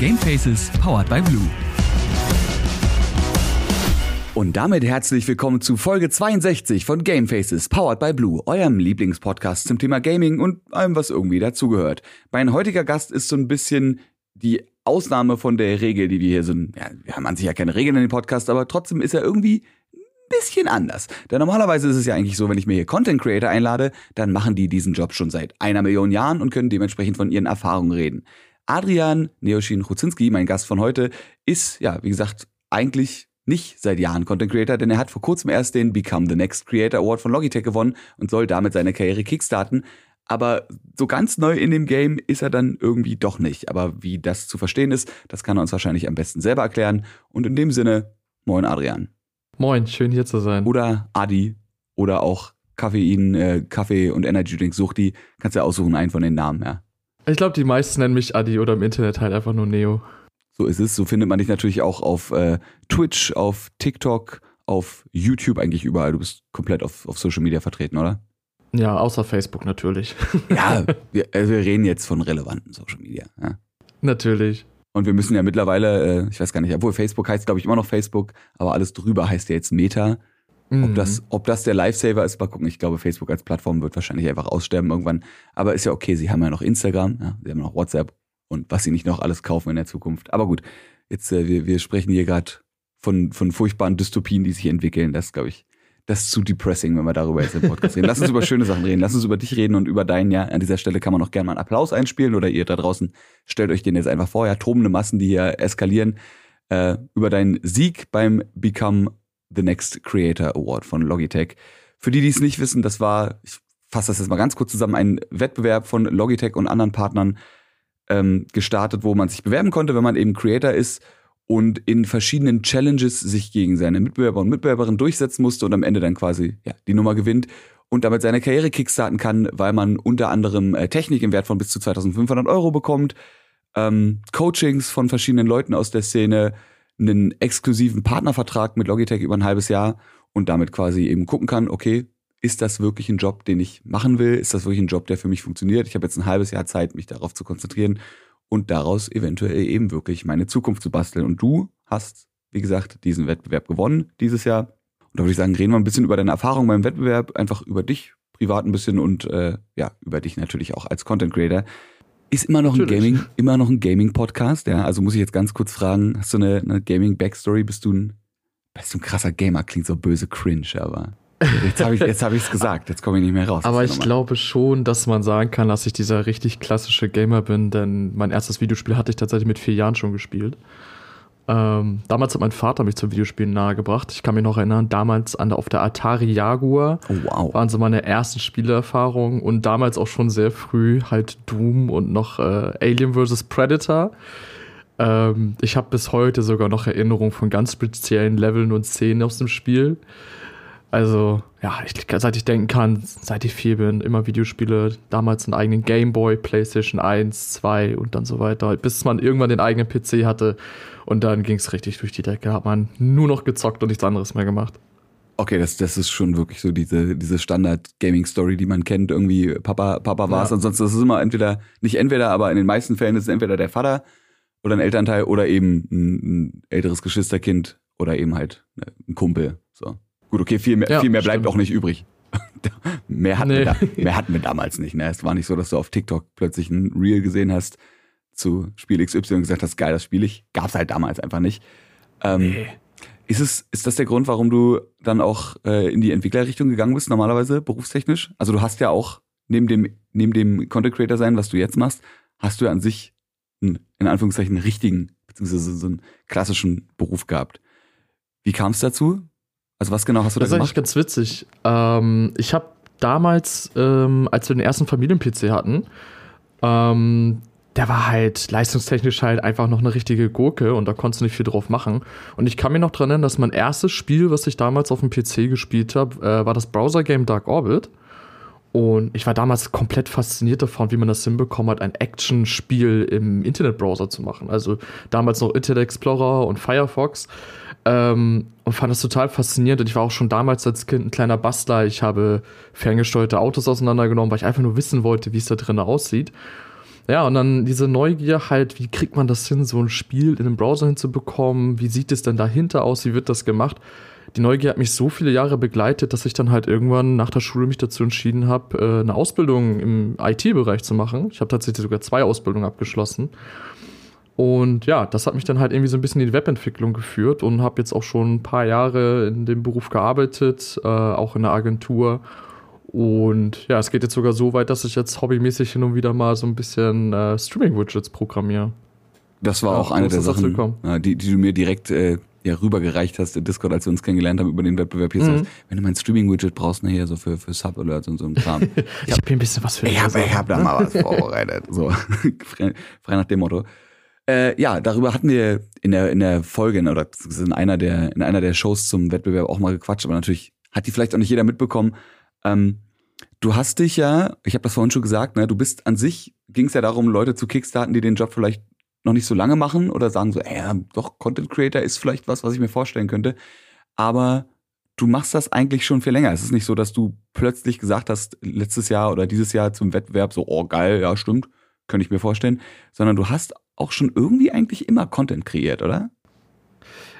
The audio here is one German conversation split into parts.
Gamefaces powered by Blue. Und damit herzlich willkommen zu Folge 62 von Gamefaces powered by Blue, eurem Lieblingspodcast zum Thema Gaming und allem, was irgendwie dazugehört. Mein heutiger Gast ist so ein bisschen die Ausnahme von der Regel, die wir hier sind. Ja, wir haben an sich ja keine Regeln in dem Podcast, aber trotzdem ist er irgendwie bisschen anders. Denn normalerweise ist es ja eigentlich so, wenn ich mir hier Content Creator einlade, dann machen die diesen Job schon seit einer Million Jahren und können dementsprechend von ihren Erfahrungen reden. Adrian Neoshin Chudzinski, mein Gast von heute, ist, ja, wie gesagt, eigentlich nicht seit Jahren Content Creator, denn er hat vor kurzem erst den Become the Next Creator Award von Logitech gewonnen und soll damit seine Karriere kickstarten. Aber so ganz neu in dem Game ist er dann irgendwie doch nicht. Aber wie das zu verstehen ist, das kann er uns wahrscheinlich am besten selber erklären. Und in dem Sinne, moin Adrian. Moin, schön hier zu sein. Oder Adi oder auch Kaffein, äh, Kaffee und Energy Drink Suchti. Kannst ja aussuchen, einen von den Namen, ja. Ich glaube, die meisten nennen mich Adi oder im Internet halt einfach nur Neo. So ist es. So findet man dich natürlich auch auf äh, Twitch, auf TikTok, auf YouTube, eigentlich überall. Du bist komplett auf, auf Social Media vertreten, oder? Ja, außer Facebook natürlich. ja, wir, also wir reden jetzt von relevanten Social Media. Ja. Natürlich. Und wir müssen ja mittlerweile, äh, ich weiß gar nicht, obwohl Facebook heißt, glaube ich, immer noch Facebook, aber alles drüber heißt ja jetzt Meta. Mhm. Ob, das, ob das der Lifesaver ist, mal gucken. Ich glaube, Facebook als Plattform wird wahrscheinlich einfach aussterben irgendwann. Aber ist ja okay, sie haben ja noch Instagram, ja, sie haben noch WhatsApp und was sie nicht noch alles kaufen in der Zukunft. Aber gut, jetzt, äh, wir, wir sprechen hier gerade von, von furchtbaren Dystopien, die sich entwickeln. Das, glaube ich, das ist zu depressing, wenn wir darüber jetzt im Podcast reden. Lass uns über schöne Sachen reden. Lass uns über dich reden und über deinen, ja. An dieser Stelle kann man noch gerne mal einen Applaus einspielen oder ihr da draußen stellt euch den jetzt einfach vor. Ja, tobende Massen, die hier eskalieren. Äh, über deinen Sieg beim Become the Next Creator Award von Logitech. Für die, die es nicht wissen, das war, ich fasse das jetzt mal ganz kurz zusammen, ein Wettbewerb von Logitech und anderen Partnern ähm, gestartet, wo man sich bewerben konnte, wenn man eben Creator ist und in verschiedenen Challenges sich gegen seine Mitbewerber und Mitbewerberinnen durchsetzen musste und am Ende dann quasi ja, die Nummer gewinnt und damit seine Karriere kickstarten kann, weil man unter anderem äh, Technik im Wert von bis zu 2500 Euro bekommt, ähm, Coachings von verschiedenen Leuten aus der Szene, einen exklusiven Partnervertrag mit Logitech über ein halbes Jahr und damit quasi eben gucken kann, okay, ist das wirklich ein Job, den ich machen will? Ist das wirklich ein Job, der für mich funktioniert? Ich habe jetzt ein halbes Jahr Zeit, mich darauf zu konzentrieren und daraus eventuell eben wirklich meine Zukunft zu basteln. Und du hast, wie gesagt, diesen Wettbewerb gewonnen dieses Jahr. Und da würde ich sagen, reden wir ein bisschen über deine Erfahrung beim Wettbewerb, einfach über dich privat ein bisschen und äh, ja, über dich natürlich auch als Content Creator. Ist immer noch natürlich. ein Gaming, immer noch ein Gaming-Podcast, ja. Also muss ich jetzt ganz kurz fragen, hast du eine, eine Gaming-Backstory? Bist du ein, bist du ein krasser Gamer? Klingt so böse cringe, aber. Jetzt habe ich es hab gesagt, jetzt komme ich nicht mehr raus. Aber ich glaube schon, dass man sagen kann, dass ich dieser richtig klassische Gamer bin, denn mein erstes Videospiel hatte ich tatsächlich mit vier Jahren schon gespielt. Ähm, damals hat mein Vater mich zum Videospielen nahegebracht. Ich kann mich noch erinnern, damals an der, auf der Atari Jaguar oh, wow. waren so meine ersten Spielerfahrungen und damals auch schon sehr früh halt Doom und noch äh, Alien vs. Predator. Ähm, ich habe bis heute sogar noch Erinnerungen von ganz speziellen Leveln und Szenen aus dem Spiel. Also, ja, ich, seit ich denken kann, seit ich vier bin, immer Videospiele, damals einen eigenen Gameboy, PlayStation 1, 2 und dann so weiter, bis man irgendwann den eigenen PC hatte und dann ging es richtig durch die Decke, hat man nur noch gezockt und nichts anderes mehr gemacht. Okay, das, das ist schon wirklich so diese, diese Standard-Gaming-Story, die man kennt. Irgendwie Papa, Papa war es. Ja. Ansonsten ist es immer entweder, nicht entweder, aber in den meisten Fällen ist es entweder der Vater oder ein Elternteil oder eben ein, ein älteres Geschwisterkind oder eben halt ne, ein Kumpel. So. Gut, okay, viel mehr, ja, viel mehr bleibt auch nicht übrig. mehr, hatten nee. wir da, mehr hatten wir damals nicht. Ne? Es war nicht so, dass du auf TikTok plötzlich ein Reel gesehen hast zu Spiel XY und gesagt hast, geil, das spiele ich. Gab's halt damals einfach nicht. Ähm, nee. Ist, es, ist das der Grund, warum du dann auch äh, in die Entwicklerrichtung gegangen bist, normalerweise berufstechnisch? Also du hast ja auch neben dem, neben dem Content Creator sein, was du jetzt machst, hast du ja an sich einen, in Anführungszeichen, richtigen, beziehungsweise so einen klassischen Beruf gehabt. Wie kam es dazu? Also was genau hast du das da gemacht? Das ist eigentlich ganz witzig. Ähm, ich habe damals, ähm, als wir den ersten Familien-PC hatten, ähm, der war halt leistungstechnisch halt einfach noch eine richtige Gurke und da konntest du nicht viel drauf machen. Und ich kann mir noch dran erinnern, dass mein erstes Spiel, was ich damals auf dem PC gespielt habe, äh, war das Browser-Game Dark Orbit. Und ich war damals komplett fasziniert davon, wie man das hinbekommen hat, ein Action-Spiel im Internetbrowser zu machen. Also damals noch Internet Explorer und Firefox. Ähm, und fand das total faszinierend. Und ich war auch schon damals als Kind ein kleiner Bastler. Ich habe ferngesteuerte Autos auseinandergenommen, weil ich einfach nur wissen wollte, wie es da drin aussieht. Ja, und dann diese Neugier halt, wie kriegt man das hin, so ein Spiel in einem Browser hinzubekommen? Wie sieht es denn dahinter aus? Wie wird das gemacht? Die Neugier hat mich so viele Jahre begleitet, dass ich dann halt irgendwann nach der Schule mich dazu entschieden habe, äh, eine Ausbildung im IT-Bereich zu machen. Ich habe tatsächlich sogar zwei Ausbildungen abgeschlossen. Und ja, das hat mich dann halt irgendwie so ein bisschen in die Webentwicklung geführt und habe jetzt auch schon ein paar Jahre in dem Beruf gearbeitet, äh, auch in der Agentur. Und ja, es geht jetzt sogar so weit, dass ich jetzt hobbymäßig hin und wieder mal so ein bisschen äh, Streaming-Widgets programmiere. Das war ja, auch eine der Sachen, die, die du mir direkt äh, ja, rübergereicht hast in Discord, als wir uns kennengelernt haben über den Wettbewerb. Hier mhm. sagst, wenn du mein Streaming-Widget brauchst, ne, hier so für, für Sub-Alerts und so ein Kram. ich habe hab hier ein bisschen was für dich. Ich habe hab da mal was vorbereitet. So, frei, frei nach dem Motto. Äh, ja, darüber hatten wir in der, in der Folge oder in einer der, in einer der Shows zum Wettbewerb auch mal gequatscht, aber natürlich hat die vielleicht auch nicht jeder mitbekommen. Ähm, du hast dich ja, ich habe das vorhin schon gesagt, ne, du bist an sich, ging es ja darum, Leute zu kickstarten, die den Job vielleicht noch nicht so lange machen oder sagen so, ey, doch, Content Creator ist vielleicht was, was ich mir vorstellen könnte. Aber du machst das eigentlich schon viel länger. Es ist nicht so, dass du plötzlich gesagt hast, letztes Jahr oder dieses Jahr zum Wettbewerb so, oh geil, ja, stimmt, könnte ich mir vorstellen, sondern du hast auch schon irgendwie eigentlich immer Content kreiert, oder?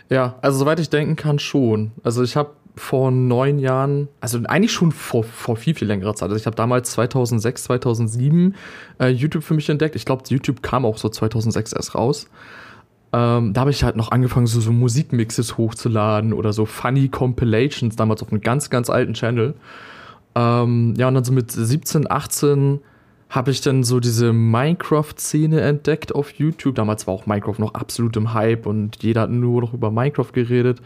Ja, also soweit ich denken kann, schon. Also ich habe vor neun Jahren, also eigentlich schon vor, vor viel, viel längerer Zeit. Also ich habe damals 2006, 2007 äh, YouTube für mich entdeckt. Ich glaube, YouTube kam auch so 2006 erst raus. Ähm, da habe ich halt noch angefangen, so, so Musikmixes hochzuladen oder so Funny Compilations, damals auf einem ganz, ganz alten Channel. Ähm, ja, und dann so mit 17, 18 habe ich dann so diese Minecraft-Szene entdeckt auf YouTube. Damals war auch Minecraft noch absolut im Hype und jeder hat nur noch über Minecraft geredet.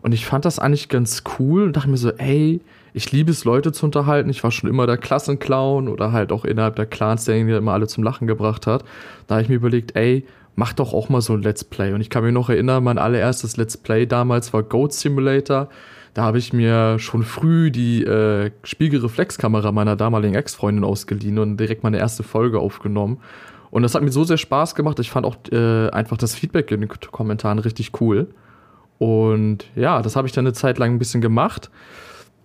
Und ich fand das eigentlich ganz cool und dachte mir so, ey, ich liebe es, Leute zu unterhalten. Ich war schon immer der Klassenclown oder halt auch innerhalb der Clans, der immer alle zum Lachen gebracht hat. Da habe ich mir überlegt, ey, mach doch auch mal so ein Let's Play. Und ich kann mich noch erinnern, mein allererstes Let's Play damals war Goat Simulator. Da habe ich mir schon früh die äh, Spiegelreflexkamera meiner damaligen Ex-Freundin ausgeliehen und direkt meine erste Folge aufgenommen. Und das hat mir so sehr Spaß gemacht. Ich fand auch äh, einfach das Feedback in den Kommentaren richtig cool. Und ja, das habe ich dann eine Zeit lang ein bisschen gemacht.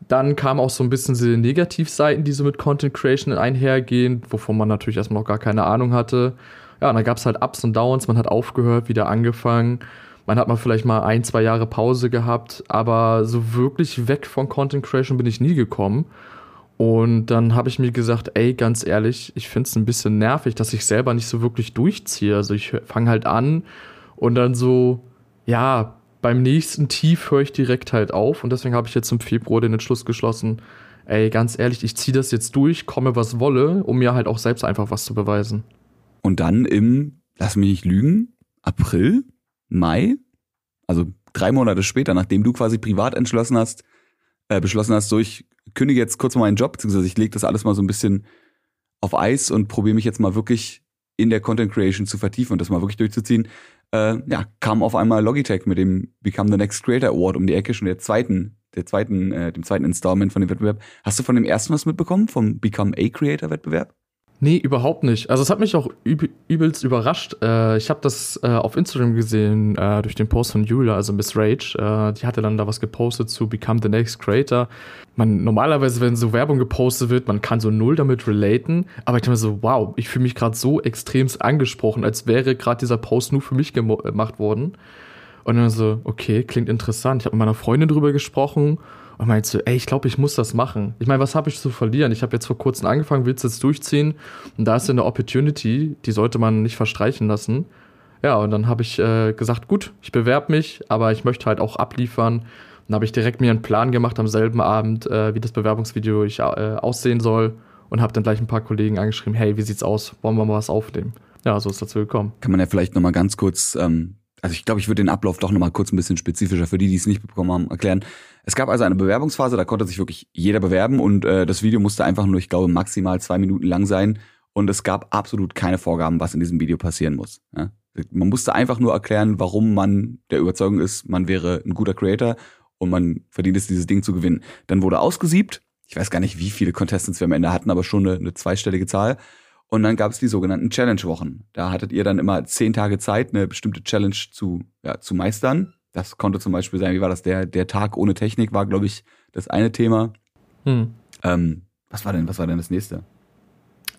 Dann kamen auch so ein bisschen diese Negativseiten, die so mit Content Creation einhergehen, wovon man natürlich erstmal noch gar keine Ahnung hatte. Ja, und dann gab es halt Ups und Downs, man hat aufgehört, wieder angefangen. Man hat mal vielleicht mal ein, zwei Jahre Pause gehabt, aber so wirklich weg von Content Creation bin ich nie gekommen. Und dann habe ich mir gesagt, ey, ganz ehrlich, ich finde es ein bisschen nervig, dass ich selber nicht so wirklich durchziehe. Also ich fange halt an und dann so, ja, beim nächsten Tief höre ich direkt halt auf. Und deswegen habe ich jetzt im Februar den Entschluss geschlossen, ey, ganz ehrlich, ich ziehe das jetzt durch, komme was wolle, um mir halt auch selbst einfach was zu beweisen. Und dann im, lass mich nicht lügen, April Mai, also drei Monate später, nachdem du quasi privat entschlossen hast, äh, beschlossen hast, so ich kündige jetzt kurz mal meinen Job, beziehungsweise ich lege das alles mal so ein bisschen auf Eis und probiere mich jetzt mal wirklich in der Content Creation zu vertiefen und das mal wirklich durchzuziehen, äh, ja, kam auf einmal Logitech mit dem Become the Next Creator Award um die Ecke, schon der zweiten, der zweiten, äh, dem zweiten Installment von dem Wettbewerb. Hast du von dem ersten was mitbekommen, vom Become a Creator Wettbewerb? Nee, überhaupt nicht. Also es hat mich auch üb übelst überrascht. Äh, ich habe das äh, auf Instagram gesehen äh, durch den Post von Julia, also Miss Rage. Äh, die hatte dann da was gepostet zu Become the Next Creator. Man normalerweise, wenn so Werbung gepostet wird, man kann so null damit relaten. Aber ich dachte mir so, wow, ich fühle mich gerade so extremst angesprochen, als wäre gerade dieser Post nur für mich gemacht worden. Und dann so, okay, klingt interessant. Ich habe mit meiner Freundin drüber gesprochen und meinte so, ey, ich glaube, ich muss das machen. Ich meine, was habe ich zu verlieren? Ich habe jetzt vor kurzem angefangen, will es jetzt durchziehen. Und da ist eine Opportunity, die sollte man nicht verstreichen lassen. Ja, und dann habe ich äh, gesagt, gut, ich bewerbe mich, aber ich möchte halt auch abliefern. Dann habe ich direkt mir einen Plan gemacht am selben Abend, äh, wie das Bewerbungsvideo ich, äh, aussehen soll. Und habe dann gleich ein paar Kollegen angeschrieben, hey, wie sieht's aus? Wollen wir mal was aufnehmen? Ja, so ist dazu gekommen. Kann man ja vielleicht nochmal ganz kurz ähm, also ich glaube, ich würde den Ablauf doch nochmal kurz ein bisschen spezifischer für die, die es nicht bekommen haben, erklären. Es gab also eine Bewerbungsphase, da konnte sich wirklich jeder bewerben und äh, das Video musste einfach nur, ich glaube, maximal zwei Minuten lang sein und es gab absolut keine Vorgaben, was in diesem Video passieren muss. Ja? Man musste einfach nur erklären, warum man der Überzeugung ist, man wäre ein guter Creator und man verdient es, dieses Ding zu gewinnen. Dann wurde ausgesiebt. Ich weiß gar nicht, wie viele Contestants wir am Ende hatten, aber schon eine, eine zweistellige Zahl. Und dann gab es die sogenannten Challenge-Wochen. Da hattet ihr dann immer zehn Tage Zeit, eine bestimmte Challenge zu, ja, zu meistern. Das konnte zum Beispiel sein, wie war das? Der, der Tag ohne Technik war, glaube ich, das eine Thema. Hm. Ähm, was war denn, was war denn das nächste?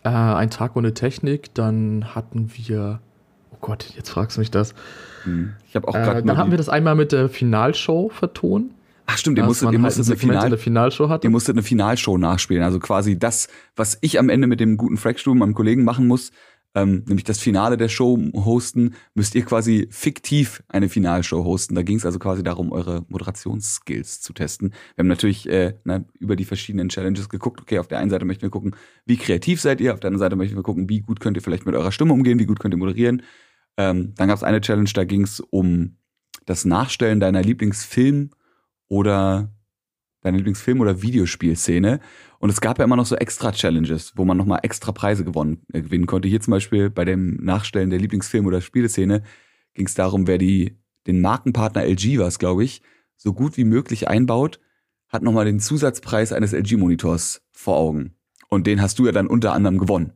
äh, ein Tag ohne Technik. Dann hatten wir, oh Gott, jetzt fragst du mich das. Hm. Ich habe auch Äh, gerade dann hatten wir das einmal mit der Finalshow vertonen. Ach stimmt, ihr musstet, ihr halt ein musstet eine Segment in Final Finalshow hatte. Ihr musstet eine Finalshow nachspielen. Also quasi das, was ich am Ende mit dem guten Frackstuhl, meinem Kollegen, machen muss, ähm, nämlich das Finale der Show hosten, müsst ihr quasi fiktiv eine Finalshow hosten. Da ging es also quasi darum, eure Moderationsskills zu testen. Wir haben natürlich äh, na, über die verschiedenen Challenges geguckt. Okay, auf der einen Seite möchten wir gucken, wie kreativ seid ihr, auf der anderen Seite möchten wir gucken, wie gut könnt ihr vielleicht mit eurer Stimme umgehen, wie gut könnt ihr moderieren. Ähm, dann gab es eine Challenge, da ging es um das Nachstellen deiner Lieblingsfilm oder deine Lieblingsfilm- oder Videospielszene. Und es gab ja immer noch so extra Challenges, wo man nochmal extra Preise gewonnen, äh, gewinnen konnte. Hier zum Beispiel bei dem Nachstellen der Lieblingsfilm- oder Spieleszene ging es darum, wer die, den Markenpartner LG war glaube ich, so gut wie möglich einbaut, hat nochmal den Zusatzpreis eines LG-Monitors vor Augen. Und den hast du ja dann unter anderem gewonnen.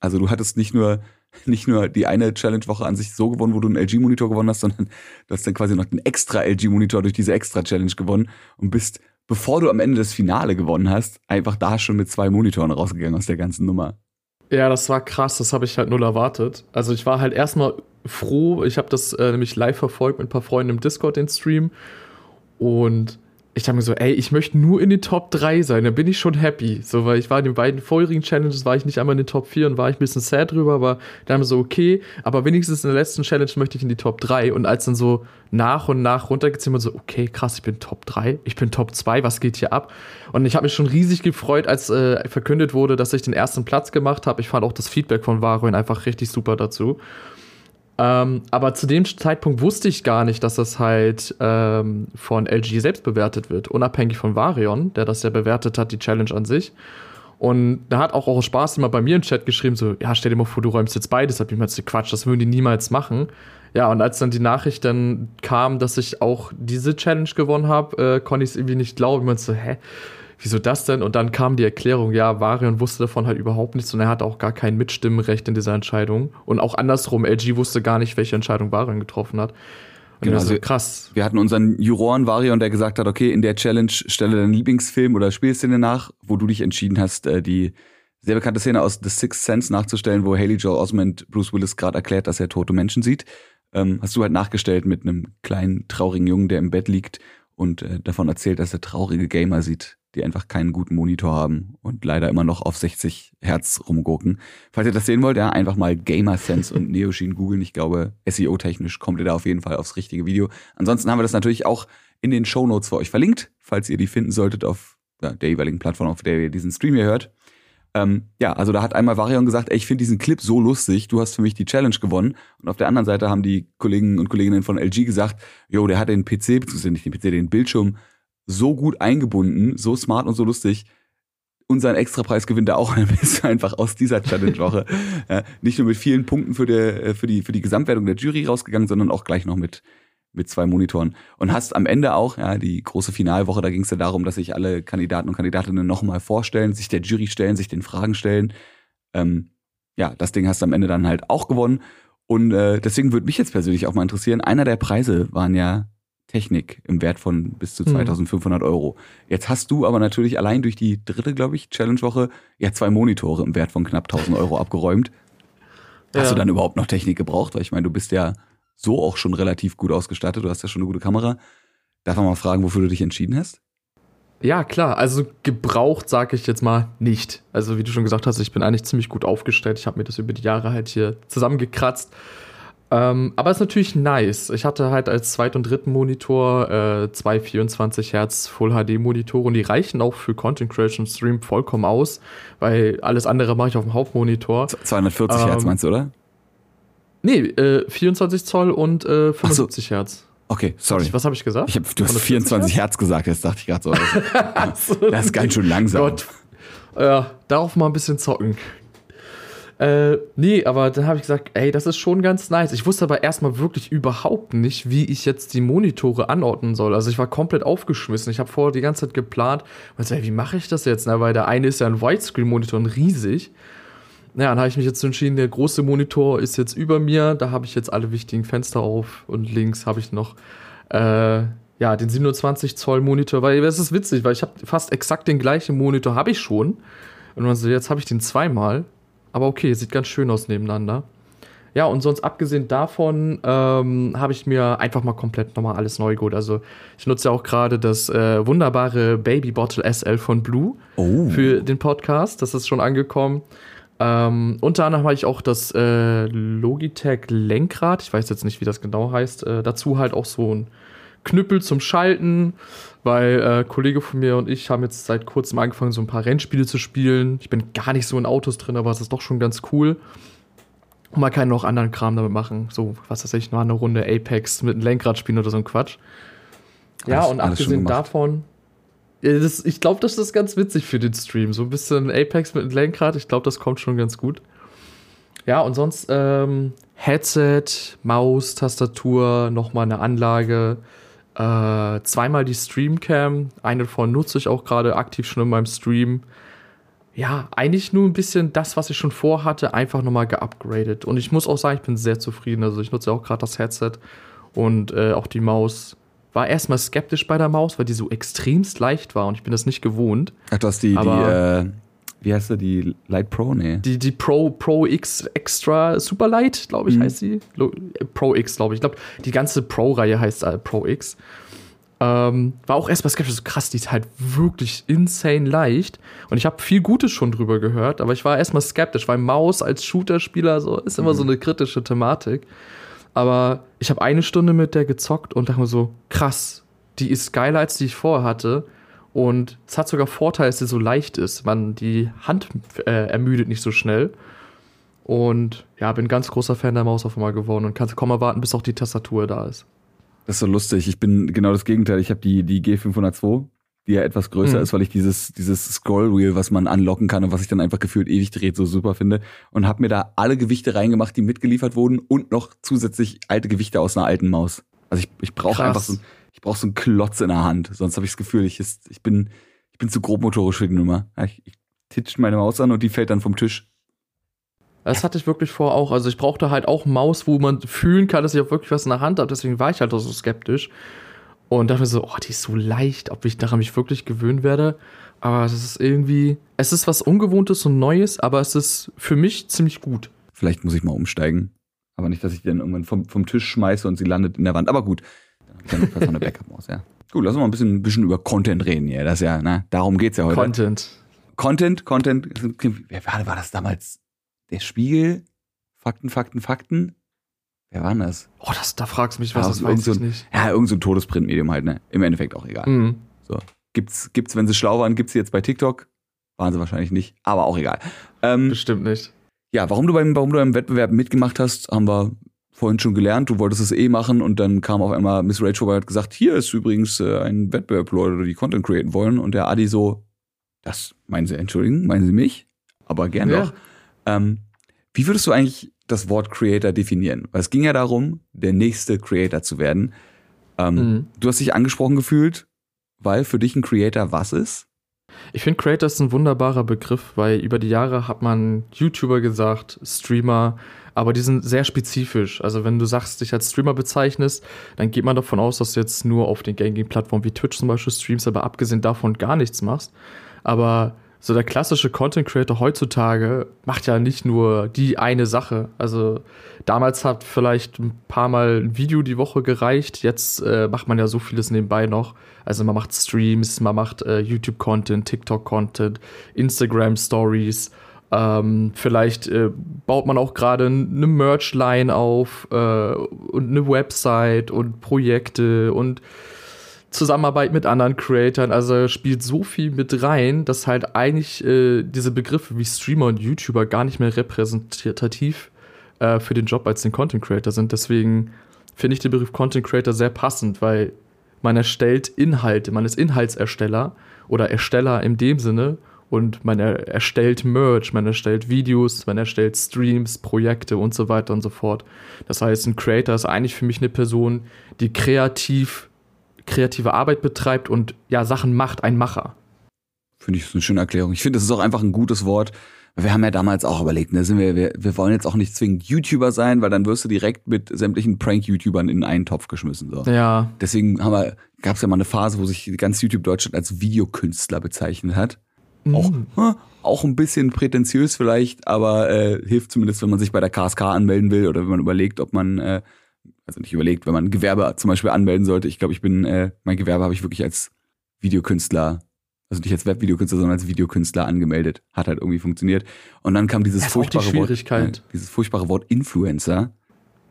Also du hattest nicht nur nicht nur die eine Challenge-Woche an sich so gewonnen, wo du einen LG-Monitor gewonnen hast, sondern du hast dann quasi noch den extra LG-Monitor durch diese extra Challenge gewonnen und bist, bevor du am Ende das Finale gewonnen hast, einfach da schon mit zwei Monitoren rausgegangen aus der ganzen Nummer. Ja, das war krass, das habe ich halt null erwartet. Also ich war halt erstmal froh, ich habe das äh, nämlich live verfolgt mit ein paar Freunden im Discord, den Stream. Und ich dachte mir so, ey, ich möchte nur in den Top 3 sein, dann bin ich schon happy. So, weil ich war in den beiden vorherigen Challenges, war ich nicht einmal in den Top 4 und war ich ein bisschen sad drüber, aber dann haben wir so, okay, aber wenigstens in der letzten Challenge möchte ich in die Top 3. Und als dann so nach und nach runtergezogen so, okay, krass, ich bin Top 3, ich bin Top 2, was geht hier ab? Und ich habe mich schon riesig gefreut, als äh, verkündet wurde, dass ich den ersten Platz gemacht habe. Ich fand auch das Feedback von Varun einfach richtig super dazu. Ähm, aber zu dem Zeitpunkt wusste ich gar nicht, dass das halt ähm, von LG selbst bewertet wird, unabhängig von Varion, der das ja bewertet hat, die Challenge an sich. Und da hat auch auch Spaß immer bei mir im Chat geschrieben, so, ja, stell dir mal vor, du räumst jetzt beides ab. Ich meinte, Quatsch, das würden die niemals machen. Ja, und als dann die Nachricht dann kam, dass ich auch diese Challenge gewonnen habe, äh, konnte ich es irgendwie nicht glauben. Ich meinte so, hä? Wieso das denn? Und dann kam die Erklärung, ja, Varian wusste davon halt überhaupt nichts und er hatte auch gar kein Mitstimmenrecht in dieser Entscheidung. Und auch andersrum, LG wusste gar nicht, welche Entscheidung Varian getroffen hat. Und Genau, so also- krass. Wir hatten unseren Juroren Varion, der gesagt hat, okay, in der Challenge stelle deinen Lieblingsfilm oder Spielszene nach, wo du dich entschieden hast, äh, die sehr bekannte Szene aus The Sixth Sense nachzustellen, wo Haley Joel Osment Bruce Willis gerade erklärt, dass er tote Menschen sieht. Ähm, hast du halt nachgestellt mit einem kleinen, traurigen Jungen, der im Bett liegt und äh, davon erzählt, dass er traurige Gamer sieht, die einfach keinen guten Monitor haben und leider immer noch auf 60 Hertz rumgucken. Falls ihr das sehen wollt, ja, einfach mal GamerSense und Neoshin googeln. Ich glaube, SEO-technisch kommt ihr da auf jeden Fall aufs richtige Video. Ansonsten haben wir das natürlich auch in den Shownotes für euch verlinkt, falls ihr die finden solltet auf ja, der jeweiligen Plattform, auf der ihr diesen Stream hier hört. Ähm, ja, also da hat einmal Varion gesagt, ey, ich finde diesen Clip so lustig, du hast für mich die Challenge gewonnen. Und auf der anderen Seite haben die Kollegen und Kolleginnen von LG gesagt, jo, der hat den PC, beziehungsweise nicht den PC, den Bildschirm so gut eingebunden, so smart und so lustig. Unseren Extrapreis gewinnt er auch ein bisschen einfach aus dieser Challenge-Woche. ja, nicht nur mit vielen Punkten für, der, für, die, für die Gesamtwertung der Jury rausgegangen, sondern auch gleich noch mit, mit zwei Monitoren. Und hast am Ende auch, ja, die große Finalwoche, da ging es ja darum, dass sich alle Kandidaten und Kandidatinnen nochmal vorstellen, sich der Jury stellen, sich den Fragen stellen. Ähm, ja, das Ding hast du am Ende dann halt auch gewonnen. Und äh, deswegen würde mich jetzt persönlich auch mal interessieren, einer der Preise waren ja Technik im Wert von bis zu Mhm. 2500 Euro. Jetzt hast du aber natürlich allein durch die dritte, glaube ich, Challenge-Woche ja zwei Monitore im Wert von knapp 1000 Euro abgeräumt. Hast Ja. du dann überhaupt noch Technik gebraucht? Weil ich meine, du bist ja so auch schon relativ gut ausgestattet. Du hast ja schon eine gute Kamera. Darf man mal fragen, wofür du dich entschieden hast? Ja, klar. Also gebraucht sage ich jetzt mal nicht. Also wie du schon gesagt hast, ich bin eigentlich ziemlich gut aufgestellt. Ich habe mir das über die Jahre halt hier zusammengekratzt. Ähm, aber ist natürlich nice. Ich hatte halt als zweit- und dritten Monitor äh, zwei 24 Hertz Full HD Monitore und die reichen auch für Content Creation Stream vollkommen aus, weil alles andere mache ich auf dem Hauptmonitor. 240 Hertz Ähm, meinst du, oder? Nee, äh, 24 Zoll und äh, 75 Hertz. Okay, sorry. Was habe ich gesagt? Ich hab, du hast 140 24 Hertz gesagt, jetzt dachte ich gerade so. Hertz? Das ist ganz schön langsam. Gott. Ja, darauf mal ein bisschen zocken. Äh, nee, aber dann habe ich gesagt, ey, das ist schon ganz nice. Ich wusste aber erstmal wirklich überhaupt nicht, wie ich jetzt die Monitore anordnen soll. Also ich war komplett aufgeschmissen. Ich habe vorher die ganze Zeit geplant, und so, ey, wie mache ich das jetzt? Na, weil der eine ist ja ein Widescreen-Monitor und riesig. Ja, dann habe ich mich jetzt entschieden, der große Monitor ist jetzt über mir. Da habe ich jetzt alle wichtigen Fenster auf und links habe ich noch äh, ja, den 27 Zoll Monitor, weil das ist witzig, weil ich habe fast exakt den gleichen Monitor habe ich schon. Und man so, jetzt habe ich den zweimal. Aber okay, sieht ganz schön aus nebeneinander. Ja, und sonst abgesehen davon ähm, habe ich mir einfach mal komplett nochmal alles neu geholt. Also ich nutze ja auch gerade das äh, wunderbare Baby Bottle SL von Blue Oh. für den Podcast. Das ist schon angekommen. Ähm, unter anderem habe ich auch das äh, Logitech Lenkrad. Ich weiß jetzt nicht, wie das genau heißt. Äh, dazu halt auch so ein Knüppel zum Schalten, weil äh, Kollege von mir und ich haben jetzt seit kurzem angefangen, so ein paar Rennspiele zu spielen. Ich bin gar nicht so in Autos drin, aber es ist doch schon ganz cool. Und man kann noch anderen Kram damit machen. So, was weiß ich, noch eine Runde Apex mit einem Lenkrad spielen oder so ein Quatsch. Ja, Alles- und abgesehen davon, ja, das, ich glaube, das ist ganz witzig für den Stream. So ein bisschen Apex mit einem Lenkrad. Ich glaube, das kommt schon ganz gut. Ja, und sonst ähm, Headset, Maus, Tastatur, nochmal eine Anlage, äh, zweimal die Streamcam. Eine davon nutze ich auch gerade aktiv schon in meinem Stream. Ja, eigentlich nur ein bisschen das, was ich schon vorhatte, einfach nochmal geupgradet. Und ich muss auch sagen, ich bin sehr zufrieden. Also ich nutze auch gerade das Headset und äh, auch die Maus. War erstmal skeptisch bei der Maus, weil die so extremst leicht war und ich bin das nicht gewohnt. Ach, du hast die, die äh, wie heißt sie, die Light Pro? Nee. Die, die Pro, Pro X Extra Super Light, glaube ich, Mhm. heißt sie. Pro X, glaube ich. Ich glaube, die ganze Pro-Reihe heißt äh, Pro X. Ähm, war auch erstmal skeptisch, so krass, die ist halt wirklich insane leicht. Und ich habe viel Gutes schon drüber gehört, aber ich war erstmal skeptisch, weil Maus als Shooter-Spieler so ist immer so eine kritische Thematik. Aber ich habe eine Stunde mit der gezockt und dachte mir so, krass, die ist geiler als die ich vorher hatte. Und es hat sogar Vorteile, dass sie so leicht ist. Man, die Hand äh, ermüdet nicht so schnell. Und ja, bin ganz großer Fan der Maus auf einmal geworden und kann kaum erwarten, bis auch die Tastatur da ist. Das ist so lustig. Ich bin genau das Gegenteil. Ich habe die, die G502, die ja etwas größer Mhm. ist, weil ich dieses, dieses Scroll-Wheel, was man anlocken kann und was ich dann einfach gefühlt ewig dreht, so super finde. Und habe mir da alle Gewichte reingemacht, die mitgeliefert wurden und noch zusätzlich alte Gewichte aus einer alten Maus. Also ich, ich brauche einfach so, ich brauche so einen Klotz in der Hand. Sonst habe ich das Gefühl, ich, ist, ich bin, ich bin zu grobmotorisch für die Nummer. Ich, ich titsch meine Maus an und die fällt dann vom Tisch. Das hatte ich wirklich vor auch. Also ich brauchte halt auch Maus, wo man fühlen kann, dass ich auch wirklich was in der Hand habe. Deswegen war ich halt auch so skeptisch. Und dachte mir so, oh, die ist so leicht, ob ich daran mich wirklich gewöhnen werde. Aber es ist irgendwie, es ist was Ungewohntes und Neues, aber es ist für mich ziemlich gut. Vielleicht muss ich mal umsteigen. Aber nicht, dass ich die dann irgendwann vom, vom Tisch schmeiße und sie landet in der Wand. Aber gut, ich ja notfalls noch eine Backup-Maus, ja. Gut, lass uns mal ein bisschen, ein bisschen über Content reden hier. Das ja, ne, darum geht's ja heute. Content. Content, Content. Wer war, war das damals? Der Spiegel? Fakten, Fakten, Fakten? Wer war denn das? Oh, das, da fragst du mich was, Ja, das weiß so ich nicht. Ja, irgend so Todesprintmedium halt, ne? Im Endeffekt auch egal. Mhm. So. Gibt's, gibt's, wenn sie schlau waren, gibt's sie jetzt bei TikTok? Waren sie wahrscheinlich nicht, aber auch egal. Ähm, Bestimmt nicht. Ja, warum du beim, warum du beim Wettbewerb mitgemacht hast, haben wir vorhin schon gelernt. Du wolltest es eh machen und dann kam auf einmal Miss Rachel und hat gesagt, hier ist übrigens äh, ein Wettbewerb, Leute, die Content createn wollen. Und der Adi so, das meinen Sie, entschuldigen, meinen Sie mich? Aber gern Ja. doch. Ähm, wie würdest du eigentlich das Wort Creator definieren? Weil es ging ja darum, der nächste Creator zu werden. Ähm, Mhm. Du hast dich angesprochen gefühlt, weil für dich ein Creator was ist? Ich finde Creator ist ein wunderbarer Begriff, weil über die Jahre hat man YouTuber gesagt, Streamer, aber die sind sehr spezifisch. Also wenn du sagst, dich als Streamer bezeichnest, dann geht man davon aus, dass du jetzt nur auf den gängigen Plattformen wie Twitch zum Beispiel streamst, aber abgesehen davon gar nichts machst. Aber so der klassische Content Creator heutzutage macht ja nicht nur die eine Sache. Also damals hat vielleicht ein paar Mal ein Video die Woche gereicht. Jetzt äh, macht man ja so vieles nebenbei noch. Also man macht Streams, man macht äh, YouTube-Content, TikTok-Content, Instagram-Stories. Ähm, vielleicht äh, baut man auch gerade eine Merch-Line auf äh, und eine Website und Projekte und Zusammenarbeit mit anderen Creatoren, also spielt so viel mit rein, dass halt eigentlich äh, diese Begriffe wie Streamer und YouTuber gar nicht mehr repräsentativ äh, für den Job als den Content Creator sind. Deswegen finde ich den Begriff Content Creator sehr passend, weil man erstellt Inhalte, man ist Inhaltsersteller oder Ersteller in dem Sinne und man er erstellt Merch, man erstellt Videos, man erstellt Streams, Projekte und so weiter und so fort. Das heißt, ein Creator ist eigentlich für mich eine Person, die kreativ kreative Arbeit betreibt und ja Sachen macht, ein Macher. Finde ich das ist eine schöne Erklärung. Ich finde, das ist auch einfach ein gutes Wort. Wir haben ja damals auch überlegt, ne, sind wir, wir, wir wollen jetzt auch nicht zwingend YouTuber sein, weil dann wirst du direkt mit sämtlichen Prank-YouTubern in einen Topf geschmissen. So. Ja, Deswegen gab es ja mal eine Phase, wo sich ganz YouTube Deutschland als Videokünstler bezeichnet hat. Auch, hm, auch ein bisschen prätentiös vielleicht, aber äh, hilft zumindest, wenn man sich bei der KSK anmelden will oder wenn man überlegt, ob man, äh, also nicht überlegt, wenn man ein Gewerbe zum Beispiel anmelden sollte. Ich glaube, ich bin, äh, mein Gewerbe habe ich wirklich als Videokünstler, also nicht als Webvideokünstler, sondern als Videokünstler angemeldet. Hat halt irgendwie funktioniert. Und dann kam dieses furchtbare Wort, äh, dieses furchtbare Wort Influencer,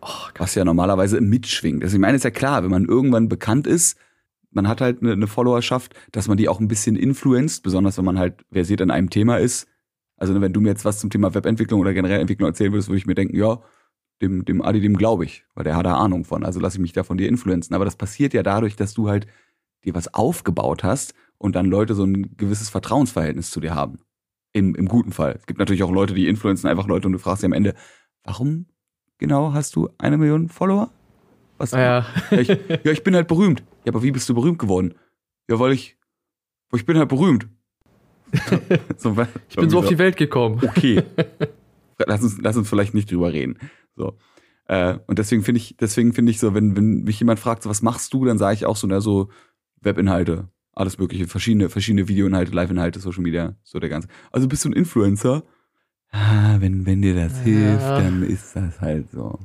oh, was ja normalerweise mitschwingt. Also ich meine, ist ja klar, wenn man irgendwann bekannt ist, man hat halt eine, eine Followerschaft, dass man die auch ein bisschen influenzt, besonders wenn man halt versiert in einem Thema ist. Also wenn du mir jetzt was zum Thema Webentwicklung oder generell Entwicklung erzählen würdest, würde ich mir denken, ja, dem, dem Adi, dem glaube ich, weil der hat da Ahnung von, also lasse ich mich da von dir influenzen. Aber das passiert ja dadurch, dass du halt dir was aufgebaut hast und dann Leute so ein gewisses Vertrauensverhältnis zu dir haben. Im, Im guten Fall. Es gibt natürlich auch Leute, die influenzen einfach Leute und du fragst sie am Ende, warum genau hast du eine Million Follower? Was? Ja. Ja, ich, ja, ich bin halt berühmt. Ja, aber wie bist du berühmt geworden? Ja, weil ich, ich bin halt berühmt. so, ich bin so auf die Welt gekommen. Okay. Lass uns, lass uns vielleicht nicht drüber reden. So. Äh, und deswegen finde ich, deswegen finde ich so, wenn, wenn mich jemand fragt, so, was machst du, dann sage ich auch so, na, so Webinhalte, alles mögliche, verschiedene, verschiedene Videoinhalte, Live-Inhalte, Social Media, so der ganze. Also bist du ein Influencer? Ah, wenn, wenn dir das ja. hilft, dann ist das halt so.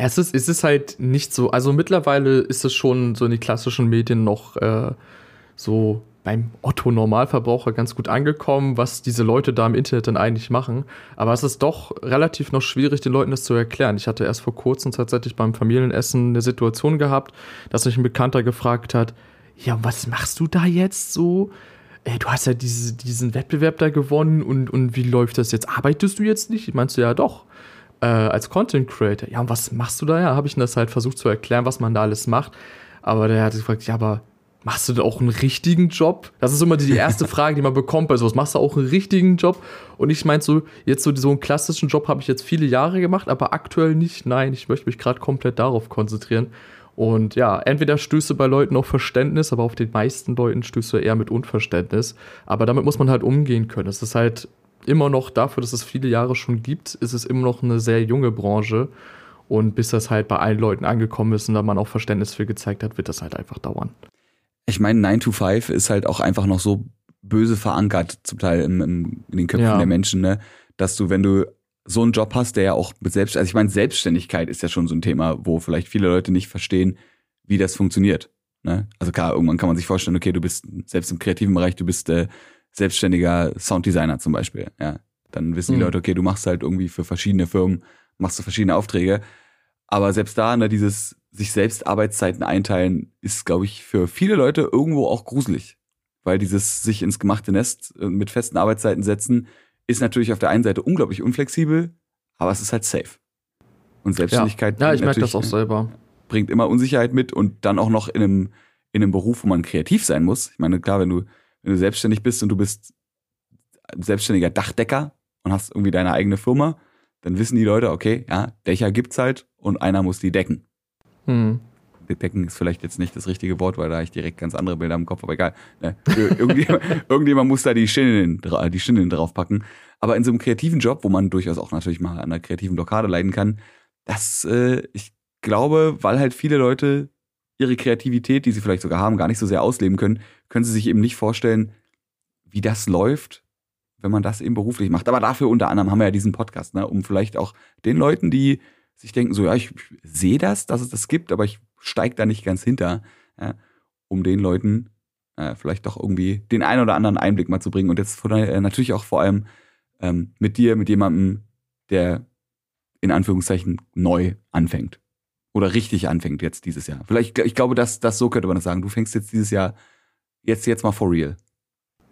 Es ist, es halt nicht so. Also mittlerweile ist es schon so in die klassischen Medien noch äh, so beim Otto-Normalverbraucher ganz gut angekommen, was diese Leute da im Internet dann eigentlich machen. Aber es ist doch relativ noch schwierig, den Leuten das zu erklären. Ich hatte erst vor kurzem tatsächlich beim Familienessen eine Situation gehabt, dass mich ein Bekannter gefragt hat, ja, was machst du da jetzt so? Ey, du hast ja diese, diesen Wettbewerb da gewonnen und, und wie läuft das jetzt? Arbeitest du jetzt nicht? Ich meinst du ja doch äh, als Content Creator. Ja, und was machst du da? Ja, habe ich ihm das halt versucht zu erklären, was man da alles macht. Aber der hat gefragt, ja, aber machst du da auch einen richtigen Job? Das ist immer die erste Frage, die man bekommt bei sowas. Machst du auch einen richtigen Job? Und ich meinte so, jetzt so, so einen klassischen Job habe ich jetzt viele Jahre gemacht, aber aktuell nicht. Nein, ich möchte mich gerade komplett darauf konzentrieren. Und ja, entweder stößt du bei Leuten auf Verständnis, aber auf den meisten Leuten stößt du eher mit Unverständnis. Aber damit muss man halt umgehen können. Es ist halt immer noch dafür, dass es viele Jahre schon gibt, ist es immer noch eine sehr junge Branche. Und bis das halt bei allen Leuten angekommen ist und da man auch Verständnis für gezeigt hat, wird das halt einfach dauern. Ich meine, 9 to 5 ist halt auch einfach noch so böse verankert, zum Teil im, im, in den Köpfen ja. der Menschen, ne? dass du, wenn du so einen Job hast, der ja auch mit selbst, also ich meine, Selbstständigkeit ist ja schon so ein Thema, wo vielleicht viele Leute nicht verstehen, wie das funktioniert. Ne? Also klar, irgendwann kann man sich vorstellen, okay, du bist selbst im kreativen Bereich, du bist äh, selbstständiger Sounddesigner zum Beispiel. Ja, dann wissen die mhm. Leute, okay, du machst halt irgendwie für verschiedene Firmen, machst du verschiedene Aufträge. Aber selbst da, ne, dieses sich selbst Arbeitszeiten einteilen, ist, glaube ich, für viele Leute irgendwo auch gruselig. Weil dieses sich ins gemachte Nest äh, mit festen Arbeitszeiten setzen, ist natürlich auf der einen Seite unglaublich unflexibel, aber es ist halt safe. Und Selbstständigkeit ja, ja ich merke das auch selber. bringt immer Unsicherheit mit und dann auch noch in einem, in einem Beruf, wo man kreativ sein muss. Ich meine, klar, wenn du wenn du selbstständig bist und du bist selbstständiger Dachdecker und hast irgendwie deine eigene Firma, dann wissen die Leute, okay, ja, Dächer gibt's halt und einer muss die decken. Hm. Decken ist vielleicht jetzt nicht das richtige Wort, weil da habe ich direkt ganz andere Bilder im Kopf, aber egal. Ne? Irgendjemand, irgendjemand muss da die Schinnen, die Schinnen draufpacken. Aber in so einem kreativen Job, wo man durchaus auch natürlich mal an einer kreativen Blockade leiden kann, das, äh, ich glaube, weil halt viele Leute ihre Kreativität, die sie vielleicht sogar haben, gar nicht so sehr ausleben können, können sie sich eben nicht vorstellen, wie das läuft, wenn man das eben beruflich macht. Aber dafür unter anderem haben wir ja diesen Podcast, ne, um vielleicht auch den Leuten, die sich denken, so ja, ich sehe das, dass es das gibt, aber ich steige da nicht ganz hinter, ja, um den Leuten äh, vielleicht doch irgendwie den einen oder anderen Einblick mal zu bringen. Und jetzt von, äh, natürlich auch vor allem ähm, mit dir, mit jemandem, der in Anführungszeichen neu anfängt oder richtig anfängt jetzt dieses Jahr. Vielleicht, ich glaube, dass das so könnte man das sagen. Du fängst jetzt dieses Jahr jetzt jetzt mal for real.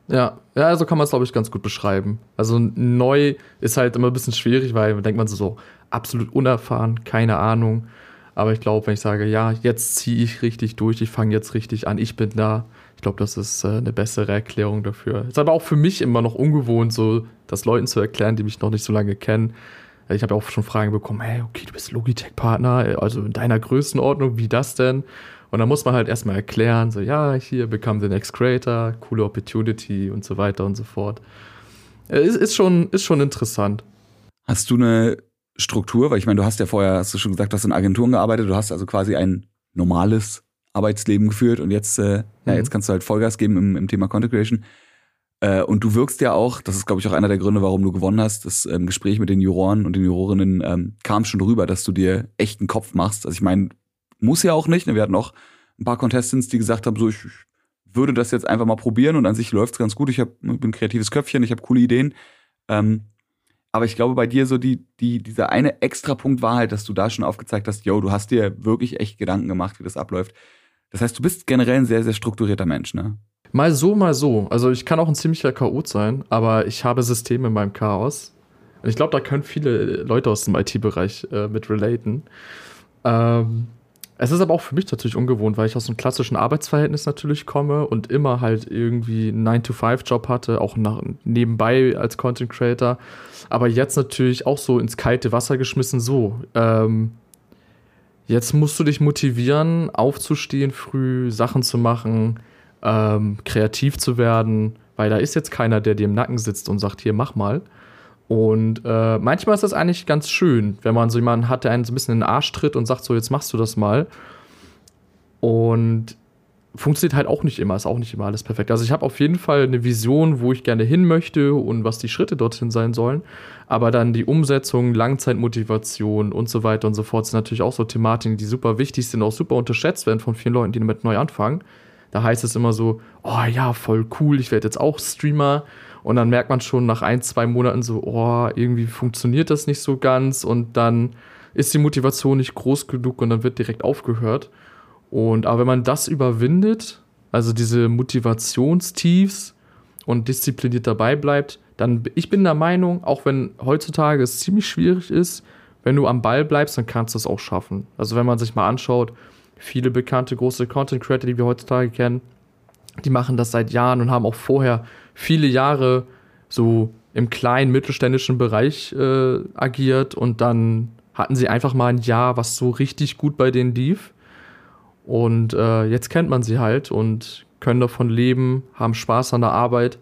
Ja, ja, also kann man es glaube ich ganz gut beschreiben. Also neu ist halt immer ein bisschen schwierig, weil denkt man so, so absolut unerfahren, keine Ahnung. Aber ich glaube, wenn ich sage, ja, jetzt ziehe ich richtig durch, ich fange jetzt richtig an, ich bin da, ich glaube, das ist äh, eine bessere Erklärung dafür. Ist aber auch für mich immer noch ungewohnt, so das Leuten zu erklären, die mich noch nicht so lange kennen. Ich habe auch schon Fragen bekommen, hey, okay, du bist Logitech-Partner, also in deiner Größenordnung, wie das denn? Und dann muss man halt erstmal erklären, so, ja, hier, become the next creator, coole Opportunity und so weiter und so fort. Ist, ist, schon, ist schon interessant. Hast du eine Struktur? Weil ich meine, du hast ja vorher, hast du schon gesagt, du hast in Agenturen gearbeitet, du hast also quasi ein normales Arbeitsleben geführt und jetzt, äh, mhm. ja, jetzt kannst du halt Vollgas geben im, im Thema Content Creation. Äh, und du wirkst ja auch, das ist glaube ich auch einer der Gründe, warum du gewonnen hast, das ähm, Gespräch mit den Juroren und den Jurorinnen ähm, kam schon rüber, dass du dir echt einen Kopf machst. Also ich meine, muss ja auch nicht. Ne? Wir hatten auch ein paar Contestants, die gesagt haben, so ich, würde das jetzt einfach mal probieren und an sich läuft's ganz gut. Ich hab, bin ein kreatives Köpfchen, ich habe coole Ideen. Ähm, aber ich glaube, bei dir so die, die, dieser eine Extrapunkt war halt, dass du da schon aufgezeigt hast, yo, du hast dir wirklich echt Gedanken gemacht, wie das abläuft. Das heißt, du bist generell ein sehr, sehr strukturierter Mensch, ne? Mal so, mal so. Also ich kann auch ein ziemlicher Chaot sein, aber ich habe Systeme in meinem Chaos. Und ich glaube, da können viele Leute aus dem IT-Bereich äh, mit relaten. Ähm, es ist aber auch für mich natürlich ungewohnt, weil ich aus einem klassischen Arbeitsverhältnis natürlich komme und immer halt irgendwie einen 9-to-5-Job hatte, auch nach, nebenbei als Content Creator. Aber jetzt natürlich auch so ins kalte Wasser geschmissen, so. Ähm, jetzt musst du dich motivieren, aufzustehen früh, Sachen zu machen, ähm, kreativ zu werden, weil da ist jetzt keiner, der dir im Nacken sitzt und sagt, hier, mach mal. Und äh, manchmal ist das eigentlich ganz schön, wenn man so jemanden hat, der einen so ein bisschen in den Arsch tritt und sagt, so, jetzt machst du das mal. Und funktioniert halt auch nicht immer, ist auch nicht immer alles perfekt. Also ich habe auf jeden Fall eine Vision, wo ich gerne hin möchte und was die Schritte dorthin sein sollen. Aber dann die Umsetzung, Langzeitmotivation und so weiter und so fort sind natürlich auch so Thematiken, die super wichtig sind, auch super unterschätzt werden von vielen Leuten, die damit neu anfangen. Da heißt es immer so, oh ja, voll cool, ich werde jetzt auch Streamer. Und dann merkt man schon nach ein, zwei Monaten so, oh, irgendwie funktioniert das nicht so ganz und dann ist die Motivation nicht groß genug und dann wird direkt aufgehört. Und aber wenn man das überwindet, also diese Motivationstiefs und diszipliniert dabei bleibt, dann ich bin der Meinung, auch wenn heutzutage es ziemlich schwierig ist, wenn du am Ball bleibst, dann kannst du es auch schaffen. Also wenn man sich mal anschaut, viele bekannte große Content Creator, die wir heutzutage kennen, die machen das seit Jahren und haben auch vorher viele Jahre so im kleinen mittelständischen Bereich äh, agiert und dann hatten sie einfach mal ein Jahr, was so richtig gut bei denen lief. Und äh, jetzt kennt man sie halt und können davon leben, haben Spaß an der Arbeit.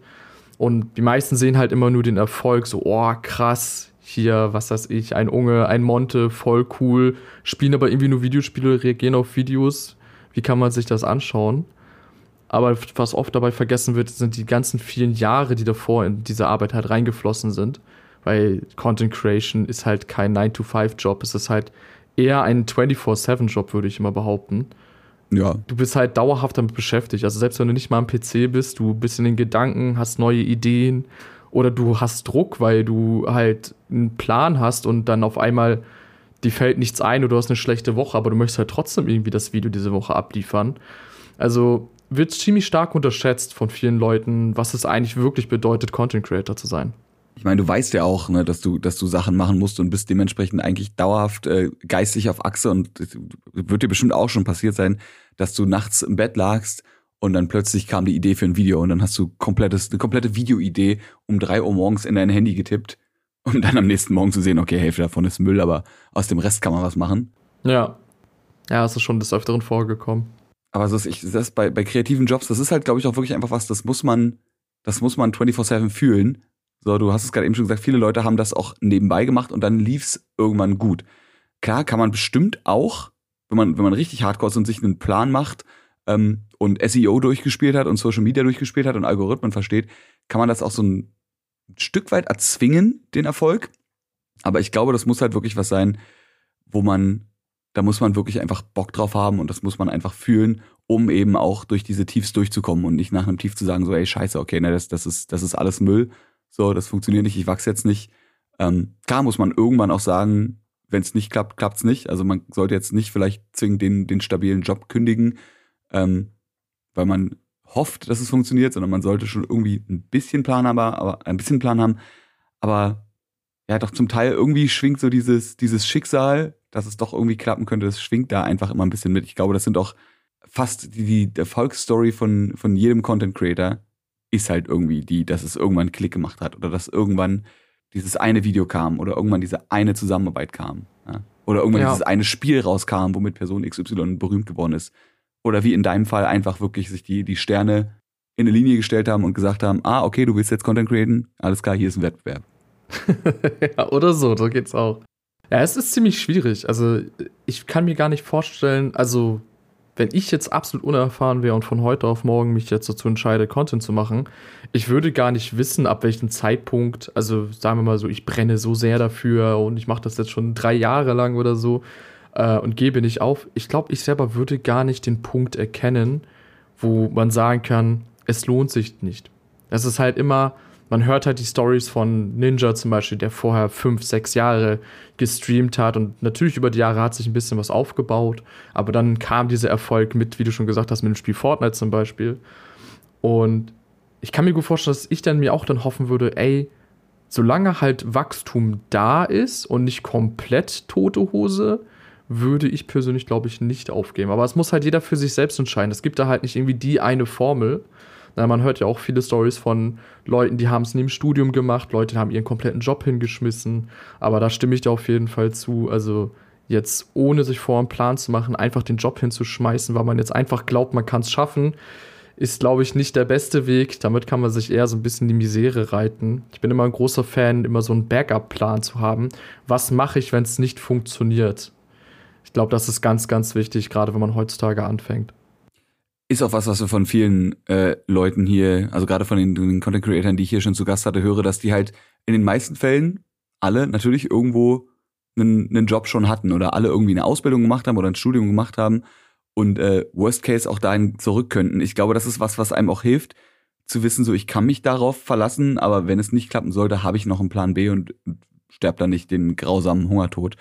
Und die meisten sehen halt immer nur den Erfolg, so, oh, krass, hier, was weiß ich, ein Unge, ein Monte, voll cool, spielen aber irgendwie nur Videospiele, reagieren auf Videos. Wie kann man sich das anschauen? Aber was oft dabei vergessen wird, sind die ganzen vielen Jahre, die davor in diese Arbeit halt reingeflossen sind. Weil Content Creation ist halt kein 9-to-5-Job, es ist halt eher ein 24-7-Job, würde ich immer behaupten. Ja. Du bist halt dauerhaft damit beschäftigt. Also selbst wenn du nicht mal am PC bist, du bist in den Gedanken, hast neue Ideen oder du hast Druck, weil du halt einen Plan hast und dann auf einmal dir fällt nichts ein oder du hast eine schlechte Woche, aber du möchtest halt trotzdem irgendwie das Video diese Woche abliefern. Also wird ziemlich stark unterschätzt von vielen Leuten, was es eigentlich wirklich bedeutet, Content Creator zu sein. Ich meine, du weißt ja auch, ne, dass du, dass du Sachen machen musst und bist dementsprechend eigentlich dauerhaft äh, geistig auf Achse und wird dir bestimmt auch schon passiert sein, dass du nachts im Bett lagst und dann plötzlich kam die Idee für ein Video und dann hast du komplettes, eine komplette Videoidee um drei Uhr morgens in dein Handy getippt und dann am nächsten Morgen zu sehen, okay, Hälfte davon ist Müll, aber aus dem Rest kann man was machen. Ja. Ja, es ist schon des Öfteren vorgekommen. Aber ist, ich, das bei, bei kreativen Jobs, das ist halt, glaube ich, auch wirklich einfach was, das muss man, das muss man 24-7 fühlen. So, du hast es gerade eben schon gesagt, viele Leute haben das auch nebenbei gemacht und dann lief's irgendwann gut. Klar, kann man bestimmt auch, wenn man, wenn man richtig hardcore ist und sich einen Plan macht ähm, und SEO durchgespielt hat und Social Media durchgespielt hat und Algorithmen versteht, kann man das auch so ein Stück weit erzwingen, den Erfolg. Aber ich glaube, das muss halt wirklich was sein, wo man da muss man wirklich einfach Bock drauf haben und das muss man einfach fühlen, um eben auch durch diese Tiefs durchzukommen und nicht nach einem Tief zu sagen, so, ey, scheiße, okay, ne, das, das, ist, das ist alles Müll, so, das funktioniert nicht, ich wachse jetzt nicht. Ähm, klar muss man irgendwann auch sagen, wenn es nicht klappt, klappt's nicht. Also man sollte jetzt nicht vielleicht zwingend den, den stabilen Job kündigen, ähm, weil man hofft, dass es funktioniert, sondern man sollte schon irgendwie ein bisschen Plan haben, aber ein bisschen Plan haben. Aber ja, doch zum Teil irgendwie schwingt so dieses, dieses Schicksal dass es doch irgendwie klappen könnte, das schwingt da einfach immer ein bisschen mit. Ich glaube, das sind auch fast die, die Erfolgsstory von, von jedem Content Creator ist halt irgendwie die, dass es irgendwann einen Klick gemacht hat oder dass irgendwann dieses eine Video kam oder irgendwann diese eine Zusammenarbeit kam. Ja? Oder irgendwann ja. dieses eine Spiel rauskam, womit Person XY berühmt geworden ist. Oder wie in deinem Fall einfach wirklich sich die, die Sterne in eine Linie gestellt haben und gesagt haben, ah, okay, du willst jetzt Content createn, alles klar, hier ist ein Wettbewerb. ja, oder so, so geht's auch. Ja, es ist ziemlich schwierig. Also, ich kann mir gar nicht vorstellen, also wenn ich jetzt absolut unerfahren wäre und von heute auf morgen mich jetzt dazu entscheide, Content zu machen, ich würde gar nicht wissen, ab welchem Zeitpunkt, also sagen wir mal so, ich brenne so sehr dafür und ich mache das jetzt schon drei Jahre lang oder so äh, und gebe nicht auf. Ich glaube, ich selber würde gar nicht den Punkt erkennen, wo man sagen kann, es lohnt sich nicht. Es ist halt immer, man hört halt die Stories von Ninja zum Beispiel, der vorher fünf, sechs Jahre gestreamt hat und natürlich über die Jahre hat sich ein bisschen was aufgebaut, aber dann kam dieser Erfolg mit, wie du schon gesagt hast, mit dem Spiel Fortnite zum Beispiel. Und ich kann mir gut vorstellen, dass ich dann mir auch dann hoffen würde, ey, solange halt Wachstum da ist und nicht komplett tote Hose, würde ich persönlich, glaube ich, nicht aufgeben. Aber es muss halt jeder für sich selbst entscheiden. Es gibt da halt nicht irgendwie die eine Formel. Na, man hört ja auch viele Stories von Leuten, die haben es neben Studium gemacht, Leute haben ihren kompletten Job hingeschmissen. Aber da stimme ich dir auf jeden Fall zu. Also jetzt ohne sich vor einen Plan zu machen, einfach den Job hinzuschmeißen, weil man jetzt einfach glaubt, man kann es schaffen, ist, glaube ich, nicht der beste Weg. Damit kann man sich eher so ein bisschen die Misere reiten. Ich bin immer ein großer Fan, immer so einen Backup-Plan zu haben. Was mache ich, wenn es nicht funktioniert? Ich glaube, das ist ganz, ganz wichtig, gerade wenn man heutzutage anfängt. Ist auch was, was wir von vielen äh, Leuten hier, also gerade von den, den Content Creators, die ich hier schon zu Gast hatte, höre, dass die halt in den meisten Fällen alle natürlich irgendwo einen, einen Job schon hatten oder alle irgendwie eine Ausbildung gemacht haben oder ein Studium gemacht haben und äh, Worst Case auch dahin zurück könnten. Ich glaube, das ist was, was einem auch hilft, zu wissen, so ich kann mich darauf verlassen, aber wenn es nicht klappen sollte, habe ich noch einen Plan B und sterbe dann nicht den grausamen Hungertod.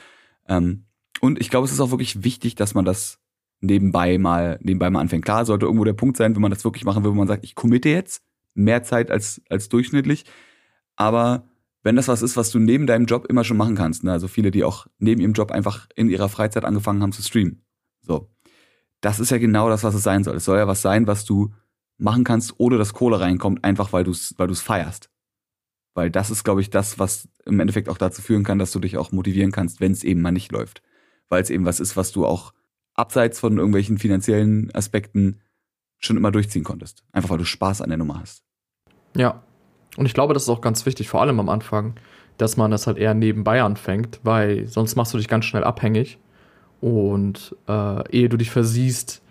Ähm, und ich glaube, es ist auch wirklich wichtig, dass man das nebenbei mal, nebenbei mal anfängt. Klar, sollte irgendwo der Punkt sein, wenn man das wirklich machen will, wo man sagt, ich committe jetzt mehr Zeit als, als durchschnittlich. Aber wenn das was ist, was du neben deinem Job immer schon machen kannst, ne? also viele, die auch neben ihrem Job einfach in ihrer Freizeit angefangen haben zu streamen. So. Das ist ja genau das, was es sein soll. Es soll ja was sein, was du machen kannst, ohne dass Kohle reinkommt, einfach weil du es weil du's feierst. Weil das ist, glaube ich, das, was im Endeffekt auch dazu führen kann, dass du dich auch motivieren kannst, wenn es eben mal nicht läuft. Weil es eben was ist, was du auch abseits von irgendwelchen finanziellen Aspekten schon immer durchziehen konntest. Einfach weil du Spaß an der Nummer hast. Ja. Und ich glaube, das ist auch ganz wichtig, vor allem am Anfang, dass man das halt eher nebenbei anfängt, weil sonst machst du dich ganz schnell abhängig. Und äh, ehe du dich versiehst,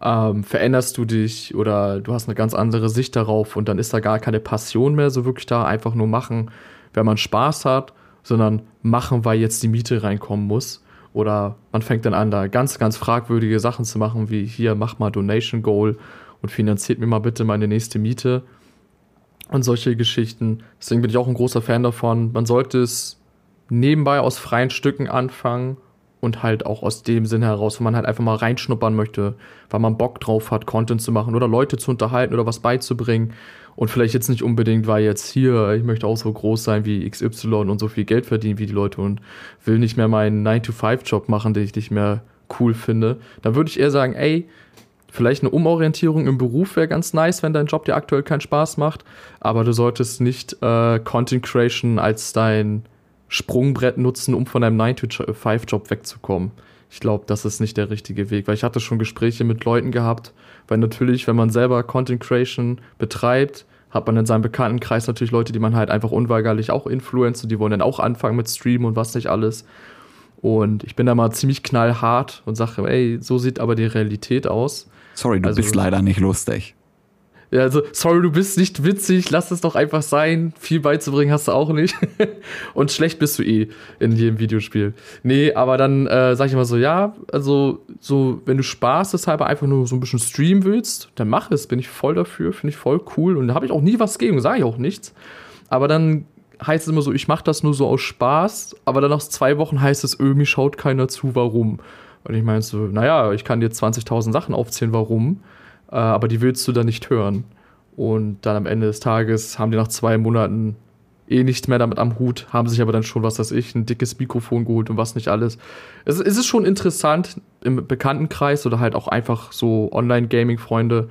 ähm, veränderst du dich oder du hast eine ganz andere Sicht darauf und dann ist da gar keine Passion mehr so wirklich da, einfach nur machen, wenn man Spaß hat, sondern machen, weil jetzt die Miete reinkommen muss. Oder man fängt dann an, da ganz, ganz fragwürdige Sachen zu machen, wie hier, mach mal Donation Goal und finanziert mir mal bitte meine nächste Miete. Und solche Geschichten. Deswegen bin ich auch ein großer Fan davon. Man sollte es nebenbei aus freien Stücken anfangen und halt auch aus dem Sinn heraus, wenn man halt einfach mal reinschnuppern möchte, weil man Bock drauf hat, Content zu machen oder Leute zu unterhalten oder was beizubringen und vielleicht jetzt nicht unbedingt, weil jetzt hier, ich möchte auch so groß sein wie XY und so viel Geld verdienen wie die Leute und will nicht mehr meinen 9-to-5-Job machen, den ich nicht mehr cool finde. Dann würde ich eher sagen, ey, vielleicht eine Umorientierung im Beruf wäre ganz nice, wenn dein Job dir aktuell keinen Spaß macht, aber du solltest nicht äh, Content Creation als dein Sprungbrett nutzen, um von einem 9-to-5-Job wegzukommen. Ich glaube, das ist nicht der richtige Weg, weil ich hatte schon Gespräche mit Leuten gehabt, weil natürlich, wenn man selber Content Creation betreibt, hat man in seinem Bekanntenkreis natürlich Leute, die man halt einfach unweigerlich auch influenzt und die wollen dann auch anfangen mit Streamen und was nicht alles. Und ich bin da mal ziemlich knallhart und sage, ey, so sieht aber die Realität aus. Sorry, du also, bist leider nicht lustig. Ja, also, sorry, du bist nicht witzig, lass es doch einfach sein. Viel beizubringen hast du auch nicht. und schlecht bist du eh in jedem Videospiel. Nee, aber dann äh, sag ich immer so, ja, also, so, wenn du Spaß deshalb einfach nur so ein bisschen streamen willst, dann mach es, bin ich voll dafür, finde ich voll cool. Und da habe ich auch nie was gegen, sage ich auch nichts. Aber dann heißt es immer so, ich mache das nur so aus Spaß, aber dann nach zwei Wochen heißt es, irgendwie schaut keiner zu, warum. Und ich meine so, naja, ich kann dir 20.000 Sachen aufzählen, warum äh, aber die willst du dann nicht hören. Und dann am Ende des Tages haben die nach zwei Monaten eh nichts mehr damit am Hut, haben sich aber dann schon, was weiß ich, ein dickes Mikrofon geholt und was nicht alles. Es, es ist schon interessant im Bekanntenkreis oder halt auch einfach so Online-Gaming-Freunde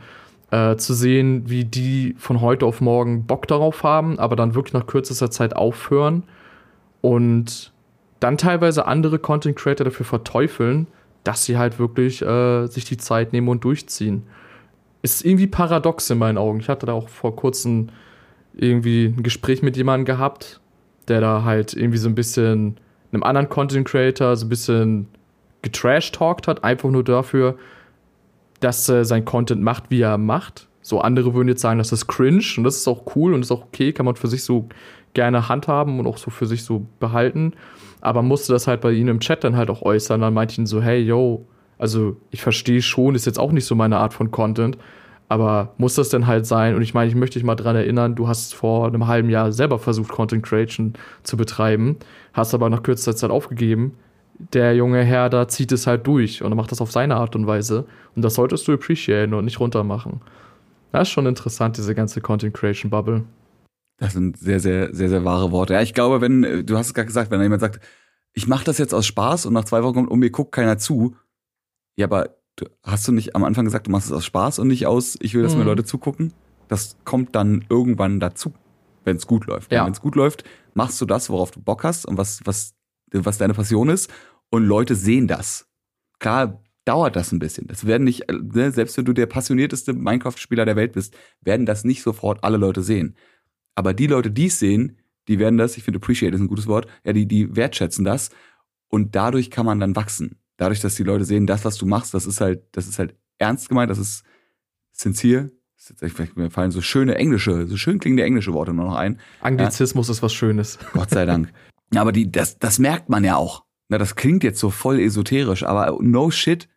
äh, zu sehen, wie die von heute auf morgen Bock darauf haben, aber dann wirklich nach kürzester Zeit aufhören und dann teilweise andere Content Creator dafür verteufeln, dass sie halt wirklich äh, sich die Zeit nehmen und durchziehen ist irgendwie paradox in meinen Augen. Ich hatte da auch vor kurzem irgendwie ein Gespräch mit jemandem gehabt, der da halt irgendwie so ein bisschen einem anderen Content Creator so ein bisschen getrash-talkt hat, einfach nur dafür, dass er sein Content macht, wie er macht. So andere würden jetzt sagen, das ist cringe und das ist auch cool und ist auch okay, kann man für sich so gerne handhaben und auch so für sich so behalten. Aber musste das halt bei ihnen im Chat dann halt auch äußern. Dann meinte ich so, hey, yo, also ich verstehe schon, ist jetzt auch nicht so meine Art von Content, aber muss das denn halt sein? Und ich meine, ich möchte dich mal dran erinnern, du hast vor einem halben Jahr selber versucht, Content Creation zu betreiben, hast aber nach kürzester Zeit aufgegeben. Der junge Herr da zieht es halt durch und macht das auf seine Art und Weise. Und das solltest du appreciaten und nicht runtermachen. Das ist schon interessant, diese ganze Content Creation Bubble. Das sind sehr, sehr, sehr, sehr wahre Worte. Ja, ich glaube, wenn, du hast es gerade gesagt, wenn jemand sagt, ich mache das jetzt aus Spaß und nach zwei Wochen kommt um mir guckt keiner zu. Ja, aber hast du nicht am Anfang gesagt, du machst es aus Spaß und nicht aus, ich will, dass mhm. mir Leute zugucken? Das kommt dann irgendwann dazu, wenn es gut läuft. Ja. Wenn es gut läuft, machst du das, worauf du Bock hast und was, was, was deine Passion ist und Leute sehen das. Klar dauert das ein bisschen. Das werden nicht, ne, selbst wenn du der passionierteste Minecraft-Spieler der Welt bist, werden das nicht sofort alle Leute sehen. Aber die Leute, die es sehen, die werden das, ich finde appreciate ist ein gutes Wort, ja, die, die wertschätzen das und dadurch kann man dann wachsen dadurch, dass die Leute sehen, das, was du machst, das ist halt, das ist halt ernst gemeint, das ist sincere. Mir fallen so schöne englische, so schön klingende englische Worte nur noch ein. Anglizismus ja. ist was Schönes. Gott sei Dank. aber die, das, das merkt man ja auch. Na, das klingt jetzt so voll esoterisch, aber no shit.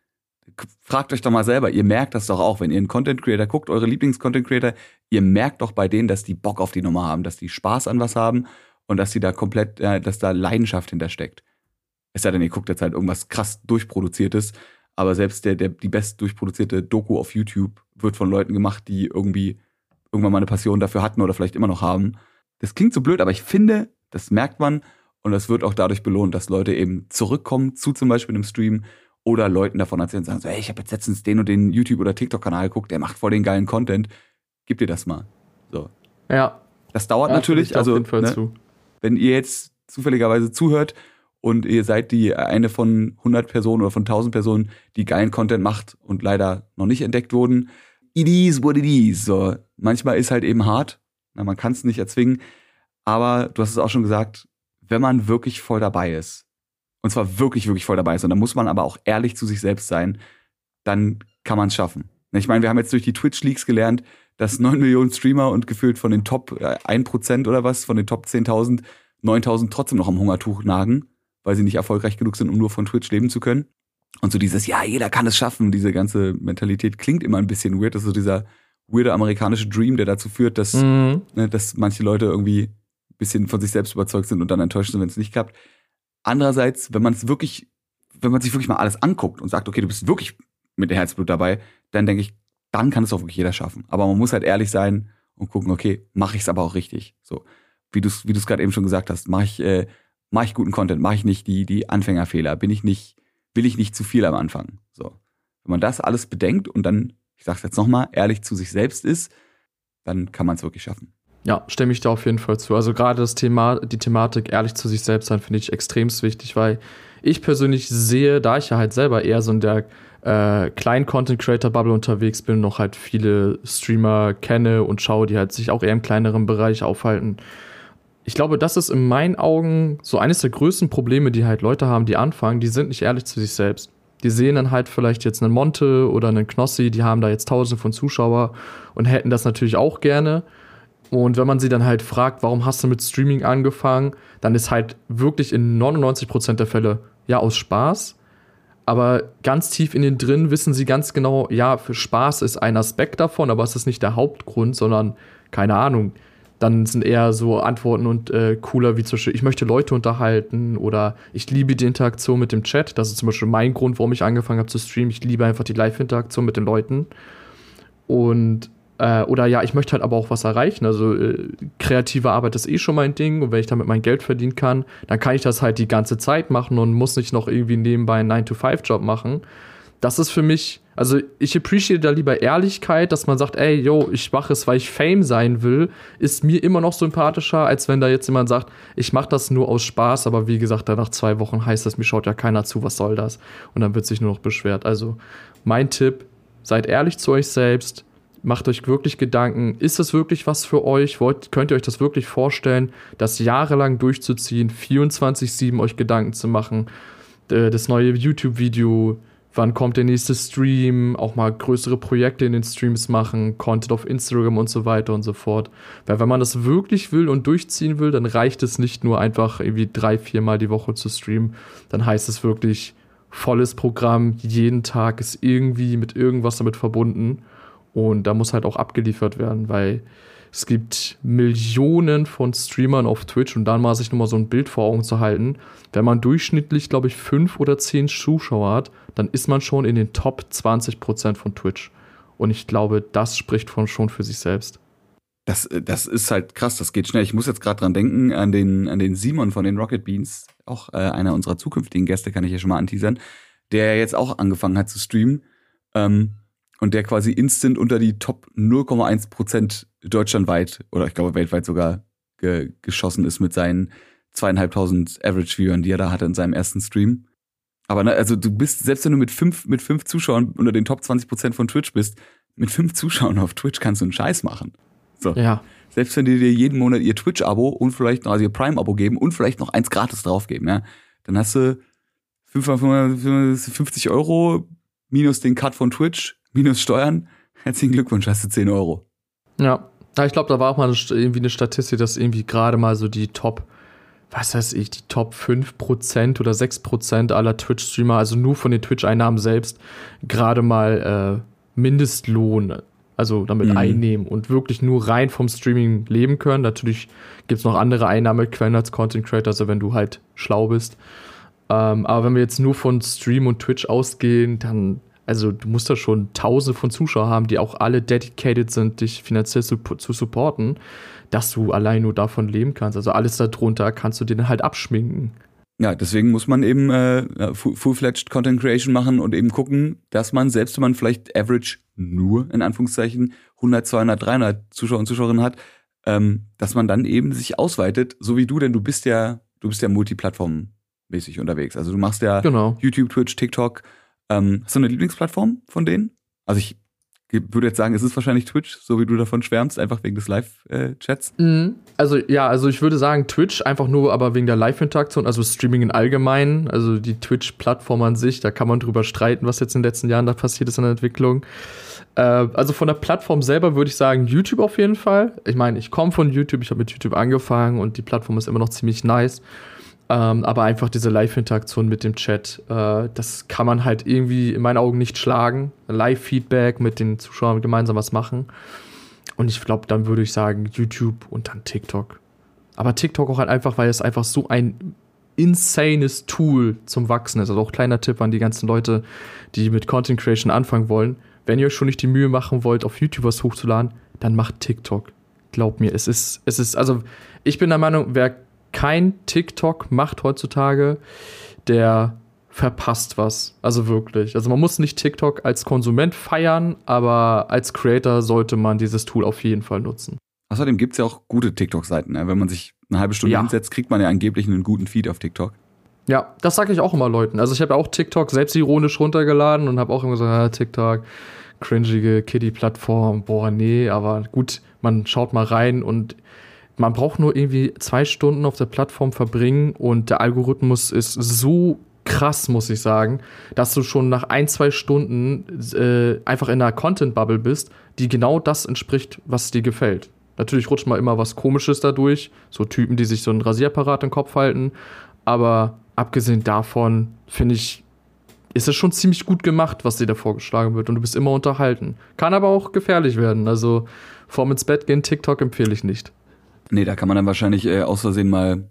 Fragt euch doch mal selber, ihr merkt das doch auch, wenn ihr einen Content Creator guckt, eure Lieblings-Content Creator, ihr merkt doch bei denen, dass die Bock auf die Nummer haben, dass die Spaß an was haben und dass sie da komplett, äh, dass da Leidenschaft hintersteckt. Es sei denn, ihr guckt jetzt halt irgendwas krass durchproduziertes, aber selbst der, der, die best durchproduzierte Doku auf YouTube wird von Leuten gemacht, die irgendwie irgendwann mal eine Passion dafür hatten oder vielleicht immer noch haben. Das klingt so blöd, aber ich finde, das merkt man und das wird auch dadurch belohnt, dass Leute eben zurückkommen zu zum Beispiel einem Stream oder Leuten davon erzählen und sagen so, hey, ich habe jetzt letztens den und den YouTube- oder TikTok-Kanal geguckt, der macht voll den geilen Content. Gib dir das mal. So. Ja. Das dauert ja, natürlich. Also, ne, wenn ihr jetzt zufälligerweise zuhört und ihr seid die eine von 100 Personen oder von 1000 Personen, die geilen Content macht und leider noch nicht entdeckt wurden. It is what it is. So, manchmal ist halt eben hart. Na, man kann es nicht erzwingen. Aber du hast es auch schon gesagt, wenn man wirklich voll dabei ist, und zwar wirklich, wirklich voll dabei ist, und dann muss man aber auch ehrlich zu sich selbst sein, dann kann man es schaffen. Ich meine, wir haben jetzt durch die Twitch-Leaks gelernt, dass 9 Millionen Streamer und gefühlt von den Top 1% äh, oder was, von den Top 10.000, 9.000 trotzdem noch am Hungertuch nagen weil sie nicht erfolgreich genug sind, um nur von Twitch leben zu können. Und so dieses, ja, jeder kann es schaffen, diese ganze Mentalität klingt immer ein bisschen weird. Das ist so dieser weirde amerikanische Dream, der dazu führt, dass, mhm. ne, dass manche Leute irgendwie ein bisschen von sich selbst überzeugt sind und dann enttäuscht sind, wenn es nicht klappt. Andererseits, wenn man es wirklich, wenn man sich wirklich mal alles anguckt und sagt, okay, du bist wirklich mit der Herzblut dabei, dann denke ich, dann kann es auch wirklich jeder schaffen. Aber man muss halt ehrlich sein und gucken, okay, mache ich es aber auch richtig. So, wie du es wie du's gerade eben schon gesagt hast, mache ich äh, mache ich guten Content, mache ich nicht die, die Anfängerfehler, bin ich nicht, will ich nicht zu viel am Anfang. So. Wenn man das alles bedenkt und dann, ich sag's jetzt nochmal, ehrlich zu sich selbst ist, dann kann man es wirklich schaffen. Ja, stimme ich da auf jeden Fall zu. Also gerade das Thema, die Thematik ehrlich zu sich selbst sein, finde ich extremst wichtig, weil ich persönlich sehe, da ich ja halt selber eher so in der äh, kleinen Content Creator Bubble unterwegs bin, noch halt viele Streamer kenne und schaue, die halt sich auch eher im kleineren Bereich aufhalten ich glaube, das ist in meinen Augen so eines der größten Probleme, die halt Leute haben, die anfangen, die sind nicht ehrlich zu sich selbst. Die sehen dann halt vielleicht jetzt einen Monte oder einen Knossi, die haben da jetzt tausende von Zuschauer und hätten das natürlich auch gerne. Und wenn man sie dann halt fragt, warum hast du mit Streaming angefangen, dann ist halt wirklich in 99% der Fälle ja aus Spaß. Aber ganz tief in den drin wissen sie ganz genau, ja, für Spaß ist ein Aspekt davon, aber es ist nicht der Hauptgrund, sondern keine Ahnung dann sind eher so Antworten und äh, cooler wie zum Beispiel, ich möchte Leute unterhalten oder ich liebe die Interaktion mit dem Chat. Das ist zum Beispiel mein Grund, warum ich angefangen habe zu streamen. Ich liebe einfach die Live-Interaktion mit den Leuten. Und äh, oder ja, ich möchte halt aber auch was erreichen. Also äh, kreative Arbeit ist eh schon mein Ding und wenn ich damit mein Geld verdienen kann, dann kann ich das halt die ganze Zeit machen und muss nicht noch irgendwie nebenbei einen 9-to-5-Job machen das ist für mich, also ich appreciate da lieber Ehrlichkeit, dass man sagt, ey, yo, ich mache es, weil ich Fame sein will, ist mir immer noch sympathischer, als wenn da jetzt jemand sagt, ich mache das nur aus Spaß, aber wie gesagt, dann nach zwei Wochen heißt das, mir schaut ja keiner zu, was soll das? Und dann wird sich nur noch beschwert. Also mein Tipp, seid ehrlich zu euch selbst, macht euch wirklich Gedanken, ist das wirklich was für euch? Wollt, könnt ihr euch das wirklich vorstellen, das jahrelang durchzuziehen, 24-7 euch Gedanken zu machen, das neue YouTube-Video wann kommt der nächste Stream, auch mal größere Projekte in den Streams machen, Content auf Instagram und so weiter und so fort. Weil wenn man das wirklich will und durchziehen will, dann reicht es nicht nur einfach irgendwie drei, viermal die Woche zu streamen. Dann heißt es wirklich volles Programm, jeden Tag ist irgendwie mit irgendwas damit verbunden. Und da muss halt auch abgeliefert werden, weil es gibt Millionen von Streamern auf Twitch und dann mal sich nochmal so ein Bild vor Augen zu halten. Wenn man durchschnittlich, glaube ich, fünf oder zehn Zuschauer hat, dann ist man schon in den Top 20% von Twitch. Und ich glaube, das spricht von schon für sich selbst. Das, das ist halt krass, das geht schnell. Ich muss jetzt gerade dran denken, an den, an den Simon von den Rocket Beans, auch äh, einer unserer zukünftigen Gäste, kann ich ja schon mal anteasern, der jetzt auch angefangen hat zu streamen. Ähm, und der quasi instant unter die Top 0,1 Prozent deutschlandweit oder ich glaube weltweit sogar ge geschossen ist mit seinen zweieinhalbtausend Average-Viewern, die er da hatte in seinem ersten Stream. Aber ne, also du bist, selbst wenn du mit fünf, mit fünf Zuschauern unter den Top 20 Prozent von Twitch bist, mit fünf Zuschauern auf Twitch kannst du einen Scheiß machen. So. Ja. Selbst wenn die dir jeden Monat ihr Twitch-Abo und vielleicht noch, also ihr Prime-Abo geben und vielleicht noch eins gratis draufgeben, ja, dann hast du 550 Euro minus den Cut von Twitch, minus Steuern. Herzlichen Glückwunsch, hast du 10 Euro. Ja. Ja ich glaube, da war auch mal irgendwie eine Statistik, dass irgendwie gerade mal so die Top, was weiß ich, die Top 5% oder 6% aller Twitch-Streamer, also nur von den Twitch-Einnahmen selbst, gerade mal äh, Mindestlohn, also damit mhm. einnehmen und wirklich nur rein vom Streaming leben können. Natürlich gibt es noch andere Einnahmequellen als Content Creator, also wenn du halt schlau bist. Ähm, aber wenn wir jetzt nur von Stream und Twitch ausgehen, dann also du musst da schon tausende von Zuschauern haben, die auch alle dedicated sind, dich finanziell zu, zu supporten, dass du allein nur davon leben kannst. Also alles darunter kannst du dir dann halt abschminken. Ja, deswegen muss man eben äh, full-fledged Content Creation machen und eben gucken, dass man, selbst wenn man vielleicht average nur, in Anführungszeichen, 100, 200, 300 Zuschauer und Zuschauerinnen hat, ähm, dass man dann eben sich ausweitet, so wie du, denn du bist ja, du bist ja multiplattformmäßig unterwegs. Also du machst ja genau. YouTube, Twitch, TikTok, ähm, hast du eine Lieblingsplattform von denen? Also ich würde jetzt sagen, es ist wahrscheinlich Twitch, so wie du davon schwärmst, einfach wegen des Live-Chats. Mhm. Also ja, also ich würde sagen Twitch, einfach nur aber wegen der Live-Interaktion, also Streaming in allgemein, also die Twitch-Plattform an sich, da kann man drüber streiten, was jetzt in den letzten Jahren da passiert ist in der Entwicklung. Äh, also von der Plattform selber würde ich sagen YouTube auf jeden Fall. Ich meine, ich komme von YouTube, ich habe mit YouTube angefangen und die Plattform ist immer noch ziemlich nice. Ähm, aber einfach diese Live-Interaktion mit dem Chat, äh, das kann man halt irgendwie in meinen Augen nicht schlagen. Live-Feedback mit den Zuschauern gemeinsam was machen. Und ich glaube, dann würde ich sagen YouTube und dann TikTok. Aber TikTok auch halt einfach, weil es einfach so ein insanes Tool zum Wachsen ist. Also auch kleiner Tipp an die ganzen Leute, die mit Content Creation anfangen wollen. Wenn ihr euch schon nicht die Mühe machen wollt, auf YouTube was hochzuladen, dann macht TikTok. Glaubt mir, es ist, es ist, also ich bin der Meinung, wer kein TikTok macht heutzutage, der verpasst was. Also wirklich. Also man muss nicht TikTok als Konsument feiern, aber als Creator sollte man dieses Tool auf jeden Fall nutzen. Außerdem gibt es ja auch gute TikTok-Seiten. Ne? Wenn man sich eine halbe Stunde ja. hinsetzt, kriegt man ja angeblich einen guten Feed auf TikTok. Ja, das sage ich auch immer Leuten. Also ich habe ja auch TikTok selbstironisch runtergeladen und habe auch immer gesagt, ah, TikTok, cringige Kiddie-Plattform, boah, nee, aber gut, man schaut mal rein und man braucht nur irgendwie zwei Stunden auf der Plattform verbringen und der Algorithmus ist so krass, muss ich sagen, dass du schon nach ein, zwei Stunden äh, einfach in einer Content-Bubble bist, die genau das entspricht, was dir gefällt. Natürlich rutscht mal immer was Komisches dadurch, so Typen, die sich so einen Rasierapparat im Kopf halten, aber abgesehen davon finde ich, ist es schon ziemlich gut gemacht, was dir da vorgeschlagen wird und du bist immer unterhalten. Kann aber auch gefährlich werden, also vorm ins Bett gehen, TikTok empfehle ich nicht. Nee, da kann man dann wahrscheinlich äh, aus Versehen mal.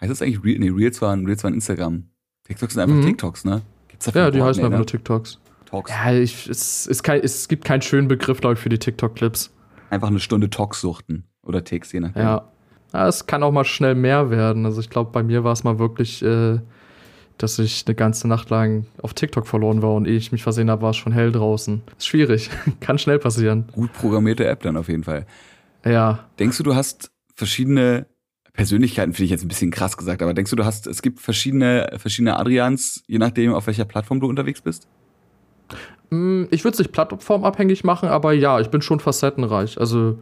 Heißt das eigentlich Real? Nee, Reels waren, Reels waren Instagram. TikToks sind einfach mhm. TikToks, ne? Gibt's dafür ja, die heißen einfach nur TikToks. Talks. Ja, ich, es, es, kein, es gibt keinen schönen Begriff, glaube ich, für die TikTok-Clips. Einfach eine Stunde Talks suchten. Oder Ticks, je nachdem. Ja. ja. Es kann auch mal schnell mehr werden. Also ich glaube, bei mir war es mal wirklich, äh, dass ich eine ganze Nacht lang auf TikTok verloren war und ehe ich mich versehen habe, war es schon hell draußen. Ist schwierig. kann schnell passieren. Gut programmierte App dann auf jeden Fall. Ja. Denkst du, du hast verschiedene Persönlichkeiten, finde ich jetzt ein bisschen krass gesagt, aber denkst du, du hast, es gibt verschiedene, verschiedene Adrians, je nachdem, auf welcher Plattform du unterwegs bist? Mm, ich würde es nicht plattformabhängig machen, aber ja, ich bin schon facettenreich. Also,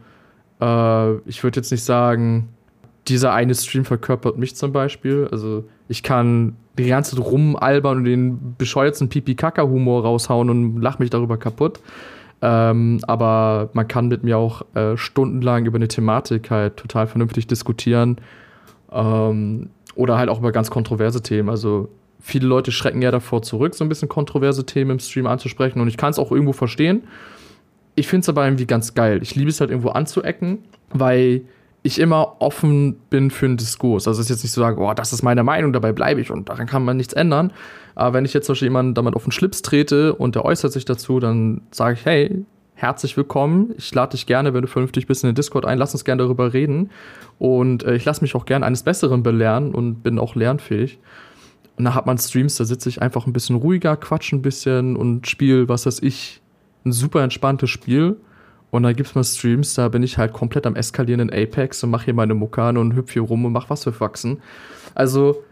äh, ich würde jetzt nicht sagen, dieser eine Stream verkörpert mich zum Beispiel. Also, Ich kann die ganze Zeit rumalbern und den bescheuertsten Pipi-Kaka-Humor raushauen und lach mich darüber kaputt. Ähm, aber man kann mit mir auch äh, stundenlang über eine Thematik halt total vernünftig diskutieren. Ähm, oder halt auch über ganz kontroverse Themen. Also viele Leute schrecken ja davor zurück, so ein bisschen kontroverse Themen im Stream anzusprechen. Und ich kann es auch irgendwo verstehen. Ich finde es aber irgendwie ganz geil. Ich liebe es halt irgendwo anzuecken, weil ich immer offen bin für einen Diskurs. Also es ist jetzt nicht so sagen, oh, das ist meine Meinung, dabei bleibe ich und daran kann man nichts ändern. Aber wenn ich jetzt zum Beispiel jemanden damit auf den Schlips trete und der äußert sich dazu, dann sage ich, hey, herzlich willkommen. Ich lade dich gerne, wenn du vernünftig bist, in den Discord ein. Lass uns gerne darüber reden. Und äh, ich lasse mich auch gerne eines Besseren belehren und bin auch lernfähig. Und da hat man Streams, da sitze ich einfach ein bisschen ruhiger, quatsch ein bisschen und spiele, was weiß ich, ein super entspanntes Spiel. Und dann gibt es mal Streams, da bin ich halt komplett am Eskalieren in Apex und mache hier meine Muckane und hüpfe hier rum und mach was für Wachsen. Also,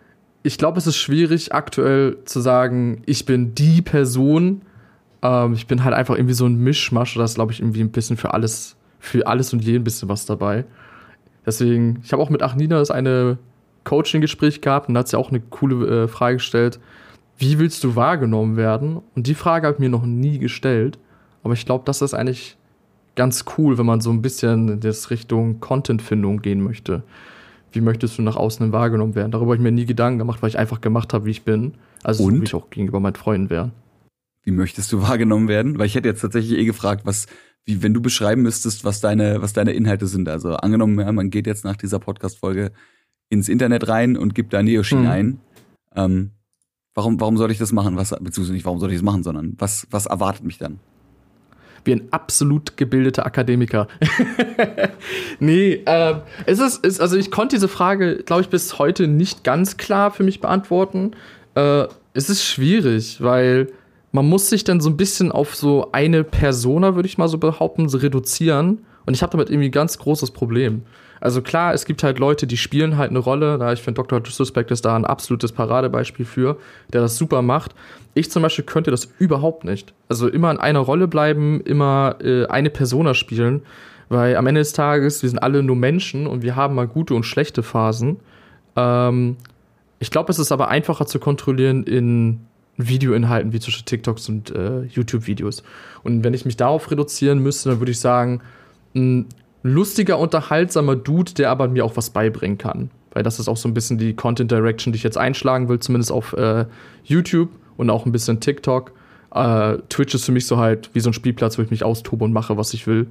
ich glaube, es ist schwierig, aktuell zu sagen, ich bin die Person. Ähm, ich bin halt einfach irgendwie so ein Mischmasch. Da ist, glaube ich, irgendwie ein bisschen für alles, für alles und jeden ein bisschen was dabei. Deswegen, ich habe auch mit Achnina das eine Coaching-Gespräch gehabt und da hat sie auch eine coole äh, Frage gestellt. Wie willst du wahrgenommen werden? Und die Frage habe ich mir noch nie gestellt. Aber ich glaube, das ist eigentlich ganz cool, wenn man so ein bisschen in das Richtung Content-Findung gehen möchte. Wie möchtest du nach außen wahrgenommen werden? Darüber habe ich mir nie Gedanken gemacht, weil ich einfach gemacht habe, wie ich bin. Also Und? so, wie ich auch gegenüber meinen Freunden wäre. Wie möchtest du wahrgenommen werden? Weil ich hätte jetzt tatsächlich eh gefragt, was, wie, wenn du beschreiben müsstest, was deine, was deine Inhalte sind. Also angenommen, ja, man geht jetzt nach dieser Podcast-Folge ins Internet rein und gibt da Neoshin Hm. ein. Ähm, warum, warum soll ich das machen? Was, beziehungsweise nicht, warum soll ich das machen, sondern was, was erwartet mich dann? Wie ein absolut gebildeter Akademiker. nee, ähm, es ist, ist, also ich konnte diese Frage, glaube ich, bis heute nicht ganz klar für mich beantworten. Äh, es ist schwierig, weil man muss sich dann so ein bisschen auf so eine Persona, würde ich mal so behaupten, so reduzieren. Und ich habe damit irgendwie ein ganz großes Problem. Also klar, es gibt halt Leute, die spielen halt eine Rolle. Da ich finde, Dr. Suspect ist da ein absolutes Paradebeispiel für, der das super macht. Ich zum Beispiel könnte das überhaupt nicht. Also immer in einer Rolle bleiben, immer äh, eine Persona spielen, weil am Ende des Tages, wir sind alle nur Menschen und wir haben mal gute und schlechte Phasen. Ähm, ich glaube, es ist aber einfacher zu kontrollieren in Videoinhalten wie zwischen TikToks und äh, YouTube-Videos. Und wenn ich mich darauf reduzieren müsste, dann würde ich sagen, ein lustiger, unterhaltsamer Dude, der aber mir auch was beibringen kann. Weil das ist auch so ein bisschen die Content Direction, die ich jetzt einschlagen will, zumindest auf äh, YouTube und auch ein bisschen TikTok. Äh, Twitch ist für mich so halt wie so ein Spielplatz, wo ich mich austobe und mache, was ich will.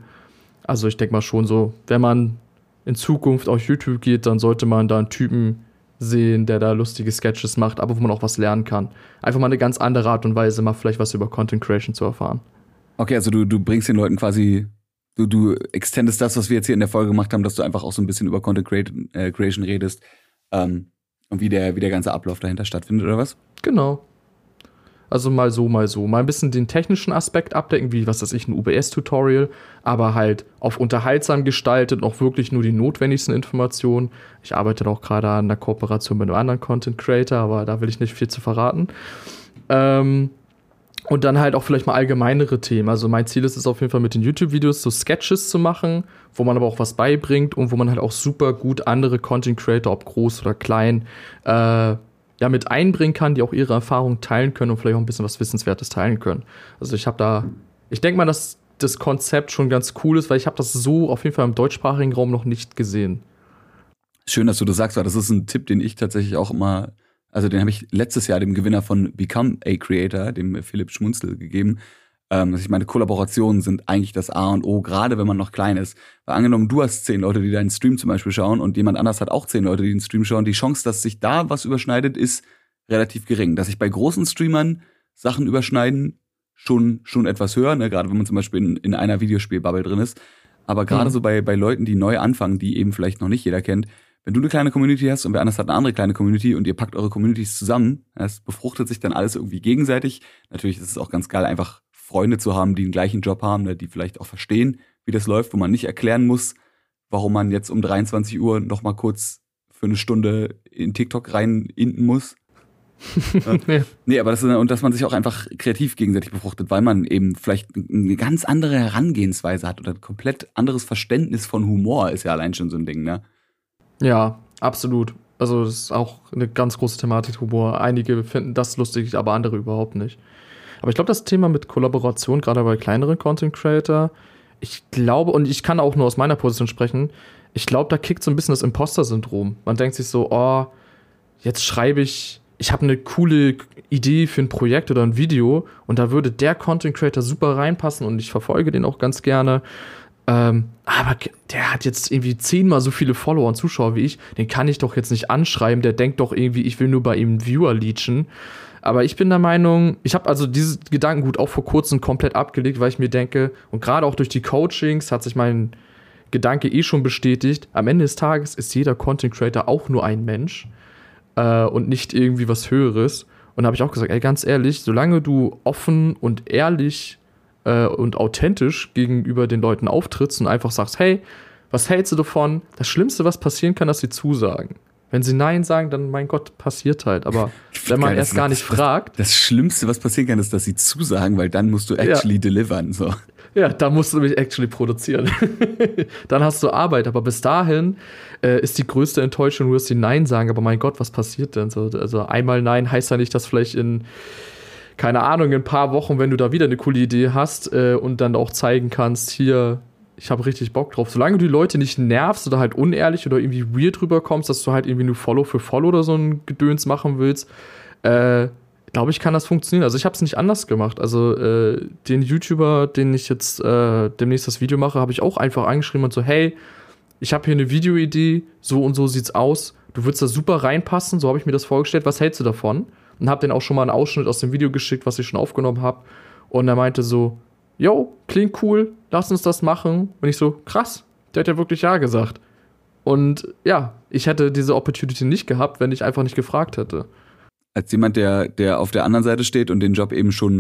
Also ich denke mal schon so, wenn man in Zukunft auf YouTube geht, dann sollte man da einen Typen sehen, der da lustige Sketches macht, aber wo man auch was lernen kann. Einfach mal eine ganz andere Art und Weise, mal vielleicht was über Content Creation zu erfahren. Okay, also du, du bringst den Leuten quasi, du, du extendest das, was wir jetzt hier in der Folge gemacht haben, dass du einfach auch so ein bisschen über Content äh, Creation redest ähm, und wie der, wie der ganze Ablauf dahinter stattfindet, oder was? Genau. Also mal so, mal so. Mal ein bisschen den technischen Aspekt abdecken, wie, was weiß ich, ein UBS-Tutorial, aber halt auf unterhaltsam gestaltet, auch wirklich nur die notwendigsten Informationen. Ich arbeite auch gerade an einer Kooperation mit einem anderen Content Creator, aber da will ich nicht viel zu verraten. Ähm, und dann halt auch vielleicht mal allgemeinere Themen. Also mein Ziel ist es auf jeden Fall mit den YouTube-Videos so Sketches zu machen, wo man aber auch was beibringt und wo man halt auch super gut andere Content Creator, ob groß oder klein, äh, ja, mit einbringen kann, die auch ihre Erfahrungen teilen können und vielleicht auch ein bisschen was Wissenswertes teilen können. Also ich habe da, ich denke mal, dass das Konzept schon ganz cool ist, weil ich habe das so auf jeden Fall im deutschsprachigen Raum noch nicht gesehen. Schön, dass du das sagst, weil das ist ein Tipp, den ich tatsächlich auch immer, also den habe ich letztes Jahr dem Gewinner von Become a Creator, dem Philipp Schmunzel, gegeben. Ähm, dass ich meine, Kollaborationen sind eigentlich das A und O, gerade wenn man noch klein ist. Weil angenommen, du hast zehn Leute, die deinen Stream zum Beispiel schauen und jemand anders hat auch zehn Leute, die den Stream schauen, die Chance, dass sich da was überschneidet, ist relativ gering. Dass sich bei großen Streamern Sachen überschneiden, schon, schon etwas höher, ne? gerade wenn man zum Beispiel in, in einer Videospielbubble drin ist. Aber gerade Mhm. so bei, bei Leuten, die neu anfangen, die eben vielleicht noch nicht jeder kennt, wenn du eine kleine Community hast und wer anders hat eine andere kleine Community und ihr packt eure Communities zusammen, es befruchtet sich dann alles irgendwie gegenseitig. Natürlich ist es auch ganz geil, einfach Freunde zu haben, die den gleichen Job haben, ne, die vielleicht auch verstehen, wie das läuft, wo man nicht erklären muss, warum man jetzt um 23 Uhr noch mal kurz für eine Stunde in TikTok rein inden muss. Ja. Nee, aber das ist, und dass man sich auch einfach kreativ gegenseitig befruchtet, weil man eben vielleicht eine ganz andere Herangehensweise hat oder ein komplett anderes Verständnis von Humor ist ja allein schon so ein Ding, ne? Ja, absolut. Also das ist auch eine ganz große Thematik Humor. Einige finden das lustig, aber andere überhaupt nicht. Aber ich glaube, das Thema mit Kollaboration, gerade bei kleineren Content Creator, ich glaube, und ich kann auch nur aus meiner Position sprechen, ich glaube, da kickt so ein bisschen das Imposter-Syndrom. Man denkt sich so, oh, jetzt schreibe ich, ich habe eine coole Idee für ein Projekt oder ein Video und da würde der Content Creator super reinpassen und ich verfolge den auch ganz gerne. Ähm, aber der hat jetzt irgendwie zehnmal so viele Follower und Zuschauer wie ich. Den kann ich doch jetzt nicht anschreiben. Der denkt doch irgendwie, ich will nur bei ihm Viewer leechen. Aber ich bin der Meinung, ich habe also dieses Gedankengut auch vor kurzem komplett abgelegt, weil ich mir denke, und gerade auch durch die Coachings hat sich mein Gedanke eh schon bestätigt, am Ende des Tages ist jeder Content Creator auch nur ein Mensch äh, und nicht irgendwie was Höheres. Und da habe ich auch gesagt, ey, ganz ehrlich, solange du offen und ehrlich äh, und authentisch gegenüber den Leuten auftrittst und einfach sagst, hey, was hältst du davon? Das Schlimmste, was passieren kann, dass sie zusagen. Wenn sie Nein sagen, dann mein Gott, passiert halt. Aber wenn man erst gar nicht das, fragt. Das Schlimmste, was passieren kann, ist, dass sie zusagen, weil dann musst du actually ja. delivern. So. Ja, da musst du mich actually produzieren. dann hast du Arbeit. Aber bis dahin äh, ist die größte Enttäuschung, du wirst die Nein sagen. Aber mein Gott, was passiert denn? So, also einmal Nein heißt ja nicht, dass vielleicht in keine Ahnung, in ein paar Wochen, wenn du da wieder eine coole Idee hast äh, und dann auch zeigen kannst, hier, ich habe richtig Bock drauf. Solange du die Leute nicht nervst oder halt unehrlich oder irgendwie weird rüberkommst, dass du halt irgendwie nur Follow für Follow oder so ein Gedöns machen willst, äh, glaube ich, kann das funktionieren. Also ich habe es nicht anders gemacht. Also äh, den YouTuber, den ich jetzt äh, demnächst das Video mache, habe ich auch einfach angeschrieben und so, hey, ich habe hier eine Videoidee, so und so sieht's aus. Du würdest da super reinpassen, so habe ich mir das vorgestellt. Was hältst du davon? Und habe den auch schon mal einen Ausschnitt aus dem Video geschickt, was ich schon aufgenommen habe. Und er meinte so, yo, klingt cool, lass uns das machen. Und ich so, krass, der hat ja wirklich Ja gesagt. Und ja, ich hätte diese Opportunity nicht gehabt, wenn ich einfach nicht gefragt hätte. Als jemand, der, der auf der anderen Seite steht und den Job eben schon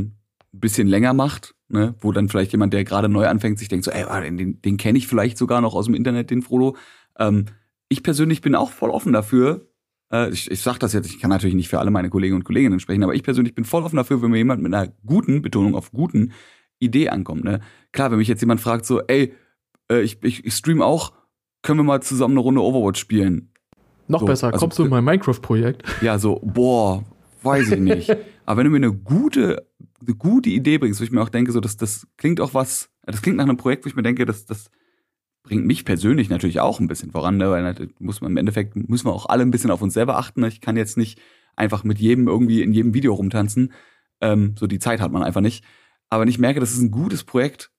ein bisschen länger macht, ne, wo dann vielleicht jemand, der gerade neu anfängt, sich denkt so, ey, den, den kenne ich vielleicht sogar noch aus dem Internet, den Frodo. Ähm, ich persönlich bin auch voll offen dafür. Äh, ich, ich sage das jetzt, ich kann natürlich nicht für alle meine Kollegen und Kolleginnen sprechen, aber ich persönlich bin voll offen dafür, wenn mir jemand mit einer guten Betonung auf guten Idee ankommt. Ne? Klar, wenn mich jetzt jemand fragt, so, ey, äh, ich, ich, ich stream auch, können wir mal zusammen eine Runde Overwatch spielen? Noch so, besser, also, kommst du in mein Minecraft-Projekt? Ja, so, boah, weiß ich nicht. Aber wenn du mir eine gute, eine gute Idee bringst, wo ich mir auch denke, so, das, das klingt auch was, das klingt nach einem Projekt, wo ich mir denke, das, das bringt mich persönlich natürlich auch ein bisschen voran, ne? weil muss man im Endeffekt müssen wir auch alle ein bisschen auf uns selber achten. Ich kann jetzt nicht einfach mit jedem irgendwie in jedem Video rumtanzen. Ähm, so die Zeit hat man einfach nicht. Aber wenn ich merke, das ist ein gutes Projekt,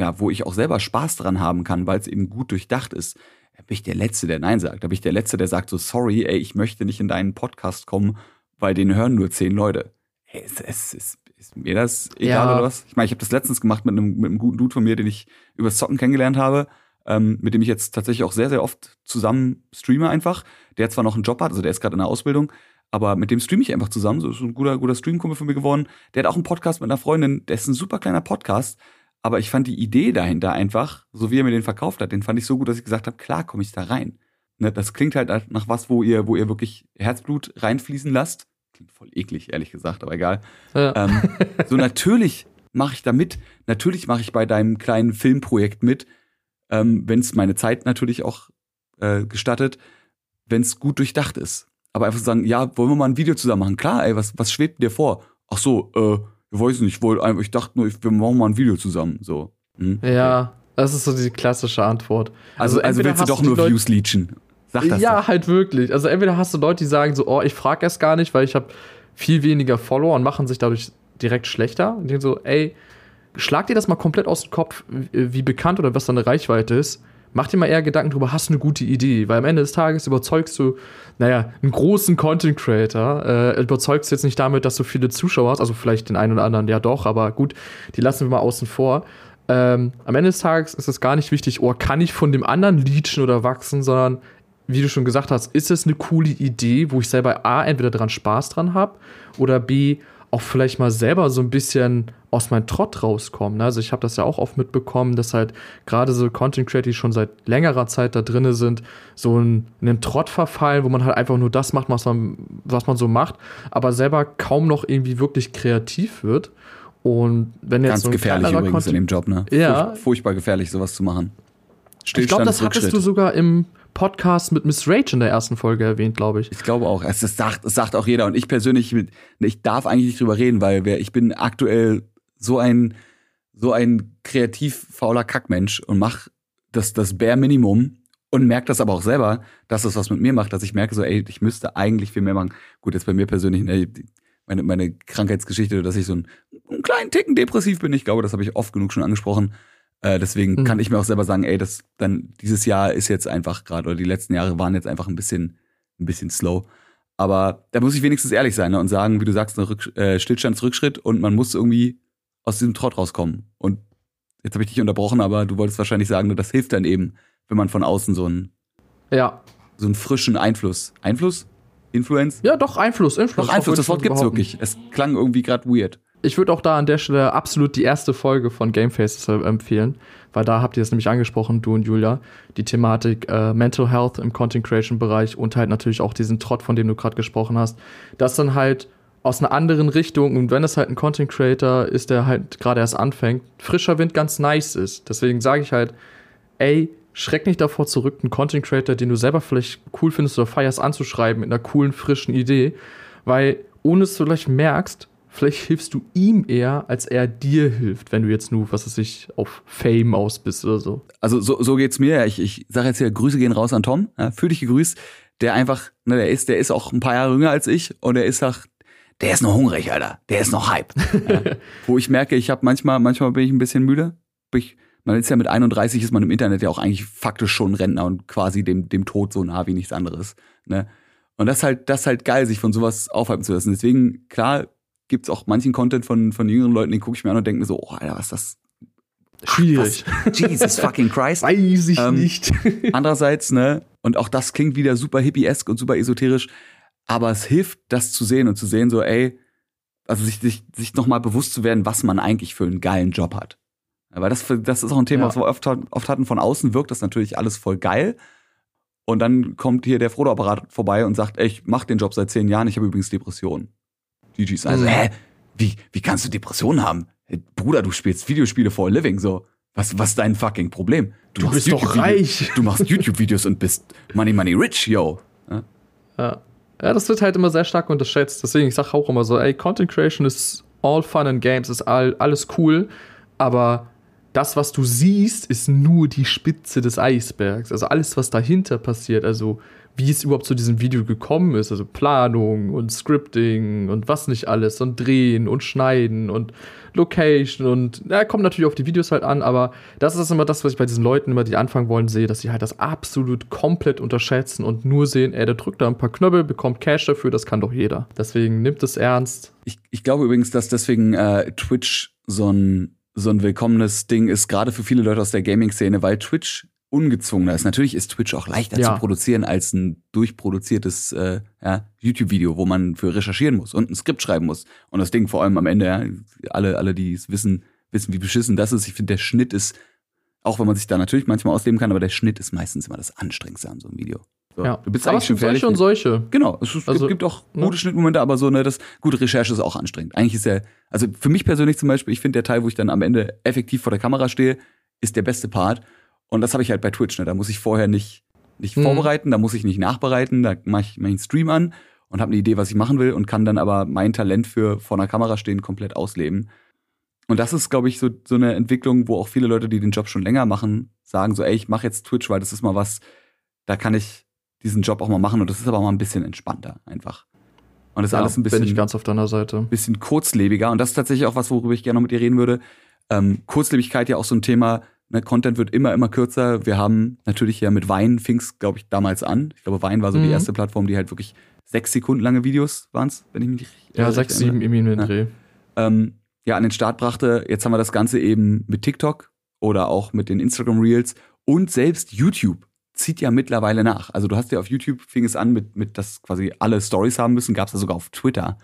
ja, wo ich auch selber Spaß dran haben kann, weil es eben gut durchdacht ist, bin ich der Letzte, der Nein sagt. Da bin ich der Letzte, der sagt so, sorry, ey, ich möchte nicht in deinen Podcast kommen, weil den hören nur zehn Leute. Ey, es, es, es, ist mir das egal ja. oder was? Ich meine, ich habe das letztens gemacht mit einem, mit einem guten Dude von mir, den ich übers Zocken kennengelernt habe, ähm, mit dem ich jetzt tatsächlich auch sehr, sehr oft zusammen streame einfach. Der zwar noch einen Job hat, also der ist gerade in der Ausbildung, aber mit dem streame ich einfach zusammen. So ist ein guter, guter Streamkumpel von mir geworden. Der hat auch einen Podcast mit einer Freundin. Der ist ein super kleiner Podcast. Aber ich fand die Idee dahinter einfach, so wie er mir den verkauft hat, den fand ich so gut, dass ich gesagt habe, klar komme ich da rein. Ne, das klingt halt nach was, wo ihr, wo ihr wirklich Herzblut reinfließen lasst. Klingt voll eklig, ehrlich gesagt, aber egal. Ja. Ähm, so natürlich mache ich da mit. Natürlich mache ich bei deinem kleinen Filmprojekt mit, ähm, wenn es meine Zeit natürlich auch äh, gestattet, wenn es gut durchdacht ist aber einfach sagen, ja, wollen wir mal ein Video zusammen machen? Klar, ey, was, was schwebt dir vor? Ach so, äh, ich weiß nicht, ich wollte einfach, ich dachte nur, wir machen mal ein Video zusammen, so. Hm? Ja, das ist so die klassische Antwort. Also, also, also willst du doch nur Leute, Views leechen? Sag das ja, doch. halt wirklich. Also entweder hast du Leute, die sagen so, oh, ich frage erst gar nicht, weil ich habe viel weniger Follower und machen sich dadurch direkt schlechter. Und die so, ey, schlag dir das mal komplett aus dem Kopf, wie bekannt oder was deine Reichweite ist mach dir mal eher Gedanken drüber, hast du eine gute Idee? Weil am Ende des Tages überzeugst du, naja, einen großen Content Creator, äh, überzeugst du jetzt nicht damit, dass du viele Zuschauer hast, also vielleicht den einen oder anderen ja doch, aber gut, die lassen wir mal außen vor. Ähm, am Ende des Tages ist es gar nicht wichtig, oh, kann ich von dem anderen leechen oder wachsen, sondern wie du schon gesagt hast, ist es eine coole Idee, wo ich selber A, entweder dran Spaß dran habe oder B, auch vielleicht mal selber so ein bisschen aus meinem Trott rauskommen. Also ich habe das ja auch oft mitbekommen, dass halt gerade so Content Creator, die schon seit längerer Zeit da drinne sind, so in einen Trott verfallen, wo man halt einfach nur das macht, was man, was man so macht, aber selber kaum noch irgendwie wirklich kreativ wird. Und wenn jetzt Ganz so ein gefährlich übrigens Content in dem Job, ne? Ja. Furch, furchtbar gefährlich, sowas zu machen. ich glaube, das hattest du sogar im Podcast mit Miss Rage in der ersten Folge erwähnt, glaube ich. Ich glaube auch. Es, sagt, es sagt auch jeder. Und ich persönlich, ich darf eigentlich nicht drüber reden, weil ich bin aktuell so ein, so ein kreativ fauler Kackmensch und mach das, das Bare Minimum und merke das aber auch selber, dass das was mit mir macht, dass ich merke so, ey, ich müsste eigentlich viel mehr machen. Gut, jetzt bei mir persönlich, ne, meine, meine Krankheitsgeschichte, dass ich so ein, einen kleinen Ticken depressiv bin. Ich glaube, das habe ich oft genug schon angesprochen. Äh, deswegen mhm. kann ich mir auch selber sagen, ey, das dann dieses Jahr ist jetzt einfach gerade oder die letzten Jahre waren jetzt einfach ein bisschen ein bisschen slow. Aber da muss ich wenigstens ehrlich sein ne, und sagen, wie du sagst, ein Rück, äh, Stillstandsrückschritt und man muss irgendwie aus diesem Trott rauskommen. Und jetzt habe ich dich unterbrochen, aber du wolltest wahrscheinlich sagen, das hilft dann eben, wenn man von außen so einen ja so einen frischen Einfluss Einfluss Influence? Ja, doch Einfluss, Influence. Doch Einfluss, das Wort gibt's wirklich. Es klang irgendwie gerade weird ich würde auch da an der Stelle absolut die erste Folge von Game Faces empfehlen, weil da habt ihr es nämlich angesprochen, du und Julia, die Thematik äh, Mental Health im Content Creation Bereich und halt natürlich auch diesen Trott, von dem du gerade gesprochen hast, das dann halt aus einer anderen Richtung und wenn es halt ein Content Creator ist, der halt gerade erst anfängt, frischer Wind ganz nice ist. Deswegen sage ich halt, ey, schreck nicht davor zurück, einen Content Creator, den du selber vielleicht cool findest oder feierst, anzuschreiben mit einer coolen, frischen Idee, weil ohne dass du vielleicht merkst, vielleicht hilfst du ihm eher, als er dir hilft, wenn du jetzt nur, was weiß ich, auf Fame aus bist oder so. Also so, so geht's mir. Ich, ich sage jetzt hier, Grüße gehen raus an Tom. Ja, für dich gegrüßt. Der einfach, ne, der ist, der ist auch ein paar Jahre jünger als ich und der ist auch, der ist noch hungrig, Alter. Der ist noch Hype. ja, wo ich merke, ich habe manchmal, manchmal bin ich ein bisschen müde. Ich, man ist ja mit 31 ist man im Internet ja auch eigentlich faktisch schon Rentner und quasi dem, dem Tod so nah wie nichts anderes. Ne? Und das ist halt, das ist halt geil, sich von sowas aufhalten zu lassen. Deswegen, klar, gibt es auch manchen Content von, von jüngeren Leuten, den gucke ich mir an und denke mir so, oh, Alter, was ist das? Schwierig. Was? Jesus fucking Christ. Weiß ich ähm, nicht. andererseits, ne, und auch das klingt wieder super hippiesk und super esoterisch, aber es hilft, das zu sehen und zu sehen, so, ey, also sich, sich, sich nochmal bewusst zu werden, was man eigentlich für einen geilen Job hat. Weil das, das ist auch ein Thema, ja. was wir oft, oft hatten. Von außen wirkt das natürlich alles voll geil. Und dann kommt hier der Frodo-Apparat vorbei und sagt, ey, ich mach den Job seit zehn Jahren, ich habe übrigens Depressionen. DJs. Also, mhm. hä? Wie, wie kannst du Depressionen haben? Hey, Bruder, du spielst Videospiele for a living, so. Was, was ist dein fucking Problem? Du, du bist doch reich. Du machst YouTube-Videos und bist money, money rich, yo. Ja? ja? Ja, das wird halt immer sehr stark unterschätzt. Deswegen, ich sag auch immer so, ey, Content Creation ist all fun and games, ist all, alles cool, aber das, was du siehst, ist nur die Spitze des Eisbergs. Also alles, was dahinter passiert, also wie es überhaupt zu diesem Video gekommen ist. Also Planung und Scripting und was nicht alles und Drehen und Schneiden und Location und ja, kommt natürlich auf die Videos halt an, aber das ist immer das, was ich bei diesen Leuten immer, die anfangen wollen, sehe, dass sie halt das absolut komplett unterschätzen und nur sehen, ey, der drückt da ein paar Knöpfe, bekommt Cash dafür, das kann doch jeder. Deswegen nimmt es ernst. Ich, ich glaube übrigens, dass deswegen äh, Twitch so ein so ein willkommenes Ding ist, gerade für viele Leute aus der Gaming-Szene, weil Twitch ungezwungener ist. Natürlich ist Twitch auch leichter ja. zu produzieren als ein durchproduziertes äh, ja, YouTube-Video, wo man für recherchieren muss und ein Skript schreiben muss. Und das Ding vor allem am Ende, ja, alle, alle, die es wissen, wissen, wie beschissen das ist. Ich finde, der Schnitt ist, auch wenn man sich da natürlich manchmal ausleben kann, aber der Schnitt ist meistens immer das Anstrengendste an so einem Video. So, ja. Du bist aber eigentlich schon fertig. Solche und solche. Genau, es ist, also, gibt, auch ne? gute Schnittmomente, aber so, ne, das gute Recherche ist auch anstrengend. Eigentlich ist der, also für mich persönlich zum Beispiel, ich finde der Teil, wo ich dann am Ende effektiv vor der Kamera stehe, ist der beste Part. Und das habe ich halt bei Twitch, ne? Da muss ich vorher nicht, nicht mhm. vorbereiten, da muss ich nicht nachbereiten, da mache ich meinen Stream an und habe eine Idee, was ich machen will und kann dann aber mein Talent für vor einer Kamera stehen komplett ausleben. Und das ist, glaube ich, so, so eine Entwicklung, wo auch viele Leute, die den Job schon länger machen, sagen so, ey, ich mache jetzt Twitch, weil das ist mal was, da kann ich diesen Job auch mal machen und das ist aber mal ein bisschen entspannter einfach. Und das ist ja, alles ein bisschen. Bin ich ganz auf deiner Seite. Bisschen kurzlebiger und das ist tatsächlich auch was, worüber ich gerne noch mit dir reden würde. Ähm, Kurzlebigkeit ja auch so ein Thema, Ne, Content wird immer, immer kürzer. Wir haben natürlich ja mit Wein fing es, glaube ich, damals an. Ich glaube, Wein war so mhm. die erste Plattform, die halt wirklich sechs Sekunden lange Videos waren es, wenn ich mich nicht Ja, sechs, sieben im ja. Dreh. Ähm, ja, an den Start brachte. Jetzt haben wir das Ganze eben mit TikTok oder auch mit den Instagram Reels und selbst YouTube zieht ja mittlerweile nach. Also du hast ja auf YouTube fing es an mit, mit dass quasi alle Stories haben müssen, gab es ja sogar auf Twitter.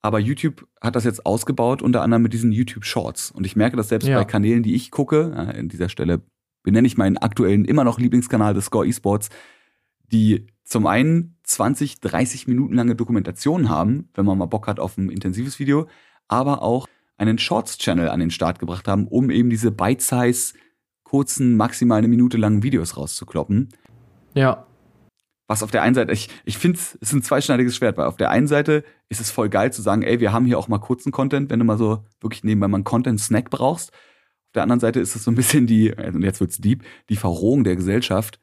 Aber YouTube hat das jetzt ausgebaut, unter anderem mit diesen YouTube Shorts. Und ich merke das selbst ja. bei Kanälen, die ich gucke. An dieser Stelle benenne ich meinen aktuellen, immer noch Lieblingskanal des Score Esports, die zum einen 20, 30 Minuten lange Dokumentationen haben, wenn man mal Bock hat auf ein intensives Video, aber auch einen Shorts-Channel an den Start gebracht haben, um eben diese Bite-Size, kurzen, maximal eine Minute langen Videos rauszukloppen. Ja. Was auf der einen Seite, ich, ich finde es ist ein zweischneidiges Schwert, weil auf der einen Seite ist es voll geil zu sagen, ey, wir haben hier auch mal kurzen Content, wenn du mal so wirklich nebenbei mal einen Content-Snack brauchst. Auf der anderen Seite ist es so ein bisschen die, und jetzt wird's deep, die Verrohung der Gesellschaft,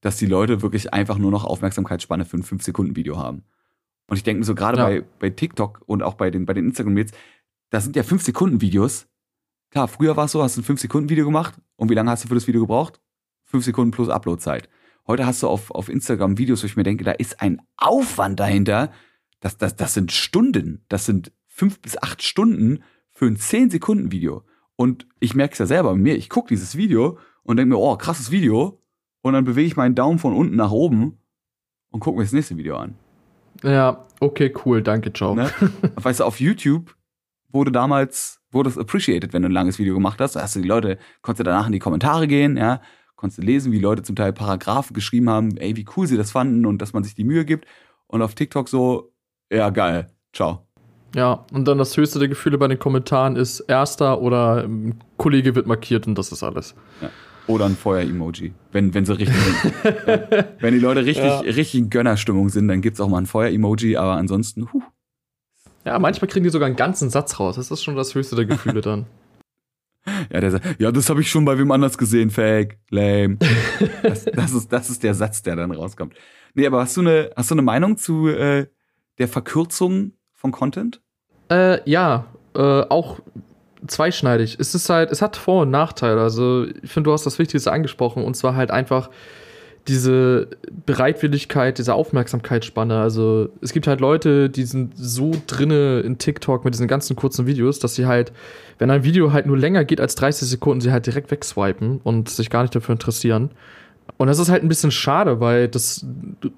dass die Leute wirklich einfach nur noch Aufmerksamkeitsspanne für ein 5-Sekunden-Video haben. Und ich denke mir so, gerade Ja. bei, bei TikTok und auch bei den, bei den Instagram-Reels, das sind ja 5-Sekunden-Videos. Klar, früher war es so, hast du ein 5-Sekunden-Video gemacht und wie lange hast du für das Video gebraucht? 5 Sekunden plus Uploadzeit. Heute hast du auf, auf Instagram Videos, wo ich mir denke, da ist ein Aufwand dahinter. Das, das, das sind Stunden. Das sind fünf bis acht Stunden für ein 10-Sekunden-Video. Und ich merke es ja selber bei mir. Ich gucke dieses Video und denke mir, oh, krasses Video. Und dann bewege ich meinen Daumen von unten nach oben und gucke mir das nächste Video an. Ja, okay, cool, danke, ciao. Ne? weißt du, auf YouTube wurde damals, wurde es appreciated, wenn du ein langes Video gemacht hast. Da hast du die Leute, konntest du danach in die Kommentare gehen, ja, konntest du lesen, wie Leute zum Teil Paragraphen geschrieben haben, ey, wie cool sie das fanden und dass man sich die Mühe gibt. Und auf TikTok so, ja, geil, ciao. Ja, und dann das höchste der Gefühle bei den Kommentaren ist Erster oder ein Kollege wird markiert und das ist alles. Oder ein Feuer-Emoji, wenn, wenn sie richtig sind. ja. Wenn die Leute richtig, Ja. richtig in Gönnerstimmung sind, dann gibt's auch mal ein Feuer-Emoji, aber ansonsten, huh. Ja, manchmal kriegen die sogar einen ganzen Satz raus. Das ist schon das höchste der Gefühle dann. Ja, der sagt, ja, das habe ich schon bei wem anders gesehen, fake, lame. Das, das, ist, das ist der Satz, der dann rauskommt. Nee, aber hast du eine, hast du eine Meinung zu äh, der Verkürzung von Content? Äh, ja, äh, auch zweischneidig. Es ist halt, es hat Vor- und Nachteile. Also, ich finde, du hast das Wichtigste angesprochen und zwar halt einfach diese Bereitwilligkeit, diese Aufmerksamkeitsspanne. Also, es gibt halt Leute, die sind so drinne in TikTok mit diesen ganzen kurzen Videos, dass sie halt, wenn ein Video halt nur länger geht als 30 Sekunden, sie halt direkt wegswipen und sich gar nicht dafür interessieren. Und das ist halt ein bisschen schade, weil das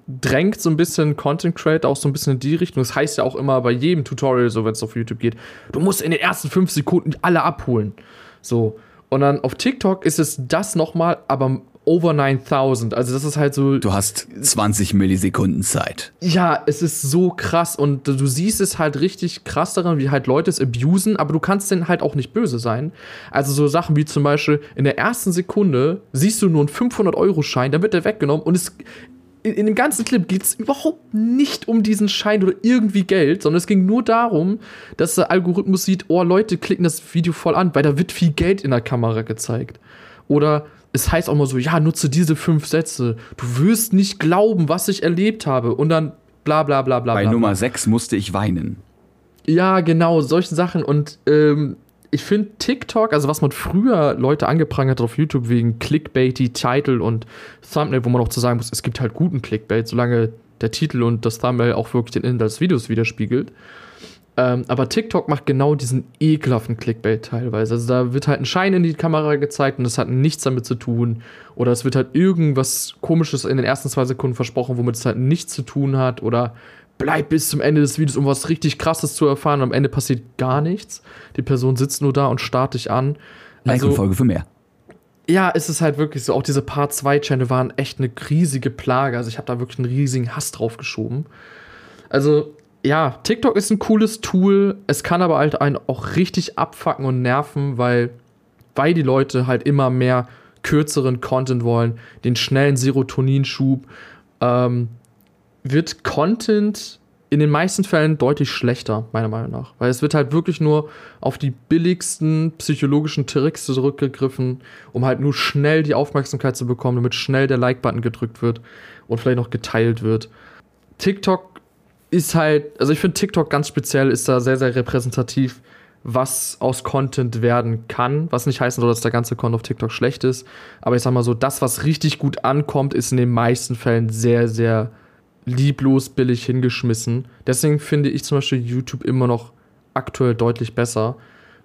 drängt so ein bisschen Content Creator auch so ein bisschen in die Richtung. Das heißt ja auch immer bei jedem Tutorial, so wenn es auf YouTube geht, du musst in den ersten fünf Sekunden alle abholen. So. Und dann auf TikTok ist es das nochmal, aber over 9000. Also das ist halt so. Du hast 20 Millisekunden Zeit. Ja, es ist so krass und du siehst es halt richtig krass daran, wie halt Leute es abusen, aber du kannst denen halt auch nicht böse sein. Also so Sachen wie zum Beispiel in der ersten Sekunde siehst du nur einen 500-Euro-Schein, dann wird der weggenommen und es in, in dem ganzen Clip geht es überhaupt nicht um diesen Schein oder irgendwie Geld, sondern es ging nur darum, dass der Algorithmus sieht, oh, Leute klicken das Video voll an, weil da wird viel Geld in der Kamera gezeigt. Oder es heißt auch mal so, ja, nutze diese fünf Sätze. Du wirst nicht glauben, was ich erlebt habe. Und dann bla bla bla bla. Bei bla, Nummer. 6 musste ich weinen. Ja, genau, solche Sachen. Und ähm, ich finde TikTok, also was man früher Leute angeprangert hat auf YouTube wegen Clickbaity, Title und Thumbnail, wo man auch zu sagen muss, es gibt halt guten Clickbait, solange der Titel und das Thumbnail auch wirklich den Inhalt des Videos widerspiegelt. Ähm, aber TikTok macht genau diesen ekelhaften Clickbait teilweise. Also da wird halt ein Schein in die Kamera gezeigt und das hat nichts damit zu tun. Oder es wird halt irgendwas komisches in den ersten zwei Sekunden versprochen, womit es halt nichts zu tun hat. Oder bleib bis zum Ende des Videos, um was richtig krasses zu erfahren. Und am Ende passiert gar nichts. Die Person sitzt nur da und starrt dich an. Like und Folge für mehr. Ja, es ist halt wirklich so. Auch diese Part 2 Channel waren echt eine riesige Plage. Also ich habe da wirklich einen riesigen Hass drauf geschoben. Also ja, TikTok ist ein cooles Tool. Es kann aber halt einen auch richtig abfacken und nerven, weil, weil die Leute halt immer mehr kürzeren Content wollen, den schnellen Serotoninschub, ähm, wird Content in den meisten Fällen deutlich schlechter, meiner Meinung nach. Weil es wird halt wirklich nur auf die billigsten psychologischen Tricks zurückgegriffen, um halt nur schnell die Aufmerksamkeit zu bekommen, damit schnell der Like-Button gedrückt wird und vielleicht noch geteilt wird. TikTok ist halt, also ich finde TikTok ganz speziell ist da sehr, sehr repräsentativ, was aus Content werden kann. Was nicht heißen soll, dass der ganze Content auf TikTok schlecht ist. Aber ich sag mal so, das, was richtig gut ankommt, ist in den meisten Fällen sehr, sehr lieblos billig hingeschmissen. Deswegen finde ich zum Beispiel YouTube immer noch aktuell deutlich besser,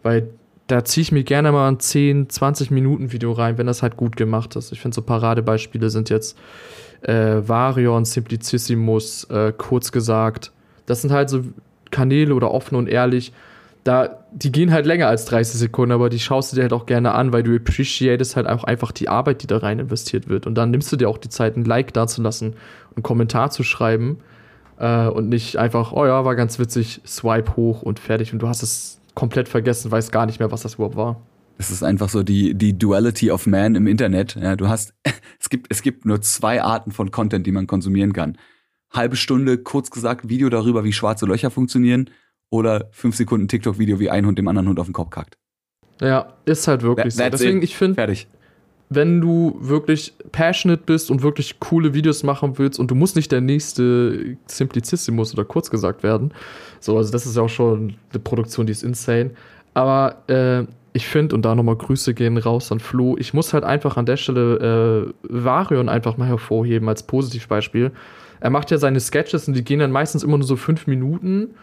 weil da ziehe ich mir gerne mal ein 10, 20 Minuten Video rein, wenn das halt gut gemacht ist. Ich finde so Paradebeispiele sind jetzt äh, Varion, Simplicissimus, äh, kurz gesagt. Das sind halt so Kanäle oder offen und ehrlich. Da, die gehen halt länger als 30 Sekunden, aber die schaust du dir halt auch gerne an, weil du appreciatest halt auch einfach die Arbeit, die da rein investiert wird. Und dann nimmst du dir auch die Zeit, ein Like dazulassen, einen Kommentar zu schreiben äh, und nicht einfach, oh ja, war ganz witzig, swipe hoch und fertig. Und du hast es komplett vergessen, weißt gar nicht mehr, was das überhaupt war. Das ist einfach so die, die Duality of Man im Internet. Ja, du hast, es gibt, es gibt nur zwei Arten von Content, die man konsumieren kann. Halbe Stunde, kurz gesagt, Video darüber, wie schwarze Löcher funktionieren oder fünf Sekunden TikTok-Video, wie ein Hund dem anderen Hund auf den Kopf kackt. Ja, ist halt wirklich That, so. Deswegen, it. ich finde, wenn du wirklich passionate bist und wirklich coole Videos machen willst und du musst nicht der nächste Simplicissimus oder kurz gesagt werden. So, also das ist ja auch schon eine Produktion, die ist insane. Aber äh, ich finde, und da nochmal Grüße gehen raus an Flo, ich muss halt einfach an der Stelle äh, Varion einfach mal hervorheben als Positivbeispiel. Er macht ja seine Sketches und die gehen dann meistens immer nur so fünf Minuten.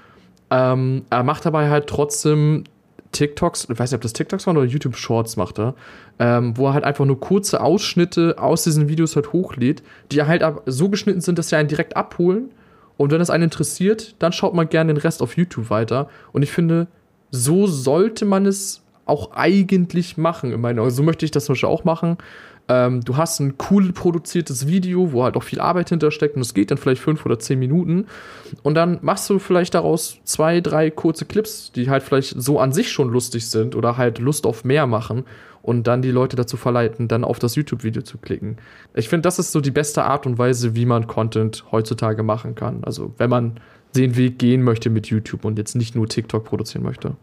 Ähm, er macht dabei halt trotzdem TikToks, ich weiß nicht, ob das TikToks waren oder YouTube Shorts macht er, ähm, wo er halt einfach nur kurze Ausschnitte aus diesen Videos halt hochlädt, die halt so geschnitten sind, dass sie einen direkt abholen. Und wenn es einen interessiert, dann schaut man gerne den Rest auf YouTube weiter. Und ich finde, so sollte man es auch eigentlich machen. Meinen Augen. So möchte ich das zum Beispiel auch machen. Ähm, du hast ein cool produziertes Video, wo halt auch viel Arbeit hintersteckt und es geht dann vielleicht fünf oder zehn Minuten. Und dann machst du vielleicht daraus zwei, drei kurze Clips, die halt vielleicht so an sich schon lustig sind oder halt Lust auf mehr machen und dann die Leute dazu verleiten, dann auf das YouTube-Video zu klicken. Ich finde, das ist so die beste Art und Weise, wie man Content heutzutage machen kann. Also, wenn man den Weg gehen möchte mit YouTube und jetzt nicht nur TikTok produzieren möchte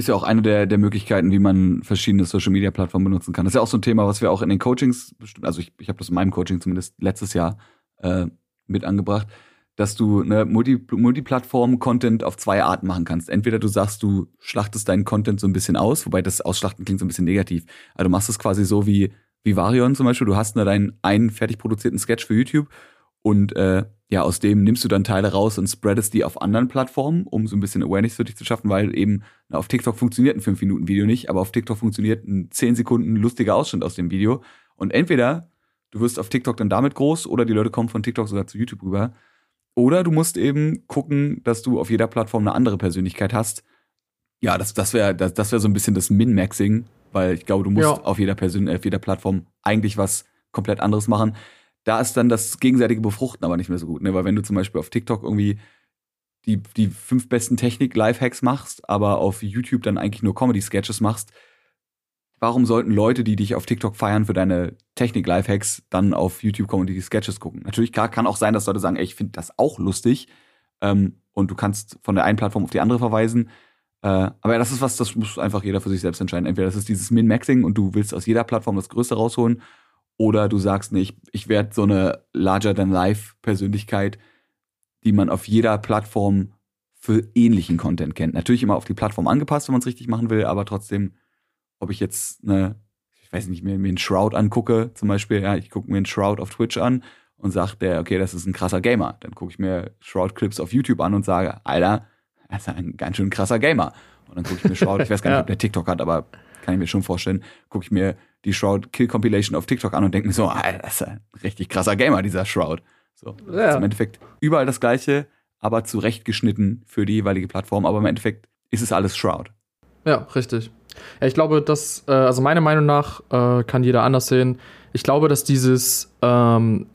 ist ja auch eine der, der Möglichkeiten, wie man verschiedene Social Media Plattformen benutzen kann. Das ist ja auch so ein Thema, was wir auch in den Coachings, also ich, ich habe das in meinem Coaching zumindest letztes Jahr äh, mit angebracht, dass du eine Multi Multiplattform-Content auf zwei Arten machen kannst. Entweder du sagst, du schlachtest deinen Content so ein bisschen aus, wobei das Ausschlachten klingt so ein bisschen negativ. Also du machst es quasi so wie, wie Varion zum Beispiel. Du hast nur deinen einen fertig produzierten Sketch für YouTube und äh, ja, aus dem nimmst du dann Teile raus und spreadest die auf anderen Plattformen, um so ein bisschen Awareness für dich zu schaffen, weil eben na, auf TikTok funktioniert ein 5-Minuten-Video nicht, aber auf TikTok funktioniert ein 10 Sekunden lustiger Ausschnitt aus dem Video. Und entweder du wirst auf TikTok dann damit groß oder die Leute kommen von TikTok sogar zu YouTube rüber. Oder du musst eben gucken, dass du auf jeder Plattform eine andere Persönlichkeit hast. Ja, das, das wäre das, das wär so ein bisschen das Min-Maxing, weil ich glaube, du musst ja. auf jeder Persön auf jeder Plattform eigentlich was komplett anderes machen da ist dann das gegenseitige Befruchten aber nicht mehr so gut, ne? Weil wenn du zum Beispiel auf TikTok irgendwie die, die fünf besten Technik-Lifehacks machst, aber auf YouTube dann eigentlich nur Comedy-Sketches machst, warum sollten Leute, die dich auf TikTok feiern für deine Technik-Lifehacks, dann auf YouTube Comedy-Sketches gucken? Natürlich klar, kann auch sein, dass Leute sagen, ey, ich finde das auch lustig ähm, und du kannst von der einen Plattform auf die andere verweisen. Äh, aber das ist was, das muss einfach jeder für sich selbst entscheiden. Entweder das ist dieses Min-Maxing und du willst aus jeder Plattform das Größte rausholen oder du sagst nicht, ich werde so eine larger-than-life-Persönlichkeit, die man auf jeder Plattform für ähnlichen Content kennt. Natürlich immer auf die Plattform angepasst, wenn man es richtig machen will, aber trotzdem, ob ich jetzt eine, ich weiß nicht, mir, mir einen Shroud angucke, zum Beispiel, ja, ich gucke mir einen Shroud auf Twitch an und sage der, okay, das ist ein krasser Gamer. Dann gucke ich mir Shroud-Clips auf YouTube an und sage, Alter, das ist ein ganz schön krasser Gamer. Und dann gucke ich mir Shroud, ich weiß gar nicht, ja. ob der TikTok hat, aber kann ich mir schon vorstellen, gucke ich mir die Shroud Kill Compilation auf TikTok an und denke mir so, Alter, das ist ein richtig krasser Gamer, dieser Shroud. So. Ja. Also Im Endeffekt überall das Gleiche, aber zurechtgeschnitten für die jeweilige Plattform. Aber im Endeffekt ist es alles Shroud. Ja, richtig. Ja, ich glaube, dass, äh, also meiner Meinung nach, äh, kann jeder anders sehen. Ich glaube, dass dieses ähm,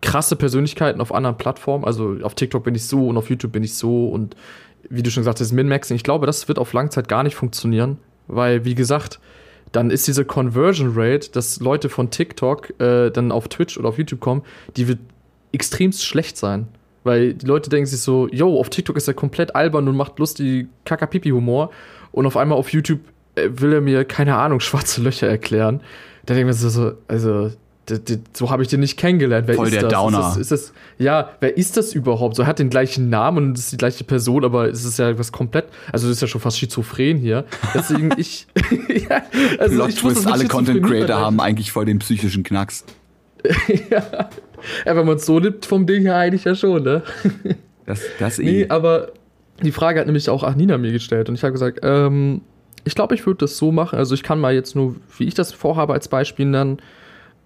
krasse Persönlichkeiten auf anderen Plattformen, also auf TikTok bin ich so und auf YouTube bin ich so und wie du schon gesagt hast, Min-Maxing, ich glaube, das wird auf Langzeit gar nicht funktionieren, weil, wie gesagt, dann ist diese Conversion Rate, dass Leute von TikTok äh, dann auf Twitch oder auf YouTube kommen, die wird extremst schlecht sein. Weil die Leute denken sich so, yo, auf TikTok ist er komplett albern und macht lustig Kakapipi-Humor. Und auf einmal auf YouTube will er mir, keine Ahnung, schwarze Löcher erklären. Da denke ich mir so, also, so habe ich den nicht kennengelernt. Wer Voll der das? Downer. Ist das, ist das, ja, wer ist das überhaupt? So, er hat den gleichen Namen und ist die gleiche Person, aber es ist ja was komplett, also das ist ja schon fast schizophren hier. Deswegen ich, ja, also Plot ich Twist, alle Content Creator haben eigentlich voll den psychischen Knacks. ja. ja, wenn man es so nimmt vom Ding her eigentlich ja schon, ne? Das, das eh. Nee, aber die Frage hat nämlich auch Nina mir gestellt und ich habe gesagt, ähm, ich glaube, ich würde das so machen. Also ich kann mal jetzt nur, wie ich das vorhabe, als Beispiel nennen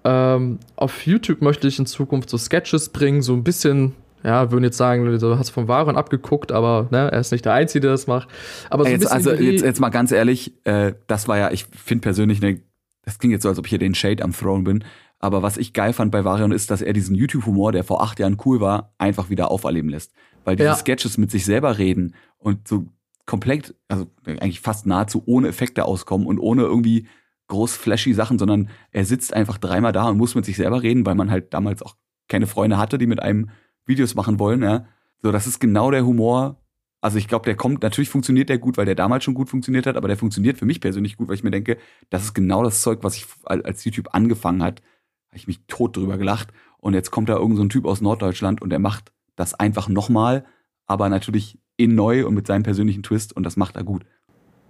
ähm, auf YouTube möchte ich in Zukunft so Sketches bringen, so ein bisschen, ja, würden jetzt sagen, du hast vom Waren abgeguckt, aber ne, er ist nicht der Einzige, der das macht. Aber so jetzt, also jetzt, jetzt mal ganz ehrlich, äh, das war ja, ich finde persönlich, ne, das klingt jetzt so, als ob ich hier den Shade am Throne bin, aber was ich geil fand bei Varion ist, dass er diesen YouTube-Humor, der vor acht Jahren cool war, einfach wieder auferleben lässt. Weil diese ja. Sketches mit sich selber reden und so komplett, also eigentlich fast nahezu ohne Effekte auskommen und ohne irgendwie groß flashy Sachen, sondern er sitzt einfach dreimal da und muss mit sich selber reden, weil man halt damals auch keine Freunde hatte, die mit einem Videos machen wollen, ja. So, das ist genau der Humor. Also ich glaube, der kommt, natürlich funktioniert der gut, weil der damals schon gut funktioniert hat, aber der funktioniert für mich persönlich gut, weil ich mir denke, das ist genau das Zeug, was ich als YouTube angefangen hat, habe ich mich tot drüber gelacht. Und jetzt kommt da irgend so Typ aus Norddeutschland und der macht das einfach nochmal, aber natürlich in neu und mit seinem persönlichen Twist und das macht er gut.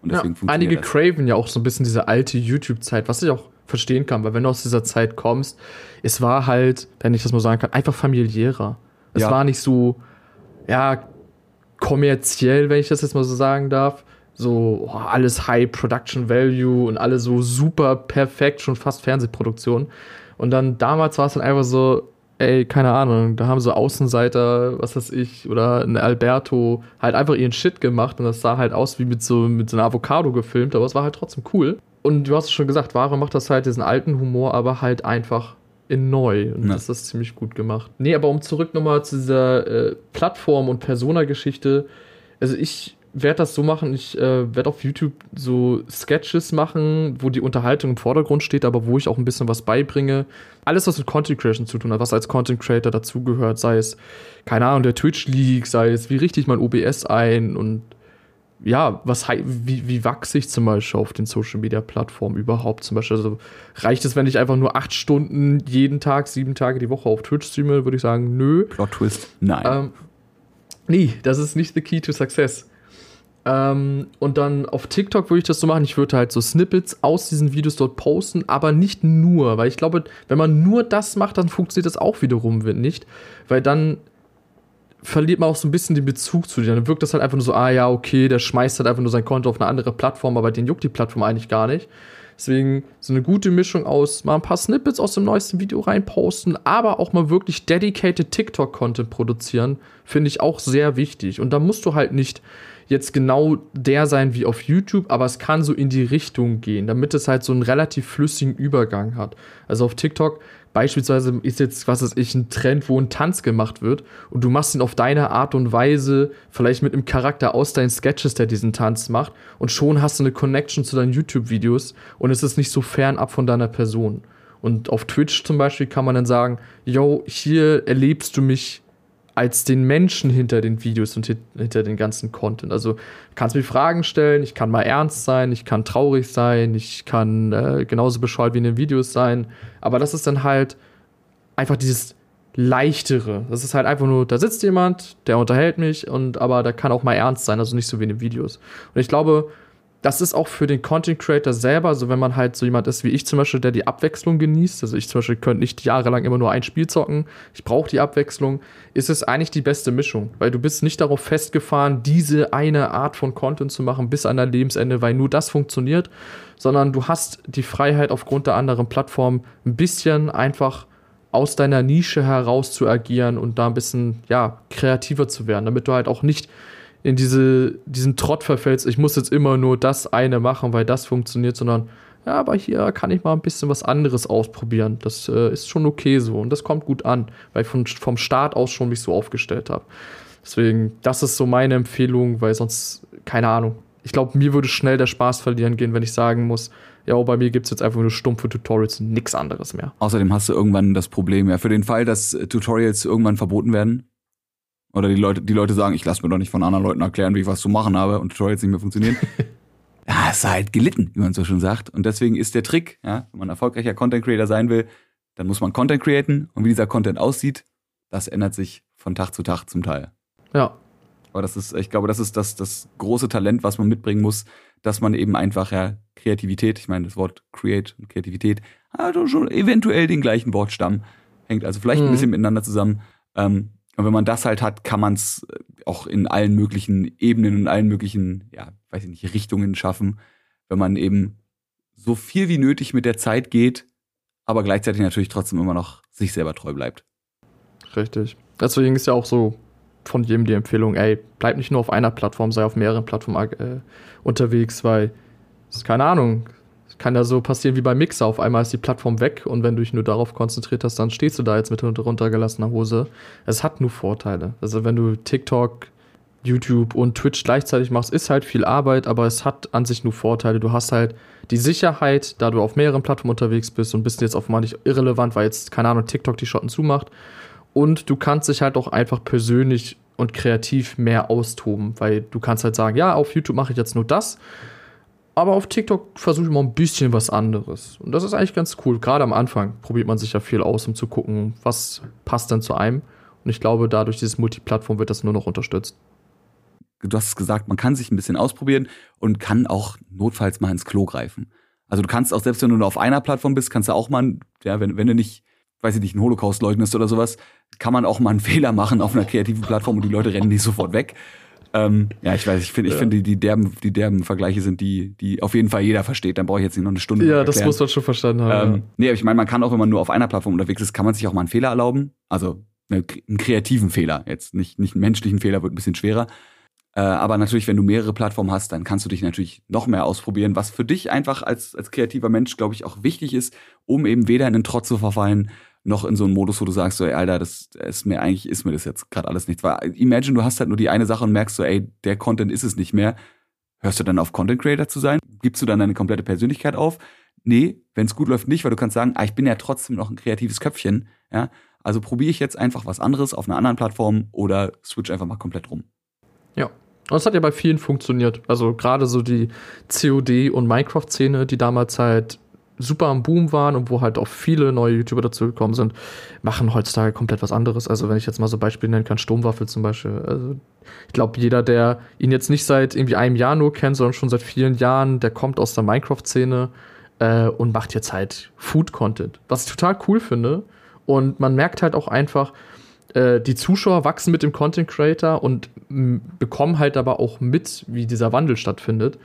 Und deswegen ja, einige das. craven ja auch so ein bisschen diese alte YouTube-Zeit, was ich auch verstehen kann, weil wenn du aus dieser Zeit kommst, es war halt, wenn ich das mal sagen kann, einfach familiärer. Es ja. war nicht so, ja, kommerziell, wenn ich das jetzt mal so sagen darf. So oh, alles High Production Value und alles so super perfekt, schon fast Fernsehproduktion. Und dann damals war es dann einfach so, ey, keine Ahnung, da haben so Außenseiter, was weiß ich, oder ein Alberto halt einfach ihren Shit gemacht und das sah halt aus wie mit so, mit so einer Avocado gefilmt, aber es war halt trotzdem cool. Und du hast es schon gesagt, Ware macht das halt diesen alten Humor, aber halt einfach in neu. Und ja. das ist ziemlich gut gemacht. Nee, aber um zurück nochmal zu dieser äh, Plattform- und Persona-Geschichte. Also ich werde das so machen, ich äh, werde auf YouTube so Sketches machen, wo die Unterhaltung im Vordergrund steht, aber wo ich auch ein bisschen was beibringe. Alles, was mit Content Creation zu tun hat, was als Content Creator dazugehört, sei es, keine Ahnung, der Twitch League, sei es, wie richte ich mein OBS ein und ja, was wie, wie wachse ich zum Beispiel auf den Social Media Plattformen überhaupt? Zum Beispiel, also reicht es, wenn ich einfach nur acht Stunden jeden Tag, sieben Tage die Woche auf Twitch streame, würde ich sagen, nö. Plot Twist, nein. Ähm, nee, das ist nicht the key to success. Ähm, und dann auf TikTok würde ich das so machen. Ich würde halt so Snippets aus diesen Videos dort posten, aber nicht nur, weil ich glaube, wenn man nur das macht, dann funktioniert das auch wiederum nicht, weil dann verliert man auch so ein bisschen den Bezug zu dir. Dann wirkt das halt einfach nur so, ah ja, okay, der schmeißt halt einfach nur sein Konto auf eine andere Plattform, aber den juckt die Plattform eigentlich gar nicht. Deswegen so eine gute Mischung aus mal ein paar Snippets aus dem neuesten Video reinposten, aber auch mal wirklich dedicated TikTok-Content produzieren, finde ich auch sehr wichtig. Und da musst du halt nicht jetzt genau der sein wie auf YouTube, aber es kann so in die Richtung gehen, damit es halt so einen relativ flüssigen Übergang hat. Also auf TikTok Beispielsweise ist jetzt, was weiß ich, ein Trend, wo ein Tanz gemacht wird und du machst ihn auf deine Art und Weise, vielleicht mit einem Charakter aus deinen Sketches, der diesen Tanz macht und schon hast du eine Connection zu deinen YouTube-Videos und es ist nicht so fernab von deiner Person. Und auf Twitch zum Beispiel kann man dann sagen, yo, hier erlebst du mich als den Menschen hinter den Videos und hinter den ganzen Content. Also kannst mir Fragen stellen, ich kann mal ernst sein, ich kann traurig sein, ich kann äh, genauso bescheuert wie in den Videos sein. Aber das ist dann halt einfach dieses leichtere. Das ist halt einfach nur, da sitzt jemand, der unterhält mich und aber da kann auch mal ernst sein, also nicht so wie in den Videos. Und ich glaube, das ist auch für den Content Creator selber, also wenn man halt so jemand ist wie ich zum Beispiel, der die Abwechslung genießt, also ich zum Beispiel könnte nicht jahrelang immer nur ein Spiel zocken, ich brauche die Abwechslung, ist es eigentlich die beste Mischung, weil du bist nicht darauf festgefahren, diese eine Art von Content zu machen bis an dein Lebensende, weil nur das funktioniert, sondern du hast die Freiheit aufgrund der anderen Plattformen ein bisschen einfach aus deiner Nische heraus zu agieren und da ein bisschen ja kreativer zu werden, damit du halt auch nicht in diese, diesen Trott verfällst, ich muss jetzt immer nur das eine machen, weil das funktioniert, sondern ja, aber hier kann ich mal ein bisschen was anderes ausprobieren. Das äh, ist schon okay so und das kommt gut an, weil ich von, vom Start aus schon mich so aufgestellt habe. Deswegen, das ist so meine Empfehlung, weil sonst, keine Ahnung. Ich glaube, mir würde schnell der Spaß verlieren gehen, wenn ich sagen muss, ja, bei mir gibt es jetzt einfach nur stumpfe Tutorials und nichts anderes mehr. Außerdem hast du irgendwann das Problem, ja, für den Fall, dass Tutorials irgendwann verboten werden, oder die Leute, die Leute sagen, ich lasse mir doch nicht von anderen Leuten erklären, wie ich was zu machen habe und Tutorials nicht mehr funktionieren. ja, ist halt gelitten, wie man so schon sagt. Und deswegen ist der Trick, ja, wenn man erfolgreicher Content Creator sein will, dann muss man Content createn und wie dieser Content aussieht, das ändert sich von Tag zu Tag zum Teil. Ja. Aber das ist, ich glaube, das ist das, das große Talent, was man mitbringen muss, dass man eben einfach ja Kreativität, ich meine, das Wort Create und Kreativität, also schon eventuell den gleichen Wortstamm, hängt also vielleicht mhm. ein bisschen miteinander zusammen. Ähm, und wenn man das halt hat, kann man es äh, auch in allen möglichen Ebenen und allen möglichen, ja, weiß ich nicht, Richtungen schaffen, wenn man eben so viel wie nötig mit der Zeit geht, aber gleichzeitig natürlich trotzdem immer noch sich selber treu bleibt. Richtig. Deswegen ist ja auch so von jedem die Empfehlung, ey, bleib nicht nur auf einer Plattform, sei auf mehreren Plattformen äh, unterwegs, weil, keine Ahnung, kann ja so passieren wie bei Mixer. Auf einmal ist die Plattform weg und wenn du dich nur darauf konzentriert hast, dann stehst du da jetzt mit runtergelassener Hose. Es hat nur Vorteile. Also wenn du TikTok YouTube und Twitch gleichzeitig machst, ist halt viel Arbeit, aber es hat an sich nur Vorteile. Du hast halt die Sicherheit, da du auf mehreren Plattformen unterwegs bist und bist jetzt einmal nicht irrelevant, weil jetzt, keine Ahnung, TikTok die Schotten zumacht. Und du kannst dich halt auch einfach persönlich und kreativ mehr austoben, weil du kannst halt sagen, ja, auf YouTube mache ich jetzt nur das, aber auf TikTok versuche ich mal ein bisschen was anderes. Und das ist eigentlich ganz cool. Gerade am Anfang probiert man sich ja viel aus, um zu gucken, was passt denn zu einem. Und ich glaube, dadurch dieses Multiplattform wird das nur noch unterstützt. Du hast gesagt, man kann sich ein bisschen ausprobieren und kann auch notfalls mal ins Klo greifen. Also du kannst auch, selbst wenn du nur auf einer Plattform bist, kannst du auch mal, ja, wenn, wenn du nicht, weiß ich nicht, einen Holocaust leugnest oder sowas, kann man auch mal einen Fehler machen auf einer kreativen Plattform und die Leute rennen nicht sofort weg. Ähm, ja, ich weiß, ich finde, ich ja. finde, die, derben, die derben Vergleiche sind die, die auf jeden Fall jeder versteht. Dann brauche ich jetzt nicht noch eine Stunde. Ja, das muss man schon verstanden haben. Ähm, Nee, aber ich meine, man kann auch, wenn man nur auf einer Plattform unterwegs ist, kann man sich auch mal einen Fehler erlauben. Also einen kreativen Fehler. Jetzt nicht, nicht einen menschlichen Fehler, wird ein bisschen schwerer. Äh, aber natürlich, wenn du mehrere Plattformen hast, dann kannst du dich natürlich noch mehr ausprobieren, was für dich einfach als, als kreativer Mensch, glaube ich, auch wichtig ist, um eben weder in den Trotz zu verfallen, noch in so einen Modus, wo du sagst, so, ey, Alter, das ist mir eigentlich, ist mir das jetzt gerade alles nichts. Weil imagine, du hast halt nur die eine Sache und merkst so, ey, der Content ist es nicht mehr. Hörst du dann auf, Content Creator zu sein? Gibst du dann deine komplette Persönlichkeit auf? Nee, wenn es gut läuft, nicht, weil du kannst sagen, ah, ich bin ja trotzdem noch ein kreatives Köpfchen, ja. Also probiere ich jetzt einfach was anderes auf einer anderen Plattform oder switch einfach mal komplett rum. Ja. Und es hat ja bei vielen funktioniert. Also gerade so die COD und Minecraft-Szene, die damals halt super am Boom waren und wo halt auch viele neue YouTuber dazu gekommen sind, machen heutzutage komplett was anderes. Also wenn ich jetzt mal so Beispiele nennen kann, Sturmwaffel zum Beispiel. Also ich glaube, jeder, der ihn jetzt nicht seit irgendwie einem Jahr nur kennt, sondern schon seit vielen Jahren, der kommt aus der Minecraft-Szene äh, und macht jetzt halt Food-Content. Was ich total cool finde. Und man merkt halt auch einfach, äh, die Zuschauer wachsen mit dem Content Creator und bekommen halt aber auch mit, wie dieser Wandel stattfindet.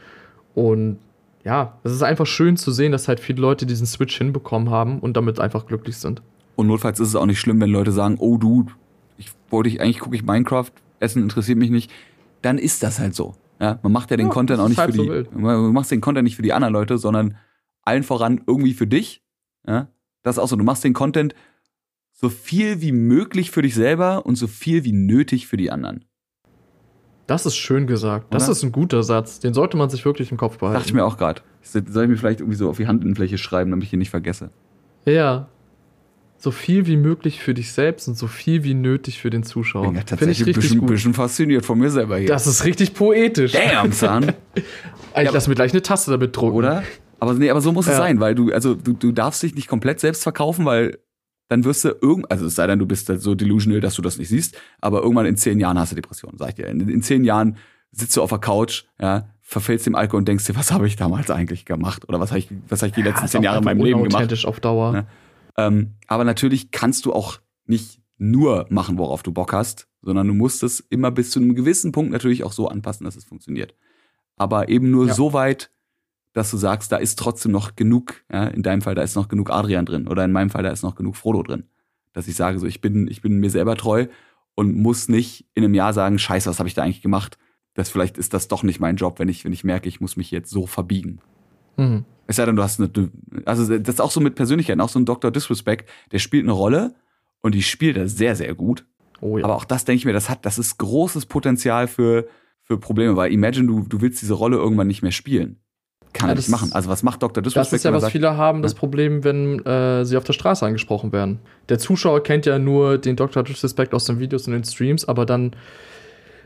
Und ja, es ist einfach schön zu sehen, dass halt viele Leute diesen Switch hinbekommen haben und damit einfach glücklich sind. Und notfalls ist es auch nicht schlimm, wenn Leute sagen, oh du, ich wollte ich eigentlich gucke ich Minecraft, Essen interessiert mich nicht, dann ist das halt so. Ja, man macht ja den ja, Content auch nicht halt für die, so man macht den Content nicht für die anderen Leute, sondern allen voran irgendwie für dich. Ja, das ist auch so. Du machst den Content so viel wie möglich für dich selber und so viel wie nötig für die anderen. Das ist schön gesagt. Das Oder? ist ein guter Satz. Den sollte man sich wirklich im Kopf behalten. Dachte ich mir auch gerade. Soll ich mir vielleicht irgendwie so auf die Handinnenfläche schreiben, damit ich ihn nicht vergesse? Ja. So viel wie möglich für dich selbst und so viel wie nötig für den Zuschauer. Bin ja tatsächlich ich richtig ein bisschen, bisschen, fasziniert von mir selber hier. Das ist richtig poetisch. Damn, Zahn. ich ja, lass mir gleich eine Tasse damit drucken. Oder? Aber nee, aber so muss ja. es sein, weil du, also du, du darfst dich nicht komplett selbst verkaufen, weil dann wirst du irgend, also es sei denn, du bist halt so delusional, dass du das nicht siehst, aber irgendwann in zehn Jahren hast du Depressionen, sag ich dir. In, in zehn Jahren sitzt du auf der Couch, ja, verfällst dem Alkohol und denkst dir, was habe ich damals eigentlich gemacht? Oder was habe ich, was habe ich die letzten ja, zehn Jahre in meinem Leben gemacht? Auf Dauer. Ja. Ähm, aber natürlich kannst du auch nicht nur machen, worauf du Bock hast, sondern du musst es immer bis zu einem gewissen Punkt natürlich auch so anpassen, dass es funktioniert. Aber eben nur ja. so weit, dass du sagst, da ist trotzdem noch genug, ja, in deinem Fall, da ist noch genug Adrian drin oder in meinem Fall, da ist noch genug Frodo drin. Dass ich sage, so, ich bin, ich bin mir selber treu und muss nicht in einem Jahr sagen, scheiße, was habe ich da eigentlich gemacht? Das vielleicht ist das doch nicht mein Job, wenn ich, wenn ich merke, ich muss mich jetzt so verbiegen. Mhm. Es sei denn, du hast eine, also das ist auch so mit Persönlichkeiten, auch so ein Dr. Disrespect, der spielt eine Rolle und die spielt er sehr, sehr gut. Oh ja. Aber auch das denke ich mir, das hat, das ist großes Potenzial für, für Probleme, weil imagine, du, du willst diese Rolle irgendwann nicht mehr spielen kann ja, er nicht machen. Also was macht Dr. Disrespect? Das ist ja, was sagt, viele haben, das Problem, wenn äh, sie auf der Straße angesprochen werden. Der Zuschauer kennt ja nur den Dr. Disrespect aus den Videos und den Streams, aber dann,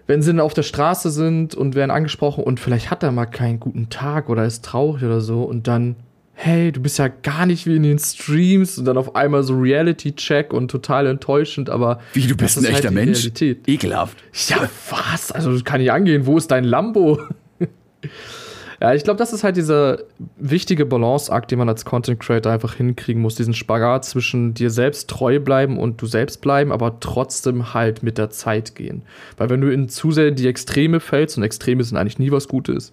wenn sie dann auf der Straße sind und werden angesprochen und vielleicht hat er mal keinen guten Tag oder ist traurig oder so und dann, hey, du bist ja gar nicht wie in den Streams und dann auf einmal so Reality-Check und total enttäuschend, aber. Wie, du bist ein echter halt Mensch? Realität. Ekelhaft. Ja, was? Also, das kann ich angehen. Wo ist dein Lambo? Ja, ich glaube, das ist halt dieser wichtige Balanceakt, den man als Content Creator einfach hinkriegen muss. Diesen Spagat zwischen dir selbst treu bleiben und du selbst bleiben, aber trotzdem halt mit der Zeit gehen. Weil wenn du in zu sehr in die Extreme fällst, und Extreme sind eigentlich nie was Gutes,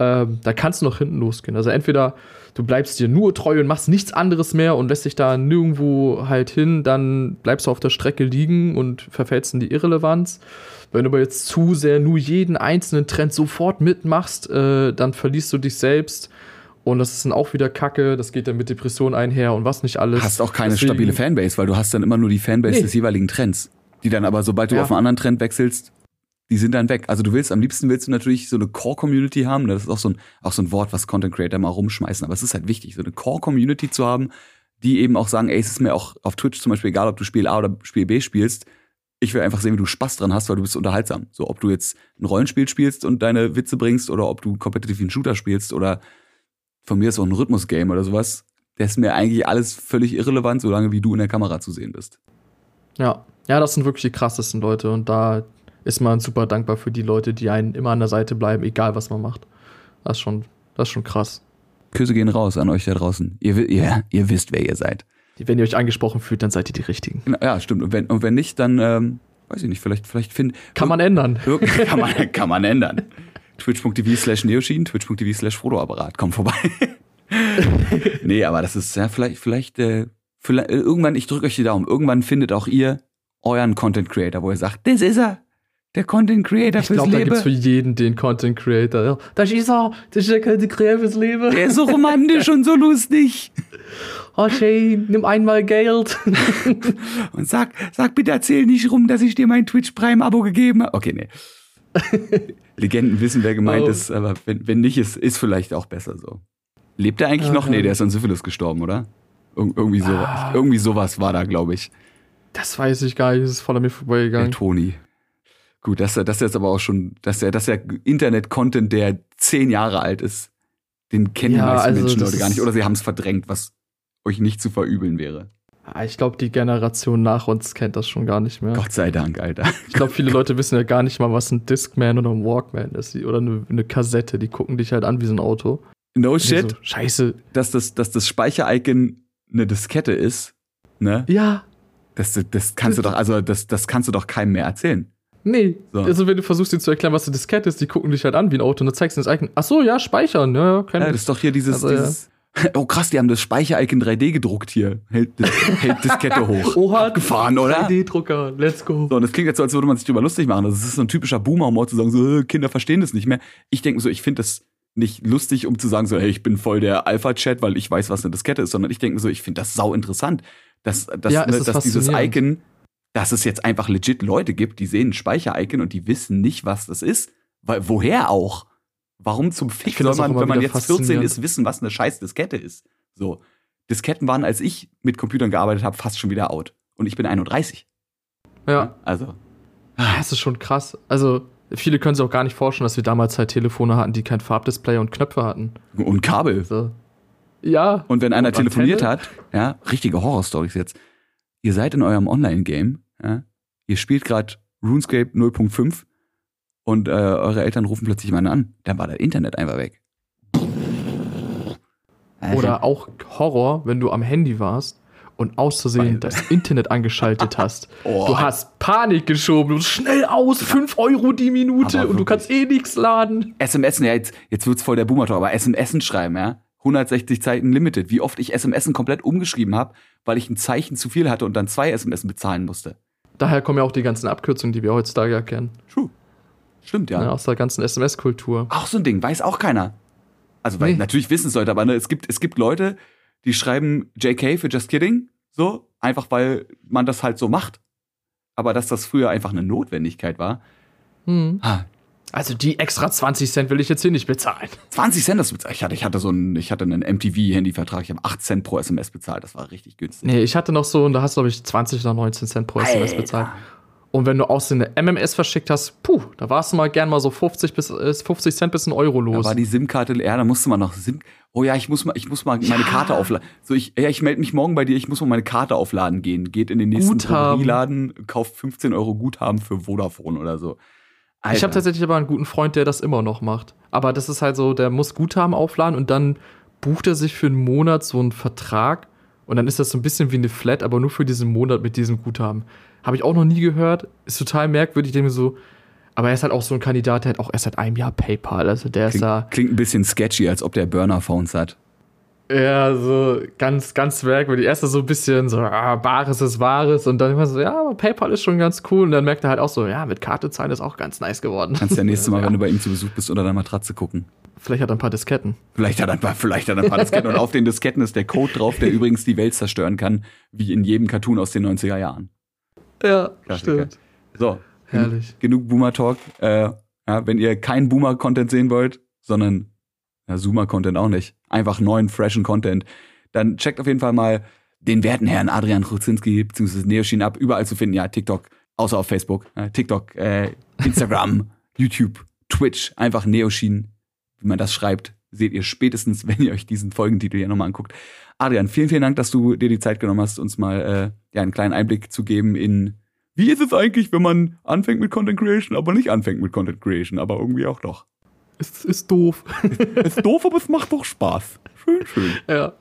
ähm, da kannst du noch hinten losgehen. Also entweder du bleibst dir nur treu und machst nichts anderes mehr und lässt dich da nirgendwo halt hin, dann bleibst du auf der Strecke liegen und verfällst in die Irrelevanz. Wenn du aber jetzt zu sehr nur jeden einzelnen Trend sofort mitmachst, äh, dann verlierst du dich selbst. Und das ist dann auch wieder Kacke, das geht dann mit Depressionen einher und was nicht alles. Hast auch keine Deswegen, stabile Fanbase, weil du hast dann immer nur die Fanbase nee. des jeweiligen Trends. Die dann aber, sobald du ja. auf einen anderen Trend wechselst, die sind dann weg. Also du willst, am liebsten willst du natürlich so eine Core-Community haben. Das ist auch so ein, auch so ein Wort, was Content Creator mal rumschmeißen. Aber es ist halt wichtig, so eine Core-Community zu haben, die eben auch sagen, ey, es ist mir auch auf Twitch zum Beispiel egal, ob du Spiel A oder Spiel B spielst. Ich will einfach sehen, wie du Spaß dran hast, weil du bist unterhaltsam. So, ob du jetzt ein Rollenspiel spielst und deine Witze bringst oder ob du kompetitiv einen Shooter spielst oder von mir ist auch ein Rhythmus-Game oder sowas. Das ist mir eigentlich alles völlig irrelevant, solange wie du in der Kamera zu sehen bist. Ja, ja, das sind wirklich die krassesten Leute und da ist man super dankbar für die Leute, die einen immer an der Seite bleiben, egal was man macht. Das ist schon, das ist schon krass. Küsse gehen raus an euch da draußen. Ihr, ihr, ihr wisst, wer ihr seid. Wenn ihr euch angesprochen fühlt, dann seid ihr die Richtigen. Ja, stimmt. Und wenn, und wenn nicht, dann, ähm, weiß ich nicht, vielleicht, vielleicht find, Kann man ändern. Kann man, kann man ändern. Twitch.tv slash Neoshin, Twitch.tv slash Fotoapparat, komm vorbei. nee, aber das ist ja vielleicht, vielleicht, äh, vielleicht äh, irgendwann, ich drücke euch die Daumen, irgendwann findet auch ihr euren Content Creator, wo ihr sagt, das ist er, der Content Creator Ich fürs glaube, da Leben. gibt's für jeden den Content Creator. Das ist er, das ist der Content Creator fürs Leben. der ist so romantisch und so lustig. Oh, Shane, nimm einmal Geld. Und sag, sag bitte, erzähl nicht rum, dass ich dir mein Twitch Prime Abo gegeben habe. Okay, nee. Legenden wissen, wer gemeint Oh. ist, aber wenn, wenn nicht, ist, ist vielleicht auch besser so. Lebt er eigentlich noch? Aha. Nee, der ist an Syphilis gestorben, oder? Ir irgendwie, so, Ah. irgendwie sowas war da, glaube ich. Das weiß ich gar nicht, das ist voll an mir Der vorbeigegangen. Toni. Gut, das, das ist jetzt aber auch schon, dass der, dass der Internet-Content, der zehn Jahre alt ist, den kennen Ja, die meisten also Menschen heute gar nicht. Oder sie haben es verdrängt, was euch nicht zu verübeln wäre. Ah, Ich glaube, die Generation nach uns kennt das schon gar nicht mehr. Gott sei Dank, Alter. Ich glaube, viele Leute wissen ja gar nicht mal, was ein Discman oder ein Walkman ist. Oder eine, eine Kassette. Die gucken dich halt an wie so ein Auto. No Und shit. So, Scheiße. dass das, dass das Speicher-Icon eine Diskette ist, ne? Ja, Das, das kannst du doch, also das, das kannst du doch keinem mehr erzählen. nee. So. Also, wenn du versuchst, ihnen zu erklären, was eine Diskette ist, die gucken dich halt an wie ein Auto und dann zeigst du das Icon. Ach so, ja, speichern. Ja, ja, das ist doch hier dieses, Also, ja. Oh krass, die haben das Speicher-Icon 3D gedruckt hier. Hält, hält Diskette hoch. Oha, Gefahren, oder? 3D-Drucker, let's go. So, und das klingt jetzt so, als würde man sich drüber lustig machen. Das ist so ein typischer Boomer-Humor zu sagen, so, äh, Kinder verstehen das nicht mehr. Ich denke so, ich finde das nicht lustig, um zu sagen, so, hey, ich bin voll der Alpha-Chat, weil ich weiß, was eine Diskette ist, sondern ich denke so, ich finde das sau interessant, dass, dass, Ja, ne, dass dieses. Icon, dass es jetzt einfach legit Leute gibt, die sehen ein Speicher-Icon und die wissen nicht, was das ist. Weil, woher auch? Warum zum Fick soll man, wenn man jetzt 14 faszinierend. ist, wissen, was eine scheiß Diskette ist? So. Disketten waren, als ich mit Computern gearbeitet habe, fast schon wieder out. Und ich bin 31. Ja. Also. Das ist schon krass. Also, viele können sich auch gar nicht vorstellen, dass wir damals halt Telefone hatten, die kein Farbdisplay und Knöpfe hatten. Und Kabel. So. Ja. Und wenn einer Und telefoniert Antenne? hat, ja, richtige Horrorstories jetzt. Ihr seid in eurem Online-Game, ja, ihr spielt gerade RuneScape 0.5 und äh, eure Eltern rufen plötzlich jemanden an. Dann war das Internet einfach weg. Oder auch Horror, wenn du am Handy warst und auszusehen das Internet angeschaltet hast. Oh. Du hast Panik geschoben, du schnell aus, 5 Euro die Minute und du kannst eh nichts laden. SMS, ja, jetzt, jetzt wird's voll der Boomer aber SMS schreiben, ja. 160 Zeiten limited. Wie oft ich SMS komplett umgeschrieben habe, weil ich ein Zeichen zu viel hatte und dann zwei SMS bezahlen musste. Daher kommen ja auch die ganzen Abkürzungen, die wir heutzutage erkennen. True. Stimmt, ja. Ja. aus der ganzen SMS-Kultur. Auch so ein Ding, weiß auch keiner. Also, weil Nee. natürlich wissen es Leute, aber ne, es, gibt, es gibt Leute, die schreiben JK für Just Kidding, so, einfach weil man das halt so macht. Aber dass das früher einfach eine Notwendigkeit war. Hm. Ah, Also die extra 20 Cent will ich jetzt hier nicht bezahlen. 20 Cent, das ich hatte, ich hatte so einen, ich hatte einen MTV-Handyvertrag, ich habe 8 Cent pro SMS bezahlt, das war richtig günstig. Nee, ich hatte noch so, und da hast du, glaube ich, 20 oder 19 Cent pro SMS Alter. bezahlt. Und wenn du außerdem eine MMS verschickt hast, puh, da warst du mal gern mal so 50 bis äh, 50 Cent bis ein Euro Da los. war die SIM-Karte leer, da musste man noch SIM. Oh ja, ich muss mal, ich muss mal meine Karte aufladen. So, ich, ja, ich melde mich morgen bei dir, ich muss mal meine Karte aufladen gehen. Geht in den nächsten. Drogerieladen, kauft 15 Euro Guthaben für Vodafone oder so. ich habe Alter. tatsächlich aber einen guten Freund, der das immer noch macht. Aber das ist halt so, der muss Guthaben aufladen und dann bucht er sich für einen Monat so einen Vertrag und dann ist das so ein bisschen wie eine Flat, aber nur für diesen Monat mit diesem Guthaben. Habe ich auch noch nie gehört, ist total merkwürdig, ich denke mir so, aber er ist halt auch so ein Kandidat, der hat auch erst seit einem Jahr PayPal, also der ist Klingt, da klingt ein bisschen sketchy, als ob der Burner-Phones hat. Ja, so ganz, ganz merkwürdig. Erst so ein bisschen so, ah, Bares ist Wahres und dann immer so, ja, aber PayPal ist schon ganz cool. Und dann merkt er halt auch so, ja, mit Karte zahlen ist auch ganz nice geworden. Kannst ja nächstes Mal, Ja. wenn du bei ihm zu Besuch bist, unter deiner Matratze gucken. Vielleicht hat er ein paar Disketten. Vielleicht hat er ein paar, vielleicht hat er ein paar Disketten. Und auf den Disketten ist der Code drauf, der übrigens die Welt zerstören kann, wie in jedem Cartoon aus den 90er Jahren. Ja, Klassiker. So. Herrlich. Genug, genug Boomer-Talk. Äh, ja, wenn ihr keinen Boomer-Content sehen wollt, sondern ja, Zoomer-Content auch nicht, einfach neuen, freshen Content, dann checkt auf jeden Fall mal den werten Herrn Adrian Kruzinski bzw. Neoshin ab, überall zu finden. Ja, TikTok, außer auf Facebook. Äh, TikTok, äh, Instagram, YouTube, Twitch, einfach Neoshin, wie man das schreibt, seht ihr spätestens, wenn ihr euch diesen Folgentitel hier nochmal anguckt. Adrian, vielen, vielen Dank, dass du dir die Zeit genommen hast, uns mal äh, ja, einen kleinen Einblick zu geben in, wie ist es eigentlich, wenn man anfängt mit Content Creation, aber nicht anfängt mit Content Creation, aber irgendwie auch doch. Es ist doof. es ist doof, aber es macht doch Spaß. Schön, schön. Ja.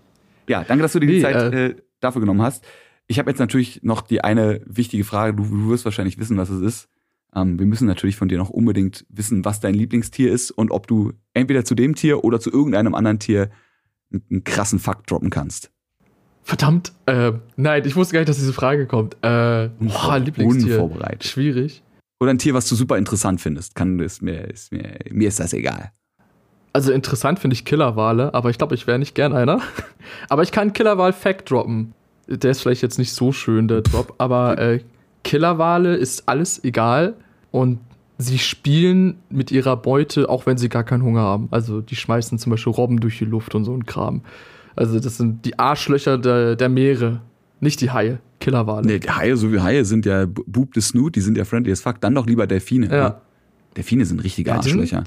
Ja, danke, dass du dir die Nee, Zeit äh, äh, dafür genommen hast. Ich habe jetzt natürlich noch die eine wichtige Frage. Du, du wirst wahrscheinlich wissen, was es ist. Ähm, wir müssen natürlich von dir noch unbedingt wissen, was dein Lieblingstier ist und ob du entweder zu dem Tier oder zu irgendeinem anderen Tier einen, krassen Fakt droppen kannst. Verdammt. Äh, nein, ich wusste gar nicht, dass diese Frage kommt. Äh, boah, Lieblingstier. Unvorbereitet. Schwierig. Oder ein Tier, was du super interessant findest. Kann, ist mir, ist mir, mir ist das egal. Also interessant finde ich Killerwale, aber ich glaube, ich wäre nicht gern einer. aber ich kann Killerwal-Fact droppen. Der ist vielleicht jetzt nicht so schön, der Drop, aber äh, Killerwale ist alles egal und sie spielen mit ihrer Beute, auch wenn sie gar keinen Hunger haben. Also die schmeißen zum Beispiel Robben durch die Luft und so ein Kram. Also das sind die Arschlöcher der, der Meere, nicht die Haie. Killerwale. Nee, die Haie, so wie Haie sind ja Boob des Snoot, die sind ja friendly as fuck. Dann doch lieber Delfine. Ja. Ne? Delfine sind richtige Ja, Arschlöcher.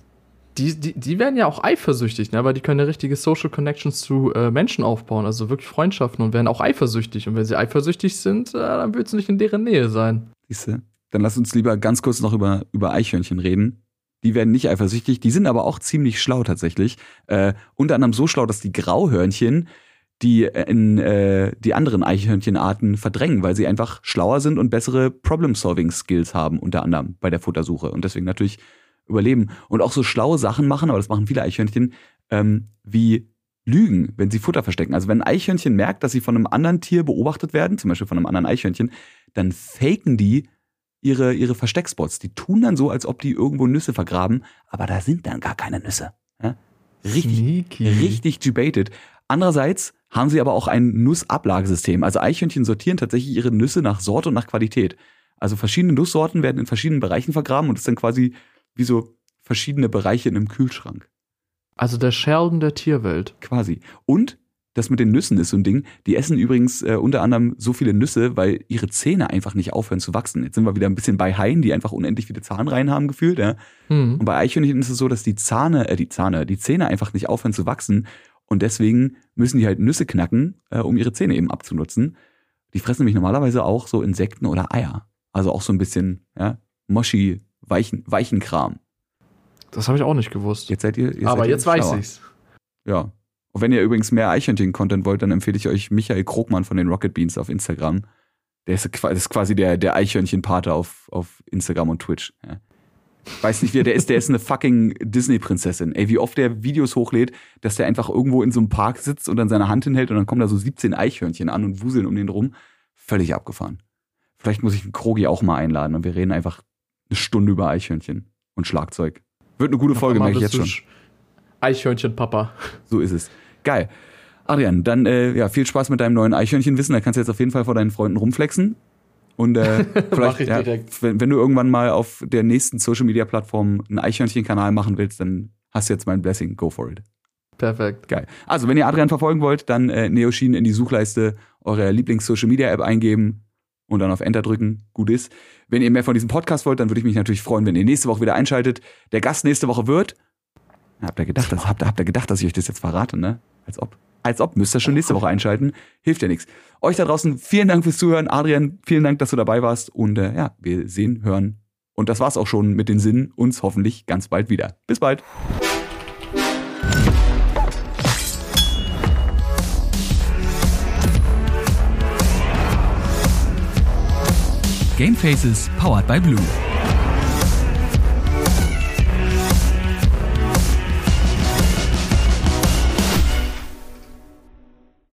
Die, die, die werden ja auch eifersüchtig, ne? weil die können ja richtige Social Connections zu äh, Menschen aufbauen, also wirklich Freundschaften und werden auch eifersüchtig. Und wenn sie eifersüchtig sind, äh, dann willst du nicht in deren Nähe sein. Siehste? Dann lass uns lieber ganz kurz noch über, über Eichhörnchen reden. Die werden nicht eifersüchtig, die sind aber auch ziemlich schlau tatsächlich. Äh, unter anderem so schlau, dass die Grauhörnchen die in äh, die anderen Eichhörnchenarten verdrängen, weil sie einfach schlauer sind und bessere Problem-Solving-Skills haben, unter anderem bei der Futtersuche und deswegen natürlich überleben. Und auch so schlaue Sachen machen, aber das machen viele Eichhörnchen, ähm, wie Lügen, wenn sie Futter verstecken. Also wenn ein Eichhörnchen merkt, dass sie von einem anderen Tier beobachtet werden, zum Beispiel von einem anderen Eichhörnchen, dann faken die ihre, ihre Versteckspots. Die tun dann so, als ob die irgendwo Nüsse vergraben, aber da sind dann gar keine Nüsse. Ja? Richtig, Sneaky. richtig debated. Andererseits haben sie aber auch ein Nussablagesystem. Also Eichhörnchen sortieren tatsächlich ihre Nüsse nach Sorte und nach Qualität. Also verschiedene Nusssorten werden in verschiedenen Bereichen vergraben und das ist dann quasi wie so verschiedene Bereiche in einem Kühlschrank. Also der Sheldon der Tierwelt. Quasi. Und das mit den Nüssen ist so ein Ding. Die essen übrigens äh, unter anderem so viele Nüsse, weil ihre Zähne einfach nicht aufhören zu wachsen. Jetzt sind wir wieder ein bisschen bei Haien, die einfach unendlich viele Zahnreihen haben gefühlt. Ja. Hm. Und bei Eichhörnchen ist es so, dass die Zahne, äh, die Zahne, die Zähne einfach nicht aufhören zu wachsen. Und deswegen müssen die halt Nüsse knacken, äh, um ihre Zähne eben abzunutzen. Die fressen nämlich normalerweise auch so Insekten oder Eier. Also auch so ein bisschen, ja, Moshi, weichen, weichen Kram. Das habe ich auch nicht gewusst. Jetzt seid ihr. ihr aber seid ihr jetzt weiß schlauer. ich's. Ja. Und wenn ihr übrigens mehr Eichhörnchen-Content wollt, dann empfehle ich euch Michael Krogmann von den Rocket Beans auf Instagram. Der ist, qua- das ist quasi der, der Eichhörnchen-Pate auf, auf Instagram und Twitch. Ja. Weiß nicht, wer der ist. Der ist eine fucking Disney-Prinzessin. Ey, wie oft der Videos hochlädt, dass der einfach irgendwo in so einem Park sitzt und dann seine Hand hinhält und dann kommen da so 17 Eichhörnchen an und wuseln um den rum. Völlig abgefahren. Vielleicht muss ich einen Krogi auch mal einladen und wir reden einfach eine Stunde über Eichhörnchen und Schlagzeug. Wird eine gute Folge, merke ich jetzt schon. Eichhörnchen-Papa. So ist es. Geil. Adrian, dann äh, ja, viel Spaß mit deinem neuen Eichhörnchenwissen. Da kannst du jetzt auf jeden Fall vor deinen Freunden rumflexen. Und äh, vielleicht, ich ja, direkt. wenn, wenn du irgendwann mal auf der nächsten Social Media Plattform einen Eichhörnchenkanal machen willst, dann hast du jetzt mein Blessing. Go for it. Perfekt. Geil. Also, wenn ihr Adrian verfolgen wollt, dann äh, Neoshin in die Suchleiste eurer Lieblings-Social Media App eingeben und dann auf Enter drücken. Gut ist. Wenn ihr mehr von diesem Podcast wollt, dann würde ich mich natürlich freuen, wenn ihr nächste Woche wieder einschaltet. Der Gast nächste Woche wird. Habt ihr gedacht, dass, habt, ihr- habt ihr gedacht, dass ich euch das jetzt verrate, ne? Als ob. Als ob. Müsst ihr schon nächste Woche einschalten. Hilft ja nichts. Euch da draußen, vielen Dank fürs Zuhören. Adrian, vielen Dank, dass du dabei warst. Und äh, ja, wir sehen, hören. Und das war's auch schon mit den Sinnen. Uns hoffentlich ganz bald wieder. Bis bald. Game Faces powered by Blue.